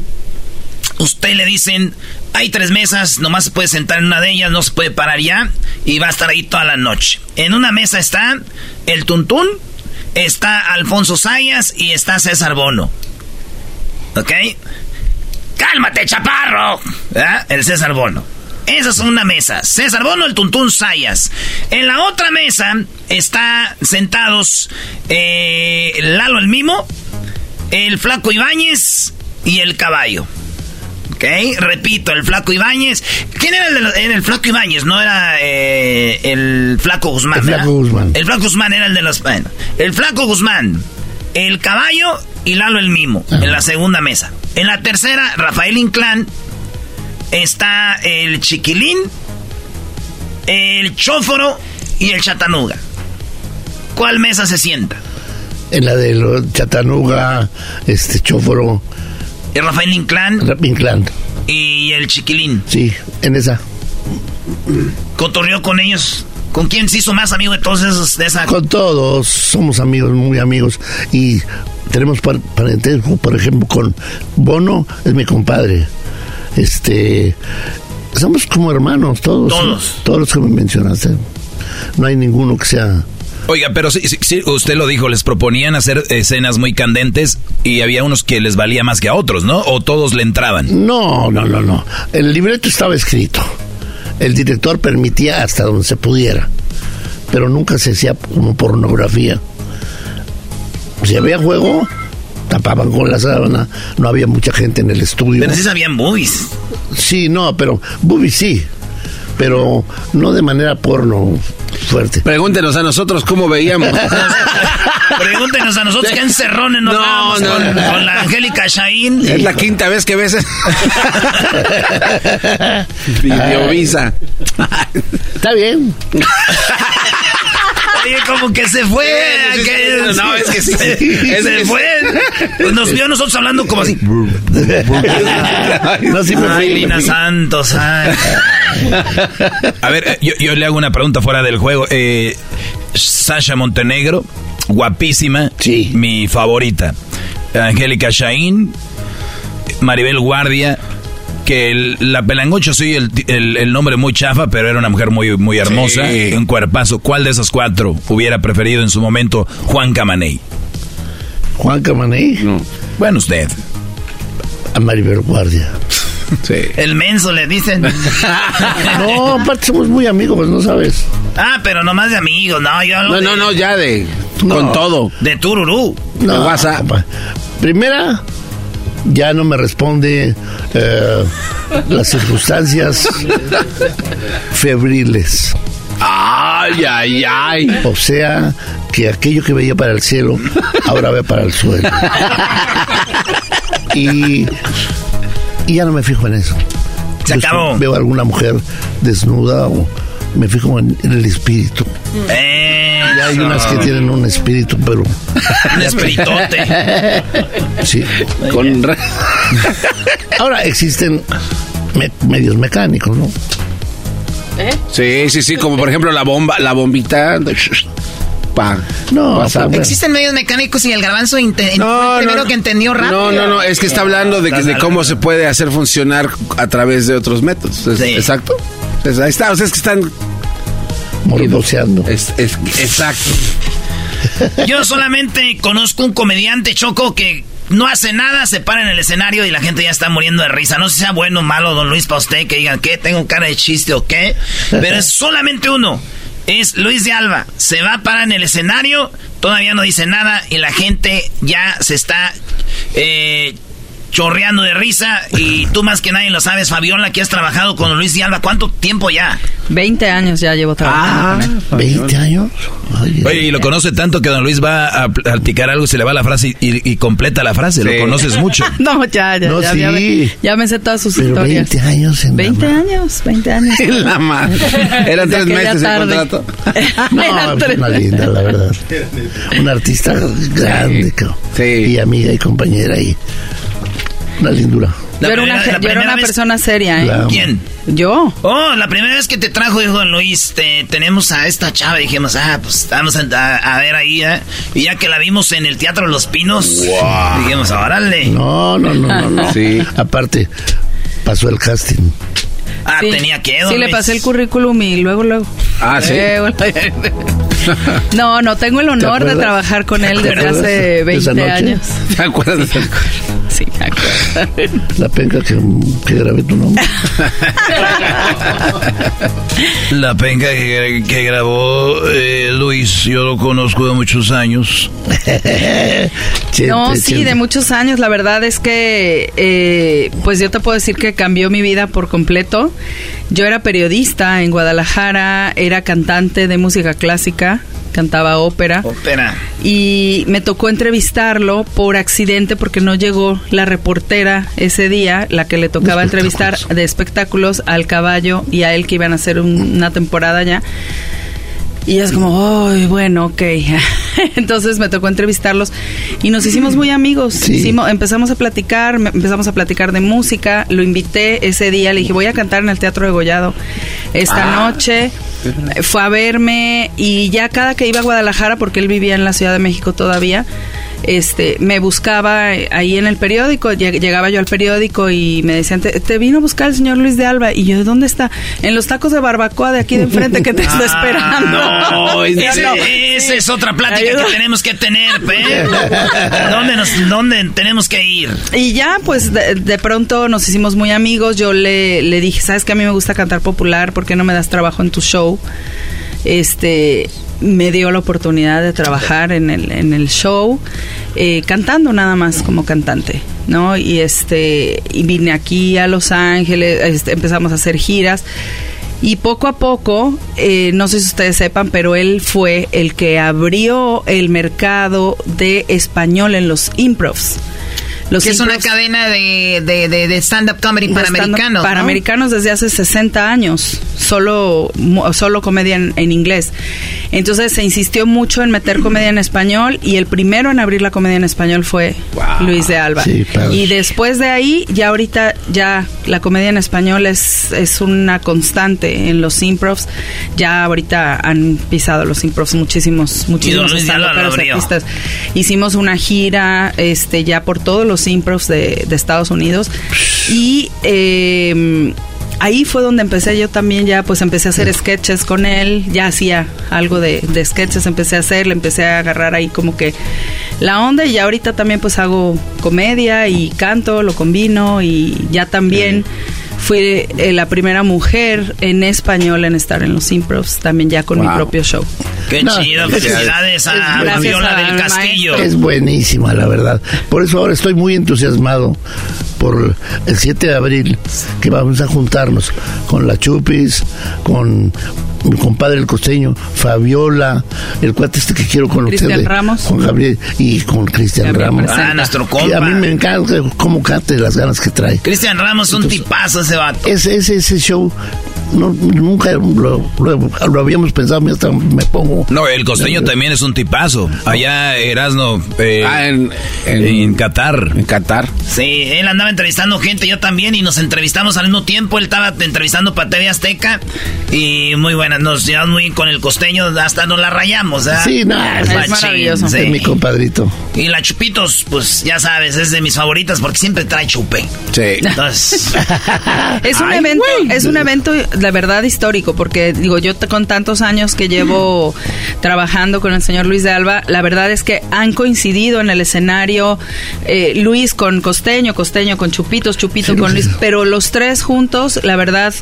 usted le dicen, hay tres mesas, nomás se puede sentar en una de ellas, no se puede parar ya. Y va a estar ahí toda la noche. En una mesa está el Tuntún, está Alfonso Sayas y está César Bono. ¿Ok? ¡Cálmate, chaparro! ¿verdad? El César Bono. Esa es una mesa. César Bono, el Tuntún Sayas. En la otra mesa está sentados eh, Lalo el Mimo, el Flaco Ibáñez y el Caballo. ¿Ok? Repito, el Flaco Ibáñez. ¿Quién era el, de era el Flaco Ibáñez? No era eh, el Flaco Guzmán. El Flaco. Guzmán. El Flaco Guzmán era el de los... Bueno, el Flaco Guzmán, el Caballo y Lalo el Mimo. En la segunda mesa. En la tercera, Rafael Inclán. Está el Chiquilín, el Chóforo y el Chatanuga. ¿Cuál mesa se sienta? En la de los Chatanuga, este Chóforo, El Rafael Inclán Inclán. y el Chiquilín. Sí, en esa. Cotorreó con ellos. ¿Con quién se hizo más amigo de todos esos de esa? Con todos, somos amigos, muy amigos. Y tenemos par- parentesco, por ejemplo, con Bono, es mi compadre. Este. Somos como hermanos, todos. Todos. Todos los que me mencionaste. No hay ninguno que sea. Oiga, pero sí, sí, sí, usted lo dijo, les proponían hacer escenas muy candentes y había unos que les valía más que a otros, ¿no? O todos le entraban. No, no, no, no. El libreto estaba escrito. El director permitía hasta donde se pudiera. Pero nunca se hacía como pornografía. Si había juego, tapaban con la sábana. No había mucha gente en el estudio. Pero sí sabían boobies. Sí, no, pero Bubi sí. Pero no de manera porno fuerte. Pregúntenos a nosotros cómo veíamos. Pregúntenos a nosotros qué encerrones nos No, dábamos no, con, no. con la Angélica Shain. es la quinta vez que ves. Videovisa. Está bien. Oye, como que se fue. Sí, que-. No, es que sí. Se, Es se que fue. Nos vio a nosotros hablando como así. No, sí me Ay, Lina. Santos. ay. A ver, eh, yo, yo le hago una pregunta fuera del juego. Eh, Sasha Montenegro, guapísima, Sí. mi favorita. Angélica Shain, Maribel Guardia, que el- la pelangocha soy el, el- el nombre muy chafa, pero era una mujer muy, muy hermosa, Sí. un cuerpazo. ¿Cuál de esos cuatro hubiera preferido en su momento Juan Camaney? Juan Camaney, Bueno, usted. a Maribel Guardia. Sí. El menso le dicen. No, aparte somos muy amigos, pues no sabes. Ah, pero nomás de amigos. No, yo No, no, de- no, ya de. No. Con todo. De Tururú. No, WhatsApp. compa. Primera, ya no me responde eh, las circunstancias febriles. Ay, ay, ay. O sea, que aquello que veía para el cielo, ahora ve para el suelo. Y, y ya no me fijo en eso. Se acabó. Veo a alguna mujer desnuda o me fijo en, en el espíritu. Y hay unas que tienen un espíritu, pero... Un espiritote. Sí. Con ra- Ahora existen me- medios mecánicos, ¿no? Sí, sí, sí, como por ejemplo la bomba, la bombita. Pa, No, pasa. Existen medios mecánicos y el garbanzo el primero que entendió rápido. No, no, no, es que está hablando de, que- de cómo se puede hacer funcionar a través de otros métodos. Es- Exacto. Es- ahí está, o sea, es que están... Morboseando. Es, es- exacto. Yo solamente conozco un comediante choco que no hace nada, se para en el escenario y la gente ya está muriendo de risa. No sé si sea bueno o malo, don Luis, para usted que digan que tengo cara de chiste o qué, pero es solamente uno. Es Luis de Alba. Se va para en el escenario, todavía no dice nada y la gente ya se está eh, chorreando de risa. Y tú más que nadie lo sabes, Fabiola, que has trabajado con Luis de Alba. ¿Cuánto tiempo ya? 20 años ya llevo trabajando con él. 20 años. Oye, y lo conoce tanto que don Luis va a platicar algo y se le va la frase y, y- y completa la frase. Lo conoces mucho. No, ya, ya, No, ya, sí. ya, me, ya me sé todas sus Pero historias. 20 años en 20 años, 20 años. En la madre. Eran tres meses el contrato. No, Eran es tres. una linda, la verdad. Una artista grande, cabrón. Y amiga y compañera y una lindura. Yo era una, la yo era una vez- persona seria, ¿eh? La. ¿Quién? Yo. Oh, la primera vez que te trajo, dijo Luis, te- tenemos a esta chava. Dijimos, ah, pues vamos a, a- a ver ahí, ¿eh? Y ya que la vimos en el Teatro Los Pinos, dijimos, órale. No, no, no, no. no. Sí. Aparte, pasó el casting. Ah, Sí. tenía que, Sí, le pasé el currículum y luego, luego. Ah, sí. Luego, No, no, tengo el honor de trabajar con él ¿Te desde hace de esa 20 noche? años. ¿Te acuerdas de eso? Sí, me acuerdo. La penca que, que grabé tu nombre. La penca que, que grabó eh, Luis, yo lo conozco de muchos años. No, sí, de muchos años. La verdad es que, eh, pues yo te puedo decir que cambió mi vida por completo. Yo era periodista en Guadalajara, era cantante de música clásica, cantaba ópera. Ópera. Y me tocó entrevistarlo por accidente porque no llegó la reportera ese día, la que le tocaba entrevistar de espectáculos al caballo y a él que iban a hacer un- una temporada ya. Y es como, ay, bueno, ok. Entonces me tocó entrevistarlos y nos hicimos muy amigos. Hicimos- empezamos a platicar, empezamos a platicar de música. Lo invité ese día, le dije, voy a cantar en el Teatro de Gollado esta Ah. noche. Fue a verme y ya cada que iba a Guadalajara, porque él vivía en la Ciudad de México todavía, este, me buscaba ahí en el periódico, lleg- llegaba yo al periódico y me decían, te, te vino a buscar el señor Luis de Alba. Y yo, ¿dónde está? En los tacos de barbacoa de aquí de enfrente que te está esperando. Ah, No, Sí, ese- no. esa es otra plática Ayuda. que tenemos que tener, ¿eh? ¿Dónde, nos, ¿Dónde tenemos que ir? Y ya, pues de, de pronto nos hicimos muy amigos. Yo le, le dije, ¿sabes que a mí me gusta cantar popular? ¿Por qué no me das trabajo en tu show? Este me dio la oportunidad de trabajar en el, en el show, eh, cantando nada más como cantante, ¿no? Y este, y vine aquí a Los Ángeles, este, empezamos a hacer giras. Y poco a poco, eh, no sé si ustedes sepan, pero él fue el que abrió el mercado de español en los improvs. Los que es una cadena de, de, de, de stand-up comedy para americanos. Para ¿no? americanos desde hace 60 años, solo, mu- solo comedia en, en inglés. Entonces se insistió mucho en meter comedia en español y el primero en abrir la comedia en español fue Luis de Alba. Sí, y después de ahí, ya ahorita, ya la comedia en español es, es una constante en los improvs. Ya ahorita han pisado los improvs muchísimos, muchísimos Luis de Alba lo stand-uperos, abrió. artistas. Hicimos una gira este ya por todos los improvs de, de Estados Unidos. Y eh, ahí fue donde empecé yo también ya pues empecé a hacer sketches con él. Ya hacía algo de, de sketches empecé a hacer le empecé a agarrar ahí como que la onda. Y ya ahorita también pues hago comedia y canto lo combino y ya también Fui eh, la primera mujer en español en estar en los improvs, también ya con mi propio show. Qué No, chido, es- felicidades a Gracias Fabiola a del Castillo. Es buenísima, la verdad. Por eso ahora estoy muy entusiasmado por el 7 de abril, que vamos a juntarnos con la Chupis, con mi compadre el costeño, Fabiola, el cuate este que quiero conocer. Cristian Ramos. Con Gabriel y con Cristian Ramos. presenta. Ah, nuestro Que a compa. mí me encanta cómo cante las ganas que trae. Cristian Ramos, un tipazo ese vato. Ese, ese, ese show, no, nunca lo, lo- lo habíamos pensado, hasta me pongo... No, el costeño también es un tipazo. Allá Erasno eh, Ah, en, en, en Qatar. en Qatar. Sí, él andaba entrevistando gente, yo también, y nos entrevistamos al mismo tiempo. Él estaba entrevistando para TV Azteca. Y muy buena, nos llevamos muy bien con el costeño, hasta nos la rayamos, ¿verdad? Sí, no, es Machín, maravilloso. sí. Es mi compadrito. Y la Chupitos, pues ya sabes, es de mis favoritas porque siempre trae chupe. Sí. Entonces, Es un evento, es un evento de verdad histórico, porque digo, yo con tantos años que llevo trabajando con el señor Luis de Alba, la verdad es que han coincidido en el escenario eh, Luis con Costeño, Costeño con Chupitos, Chupito Sí, con sí. Luis, pero los tres juntos, la verdad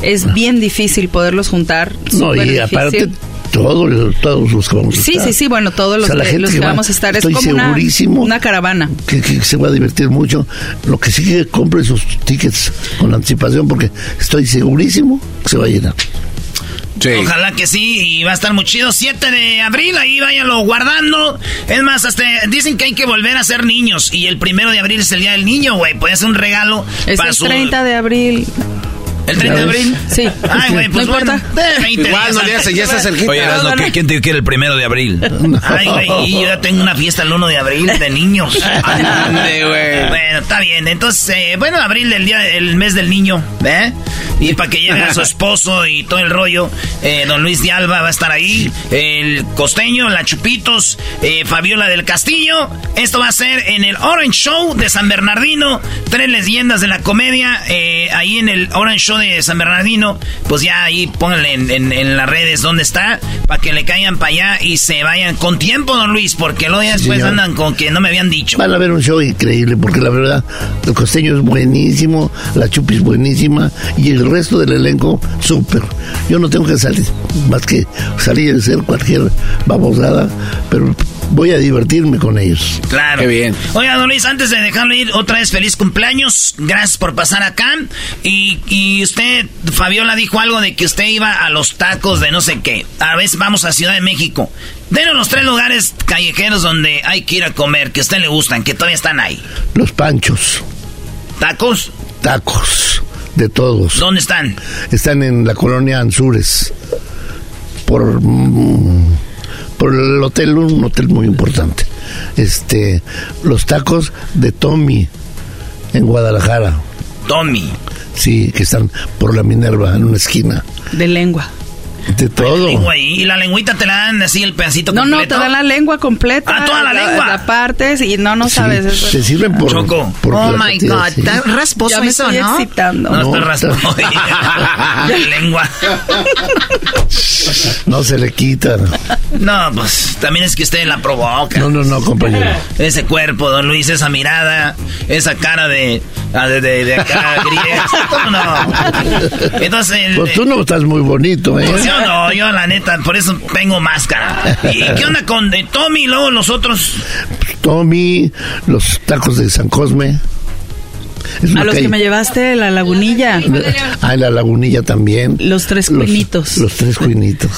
es bien difícil poderlos juntar. No, y difícil. aparte, todos, todos los que vamos a Sí, estar. sí, sí, bueno, todos O los, sea, la que, gente los que que va, vamos a estar es estoy como una, segurísimo una caravana. Que, que se va a divertir mucho. Lo que sí que compre sus tickets con anticipación porque estoy segurísimo que se va a llenar. Sí. ojalá que sí, y va a estar muy chido. 7 de abril, ahí váyanlo guardando. Es más, hasta dicen que hay que volver a ser niños. Y el primero de abril es el día del niño, güey. Puede ser un regalo Es para el su. 30 de abril. ¿El 30 de abril? Sí. Ay, güey, pues no bueno, importa. de 20 Igual días no le hace, ya está cerquita. Oye, Erasno, ¿qué- ¿quién te quiere el primero de abril? Ay, güey, y yo ya tengo una fiesta el 1 de abril de niños. Ande, güey. Bueno, está bien. Entonces, eh, bueno, abril, el día, el mes del niño, ¿eh? Y para que llegue a su esposo y todo el rollo, eh, don Luis de Alba va a estar ahí, el costeño, la Chupitos, eh, Fabiola del Castillo. Esto va a ser en el Orange Show de San Bernardino, tres leyendas de la comedia, eh, ahí en el Orange Show de San Bernardino. Pues ya ahí pónganle en, en- en las redes dónde está, para que le caigan para allá y se vayan con tiempo, don Luis, porque luego después señor. andan con que no me habían dicho. Van a ver un show increíble porque la verdad el costeño es buenísimo, la chupis buenísima y el resto del elenco súper. Yo no tengo que salir más que salir y hacer cualquier babosada, pero voy a divertirme con ellos. Claro. Qué bien. Oiga, don Luis, antes de dejarlo ir, otra vez feliz cumpleaños. Gracias por pasar acá. Y, y usted, Fabiola, dijo algo de que usted iba a los tacos de no sé qué. A veces vamos a Ciudad de México. Denos los tres lugares callejeros donde hay que ir a comer, que a usted le gustan, que todavía están ahí. Los panchos, ¿Tacos? tacos, de todos. ¿Dónde están? Están en la colonia Anzures. Por, mm, por el hotel, un hotel muy importante. Este, los tacos de Tommy en Guadalajara. Tommy. Sí, que están por la Minerva en una esquina. De lengua. De todo. Lengua ahí. Y la lengüita te la dan así el pedacito No, no, completo. te dan la lengua completa. Ah, toda la lengua. La partes y no, no Sí, sabes. eso. se sirven por. Choco. por Oh la my God, sí. está rasposo Ya me eso, estoy ¿no? excitando. No, No, estoy raspado. La lengua. No se le quita. No, pues también es que usted la provoca. No, no, no, compañero. Ese cuerpo, don Luis, esa mirada, esa cara de. ah, de, de, de acá, griega. ¿Cómo no? Entonces. Pues tú no estás muy bonito, ¿eh? Yo no, yo la neta, por eso tengo máscara. ¿Y qué onda con de Tommy y luego los otros? Tommy, los tacos de San Cosme. Es A los que me llevaste la lagunilla. Ah, en la lagunilla también. Los tres Los- cuinitos. Los, tres cuinitos.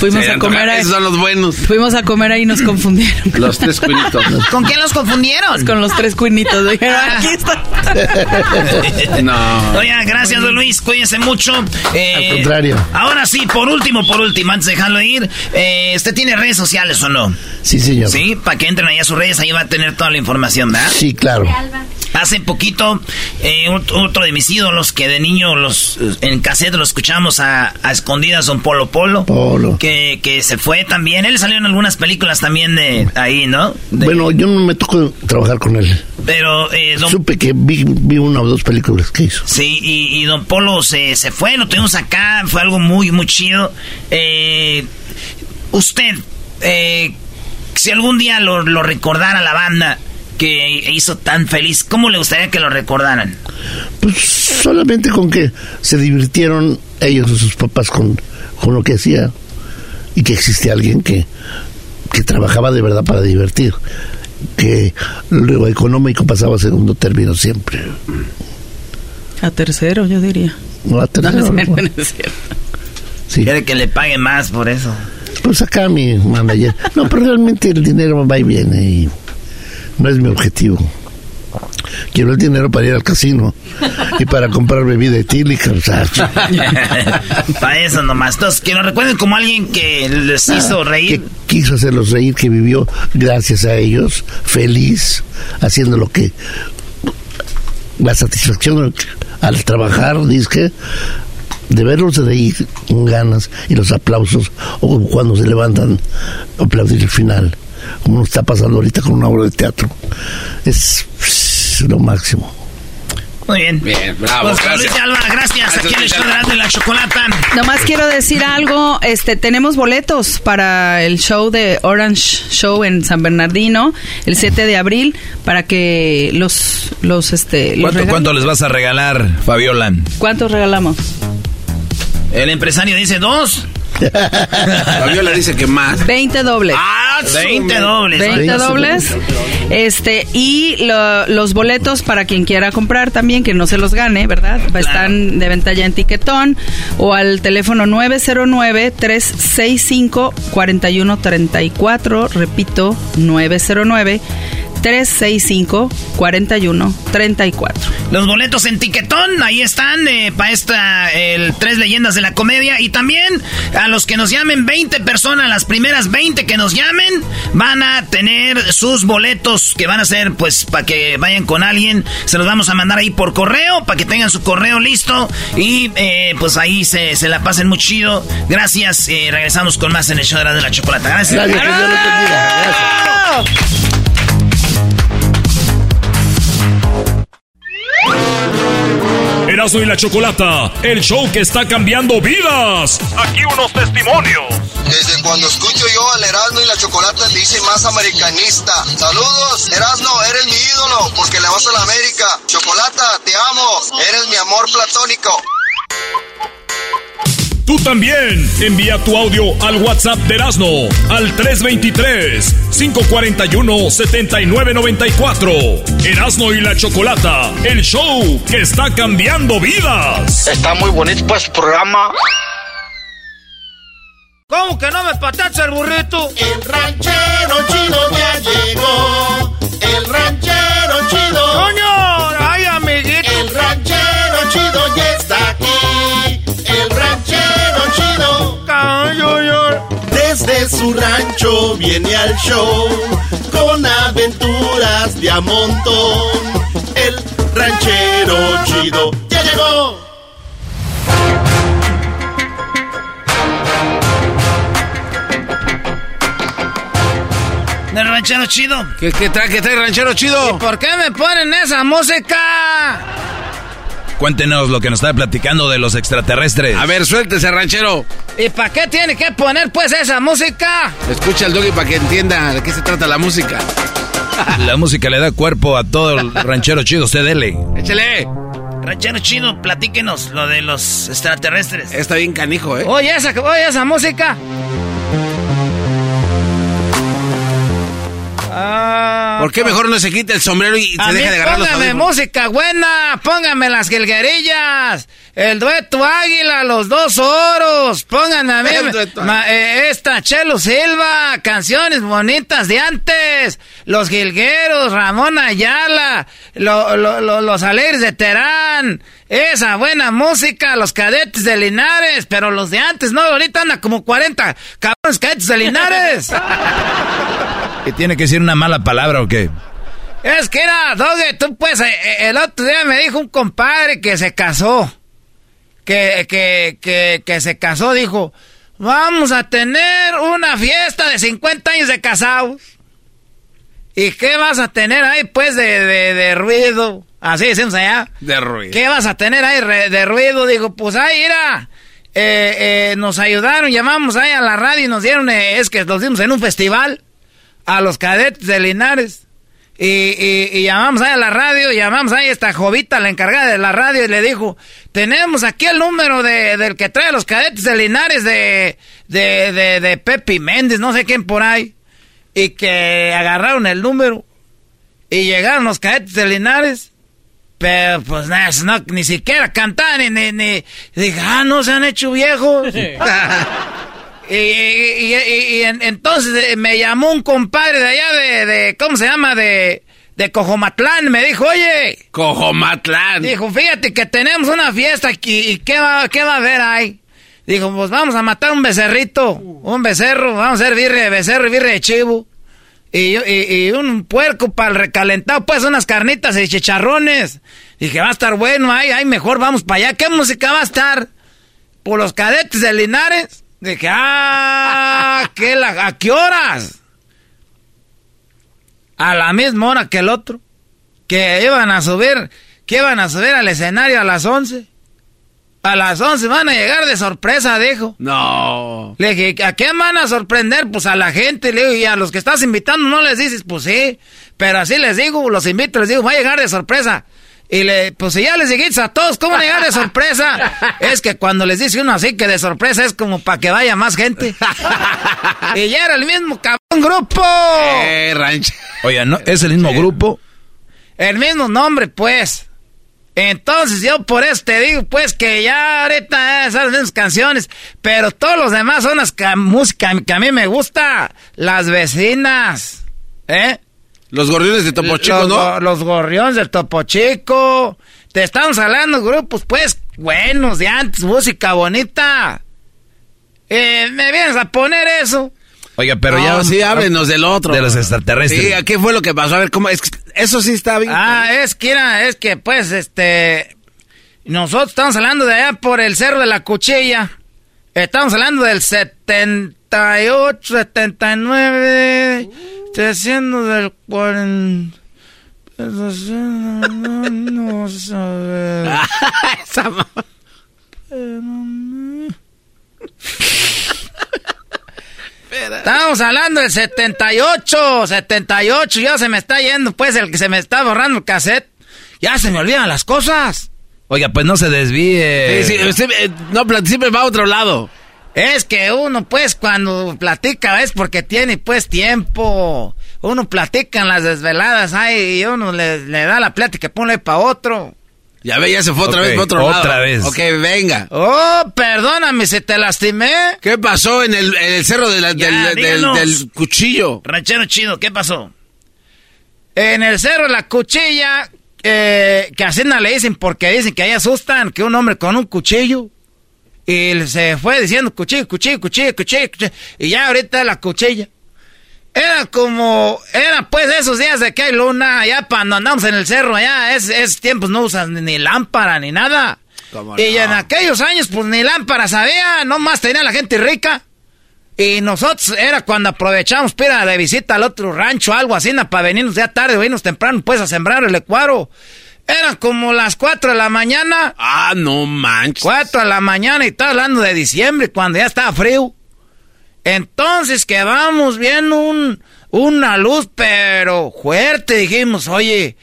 Fuimos Sí, a comer ahí. Esos son los buenos. Fuimos a comer ahí y nos confundieron. Los tres cuinitos. ¿Con quién los confundieron? Con los tres cuinitos. Dijeron, aquí está. No. Oiga, gracias, don Luis, cuídense mucho. Eh, Al contrario. Ahora sí, por último, por último, antes de dejarlo ir, eh, ¿usted tiene redes sociales o no? Sí, señor. Sí, para que entren ahí a sus redes, ahí va a tener toda la información, ¿verdad? Sí, claro. Hace poquito, eh, ot- otro de mis ídolos que de niño los en cassette lo escuchamos a, a escondidas, son Polo Polo. Polo. Que, que se fue también. Él salió en algunas películas también de ahí, ¿no? De- Bueno, yo no me tocó trabajar con él. pero, eh, don, Supe que vi, vi una o dos películas que hizo. sí, y, y don Polo se, se fue, lo tuvimos acá, fue algo muy, muy chido. Eh, usted, eh, si algún día lo, lo recordara la banda, que hizo tan feliz? ¿Cómo le gustaría que lo recordaran? Pues solamente con que se divirtieron ellos y sus papás con, con lo que hacía y que existía alguien que, que trabajaba de verdad para divertir, que lo económico pasaba a segundo término siempre. A tercero, yo diría. No, a tercero. No, no no. Sí. Quiere que le paguen más por eso. Pues acá mi manager. No, pero realmente el dinero va y viene y no es mi objetivo. Quiero el dinero para ir al casino y para comprar bebida etílica. Para eso nomás. Entonces, que lo recuerden como alguien que les hizo reír. que quiso hacerlos reír, que vivió gracias a ellos, feliz, haciendo lo que la satisfacción al trabajar, dice de verlos reír con ganas y los aplausos o cuando se levantan aplaudir el final como está pasando ahorita con una obra de teatro es, lo máximo Muy bien. Bien, bravo, Pues, gracias. Luis Alba, gracias. Aquí en el show de la Chocolata. Nomás quiero decir algo, este tenemos boletos para el show de Orange Show en San Bernardino el 7 de abril para que los los este los ¿Cuánto, cuánto les vas a regalar, Fabiola? ¿Cuántos regalamos? El empresario dice dos. Fabiola dice que más. 20 dobles. Ah, 20 dobles. 20 dobles. Este, y lo- los boletos para quien quiera comprar también, que no se los gane, ¿verdad? Están de venta ya en Tiquetón o al teléfono 909-365-4134. Repito, 909 365-4134. Los boletos en Tiquetón, ahí están, para esta, el Tres Leyendas de la Comedia. Y también a los que nos llamen, 20 personas, las primeras 20 que nos llamen, van a tener sus boletos que van a ser, pues, para que vayan con alguien. Se los vamos a mandar ahí por correo, para que tengan su correo listo. Y, eh, pues, ahí se, se la pasen muy chido. Gracias, eh, regresamos con más en el show de la, de la chocolata. Gracias. Gracias, que Dios los bendiga. Gracias. Erasmo y la Chocolata, el show que está cambiando vidas. Aquí unos testimonios. Desde cuando escucho yo al Erasmo y la Chocolata te hice más americanista. Saludos, Erasmo, eres mi ídolo porque le vas a la América. Chocolata, te amo, eres mi amor platónico. Tú también envía tu audio al WhatsApp de Erasmo al 323-541-7994. Erasmo y la Chocolata, el show que está cambiando vidas. Está muy bonito pues su programa. ¿Cómo que no me patacha el burrito? El ranchero chido ya llegó. El ranchero chido. ¡Coño! ¡Ay, amiguito! El ranchero chido ya Desde su rancho viene al show con aventuras de a montón. El ranchero chido ya llegó. ¿Del ranchero chido? ¿Qué, qué trae, qué trae, ranchero chido? ¿Por qué me ponen esa música? Cuéntenos lo que nos está platicando de los extraterrestres. A ver, suéltese, ranchero. ¿Y para qué tiene que poner pues esa música? Escucha al doggy para que entienda de qué se trata la música. La música le da cuerpo a todo el ranchero chido. Usted dele. Échale. Ranchero chido, platíquenos lo de los extraterrestres. Está bien canijo, ¿eh? Oye, esa, oye esa música. Ah, ¿Por qué mejor no se quita el sombrero y se deja de agarrar los póngame música buena, póngame las jilguerillas, el dueto águila, los dos oros, pónganme a mí, ma- eh, esta Chelo Silva, canciones bonitas de antes, los jilgueros, Ramón Ayala, lo- lo- lo- los alegres de Terán, esa buena música, los cadetes de Linares, pero los de antes, no, ahorita anda como 40 cabrones cadetes de Linares. ¿Que tiene que decir una mala palabra o qué? Es que era, Doge, tú pues, eh, eh, el otro día me dijo un compadre que se casó. Que, que, que, que se casó, dijo, vamos a tener una fiesta de 50 años de casados. ¿Y qué vas a tener ahí, pues, de, de, de ruido? Así decimos allá. De ruido. ¿Qué vas a tener ahí de ruido? Digo, pues ahí, mira. eh, eh, nos ayudaron, llamamos ahí a la radio y nos dieron, eh, es que los dimos en un festival a los cadetes de Linares. Y, llamamos ahí a la radio, llamamos ahí a esta jovita, la encargada de la radio, y le dijo, tenemos aquí el número de, del que trae los cadetes de Linares de, de, de, Méndez, no sé quién por ahí. Y que agarraron el número. Y llegaron los cadetes de Linares. Pero pues no, ni siquiera cantaban ni, ni, dije, ah, no se han hecho viejos. y, y, entonces eh, me llamó un compadre de allá de, de ¿cómo se llama? De, de Cojomatlán. Me dijo, oye. Cojomatlán. Dijo, fíjate que tenemos una fiesta aquí. ¿Y qué va, qué va a haber ahí? Dijo, pues vamos a matar un becerrito. Un becerro. Vamos a hacer birre de becerro y birre de chivo. Y, y, un puerco para el recalentado, pues unas carnitas y chicharrones. Dije, va a estar bueno, ay, ay, mejor vamos para allá. ¿Qué música va a estar? Por los cadetes de Linares. Dije, ah, ¿qué la, ¿a qué horas? A la misma hora que el otro. Que iban a subir, que iban a subir al escenario a las 11. A las 11 van a llegar de sorpresa, dijo. No. Le dije, ¿a qué van a sorprender? Pues a la gente, le digo, y a los que estás invitando no les dices, pues sí. Pero así les digo, los invito, les digo, va a llegar de sorpresa. Y le, pues si ya les dijiste a todos, ¿cómo llegar de sorpresa? es que cuando les dice uno así que de sorpresa es como para que vaya más gente. y ya era el mismo cabrón grupo. Eh, rancho. Oye, ¿no? ¿Es el mismo grupo? El mismo nombre, pues. Entonces yo por eso te digo, pues que ya ahorita esas mismas canciones, pero todos los demás son las música que a mí me gusta, las vecinas, ¿eh? Los gorriones de Topo Chico, ¿no? Los gorriones del Topo Chico. Te estamos hablando grupos, pues, buenos de antes, música bonita. Eh, ¿Me vienes a poner eso? Oiga, pero ya... sí, háblenos del otro. De los extraterrestres. Sí, ¿qué fue lo que pasó? A ver, ¿cómo? Es eso sí está bien. Ah, es que era, es que, pues, este... Nosotros estamos hablando de allá por el Cerro de la Cuchilla. Estamos hablando del 78, 79... Estoy haciendo del 40... No, saber. Esa Estamos hablando del 78, 78, ya se me está yendo, pues el que se me está borrando el cassette. Ya se me olvidan las cosas. Oiga, pues no se desvíe. Sí, sí, eh, no, siempre va a otro lado. Es que uno, pues, cuando platica es porque tiene, pues, tiempo. Uno platica en las desveladas, ay, y uno le, da la plática, ponle para otro. Ya ve, ya se fue otra vez para otro lado. Otra vez. Ok, venga. Oh, perdóname si te lastimé. ¿Qué pasó en el, cerro del, del, cuchillo? Ranchero chido, ¿qué pasó? En el cerro de la cuchilla, eh, que a le dicen porque dicen que ahí asustan que un hombre con un cuchillo. Y se fue diciendo cuchillo, cuchillo, cuchillo, cuchillo, cuchillo. Y ya ahorita la cuchilla. Era como, era pues esos días de que hay luna, allá cuando andamos en el cerro, allá, es, es tiempos no usas ni, lámpara ni nada. Y en aquellos años, pues ni lámpara sabía, nomás tenía la gente rica. Y nosotros era cuando aprovechamos para de visita al otro rancho, algo así, para venirnos ya tarde o irnos temprano, pues a sembrar el ecuaro. Eran como las 4 de la mañana. Ah, no manches. 4 de la mañana y estaba hablando de diciembre, cuando ya estaba frío. Entonces quedamos viendo un, una luz, pero fuerte. Dijimos, oye,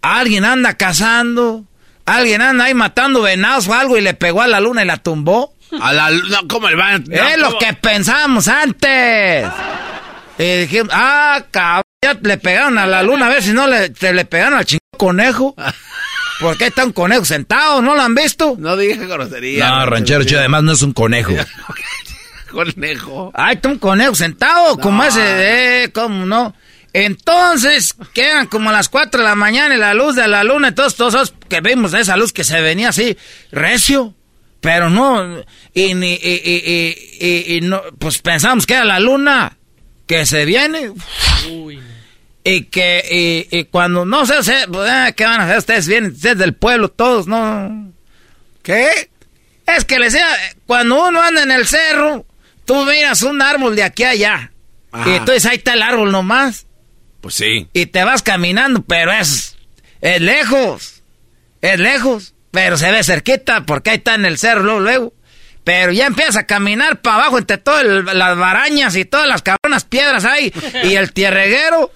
alguien anda cazando, alguien anda ahí matando venados o algo y le pegó a la luna y la tumbó. A la luna, ¿cómo le van? es lo que pensamos antes. Y dijimos, ah, cabrón, ya le pegaron a la luna, a ver si no le, le pegaron al chingado conejo. ¿Por qué está un conejo sentado? ¿No lo han visto? No dije grosería. No, ranchero, además no es un conejo. conejo. Ay, está un conejo sentado, como ese, eh, ¿cómo no? Entonces, quedan como las 4 de la mañana y la luz de la luna, todos, todos que vimos esa luz que se venía así, recio, pero no, y, ni, y, no, pues pensamos que era la luna que se viene. Y que, y, cuando, no sé, pues, eh, ¿qué van a hacer ustedes? Vienen ustedes del pueblo, todos, ¿no? ¿Qué? Es que les decía, cuando uno anda en el cerro, Tú miras un árbol de aquí a allá. Y entonces ahí está el árbol nomás. Pues sí. Y te vas caminando, pero es, es lejos. Es lejos. Pero se ve cerquita porque ahí está en el cerro luego, luego. Pero ya empiezas a caminar para abajo entre todas las barañas y todas las cabronas piedras ahí. y el tierreguero.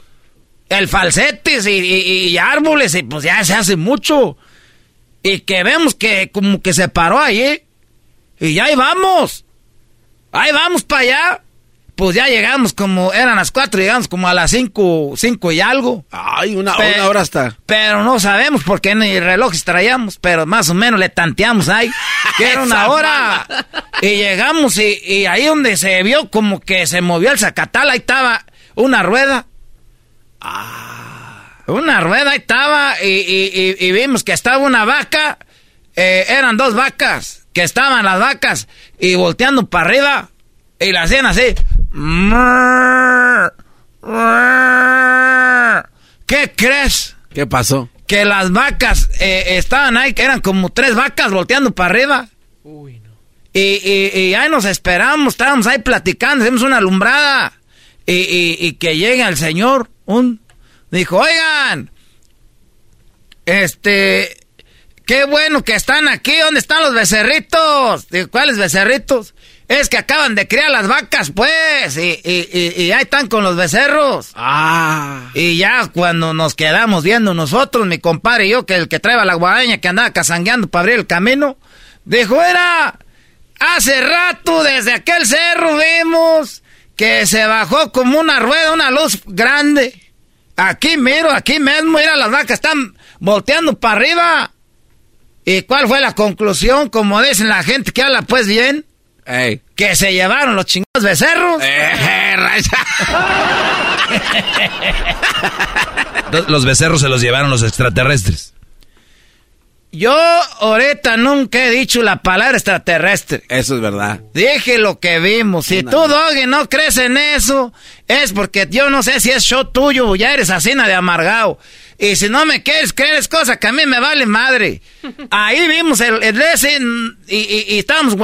El falsetes y, árboles, y pues ya se hace mucho. Y que vemos que como que se paró ahí, ¿eh? Y ya ahí vamos. Ahí vamos para allá. Pues ya llegamos como, eran las cuatro, llegamos como a las cinco, cinco y algo. Ay, una, una hora hasta. Pero no sabemos por qué ni relojes traíamos, pero más o menos le tanteamos ahí, que era una hora. Y llegamos y, y, ahí donde se vio como que se movió el zacatal, ahí estaba una rueda. Ah. Una rueda ahí estaba y, y, y vimos que estaba una vaca, eh, eran dos vacas, que estaban las vacas y volteando para arriba y la hacían así. ¿Qué crees? ¿Qué pasó? Que las vacas eh, estaban ahí, que eran como tres vacas volteando para arriba. Uy, no. Y, y, ahí nos esperamos, estábamos ahí platicando, hacemos una alumbrada. Y, y, que llega el señor, un, dijo, oigan, este, qué bueno que están aquí, ¿dónde están los becerritos? Digo, ¿cuáles becerritos? Es que acaban de criar las vacas, pues, y, y, y, ahí están con los becerros. Ah. Y ya cuando nos quedamos viendo nosotros, mi compadre y yo, que el que traeba la guadaña que andaba cazangueando para abrir el camino, dijo, era, hace rato desde aquel cerro vimos que se bajó como una rueda, una luz grande. Aquí miro, aquí mismo, mira, las vacas están volteando para arriba. ¿Y cuál fue la conclusión? Como dicen la gente que habla pues bien. Que se llevaron los chingados becerros. Eh, los becerros se los llevaron los extraterrestres. Yo ahorita nunca he dicho la palabra extraterrestre. Eso es verdad. Dije lo que vimos. Si tú, Doggy, no crees en eso, es porque yo no sé si es show tuyo o ya eres asina de amargado. Y si no me quieres creer es cosa que a mí me vale madre. Ahí vimos el, el y, y, y estábamos.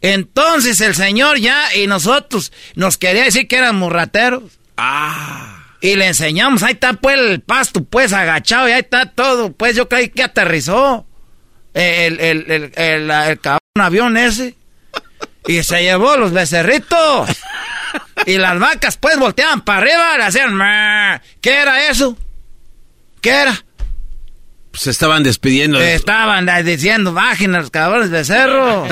Entonces el señor ya y nosotros nos quería decir que éramos rateros. Ah. Y le enseñamos, ahí está pues el pasto pues agachado y ahí está todo. Pues yo creí que aterrizó el, el, el, el, el cabrón avión ese. Y se llevó los becerritos. Y las vacas pues volteaban para arriba, le hacían... ¿Qué era eso? ¿Qué era? Se estaban despidiendo. Estaban diciendo, bajen los cabrones becerros.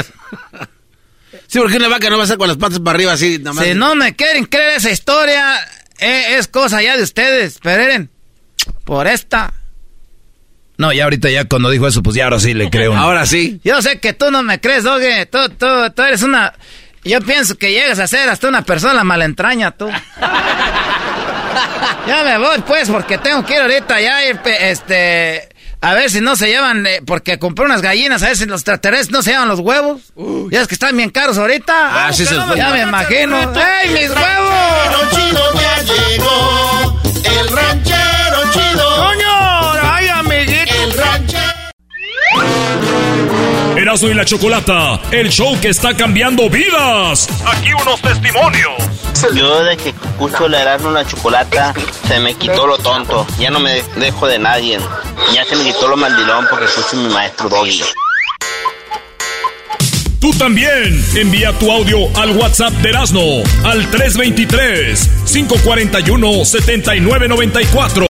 Sí, porque una vaca no va a ser con las patas para arriba así. Si no me quieren creer esa historia, eh, es cosa ya de ustedes. Esperen, por esta. No, ya ahorita ya cuando dijo eso, pues ya ahora sí le creo. ahora sí. Yo sé que tú no me crees, Doge. Tú, tú, tú eres una... Yo pienso que llegas a ser hasta una persona malentraña, tú. ya me voy, pues, porque tengo que ir ahorita ya, este... A ver si no se llevan, eh, porque compré unas gallinas, a ver si los extraterrestres no se llevan los huevos. Ya es que están bien caros ahorita. Ah, sí se Ya me imagino. ¡Ey, mis huevos! chido llegó. El ranchero chido. ¡Coño! ¡Ay, amiguito! El ranchero. Erasmo y la Chocolata, el show que está cambiando vidas. Aquí unos testimonios. Yo de que escucho la Erasmo y la Chocolata, se me quitó lo tonto. Ya no me dejo de nadie. Ya se me quitó lo maldilón porque escucho a mi maestro Doggy. Tú también envía tu audio al WhatsApp de Erasmo al 323-541-7994. Experience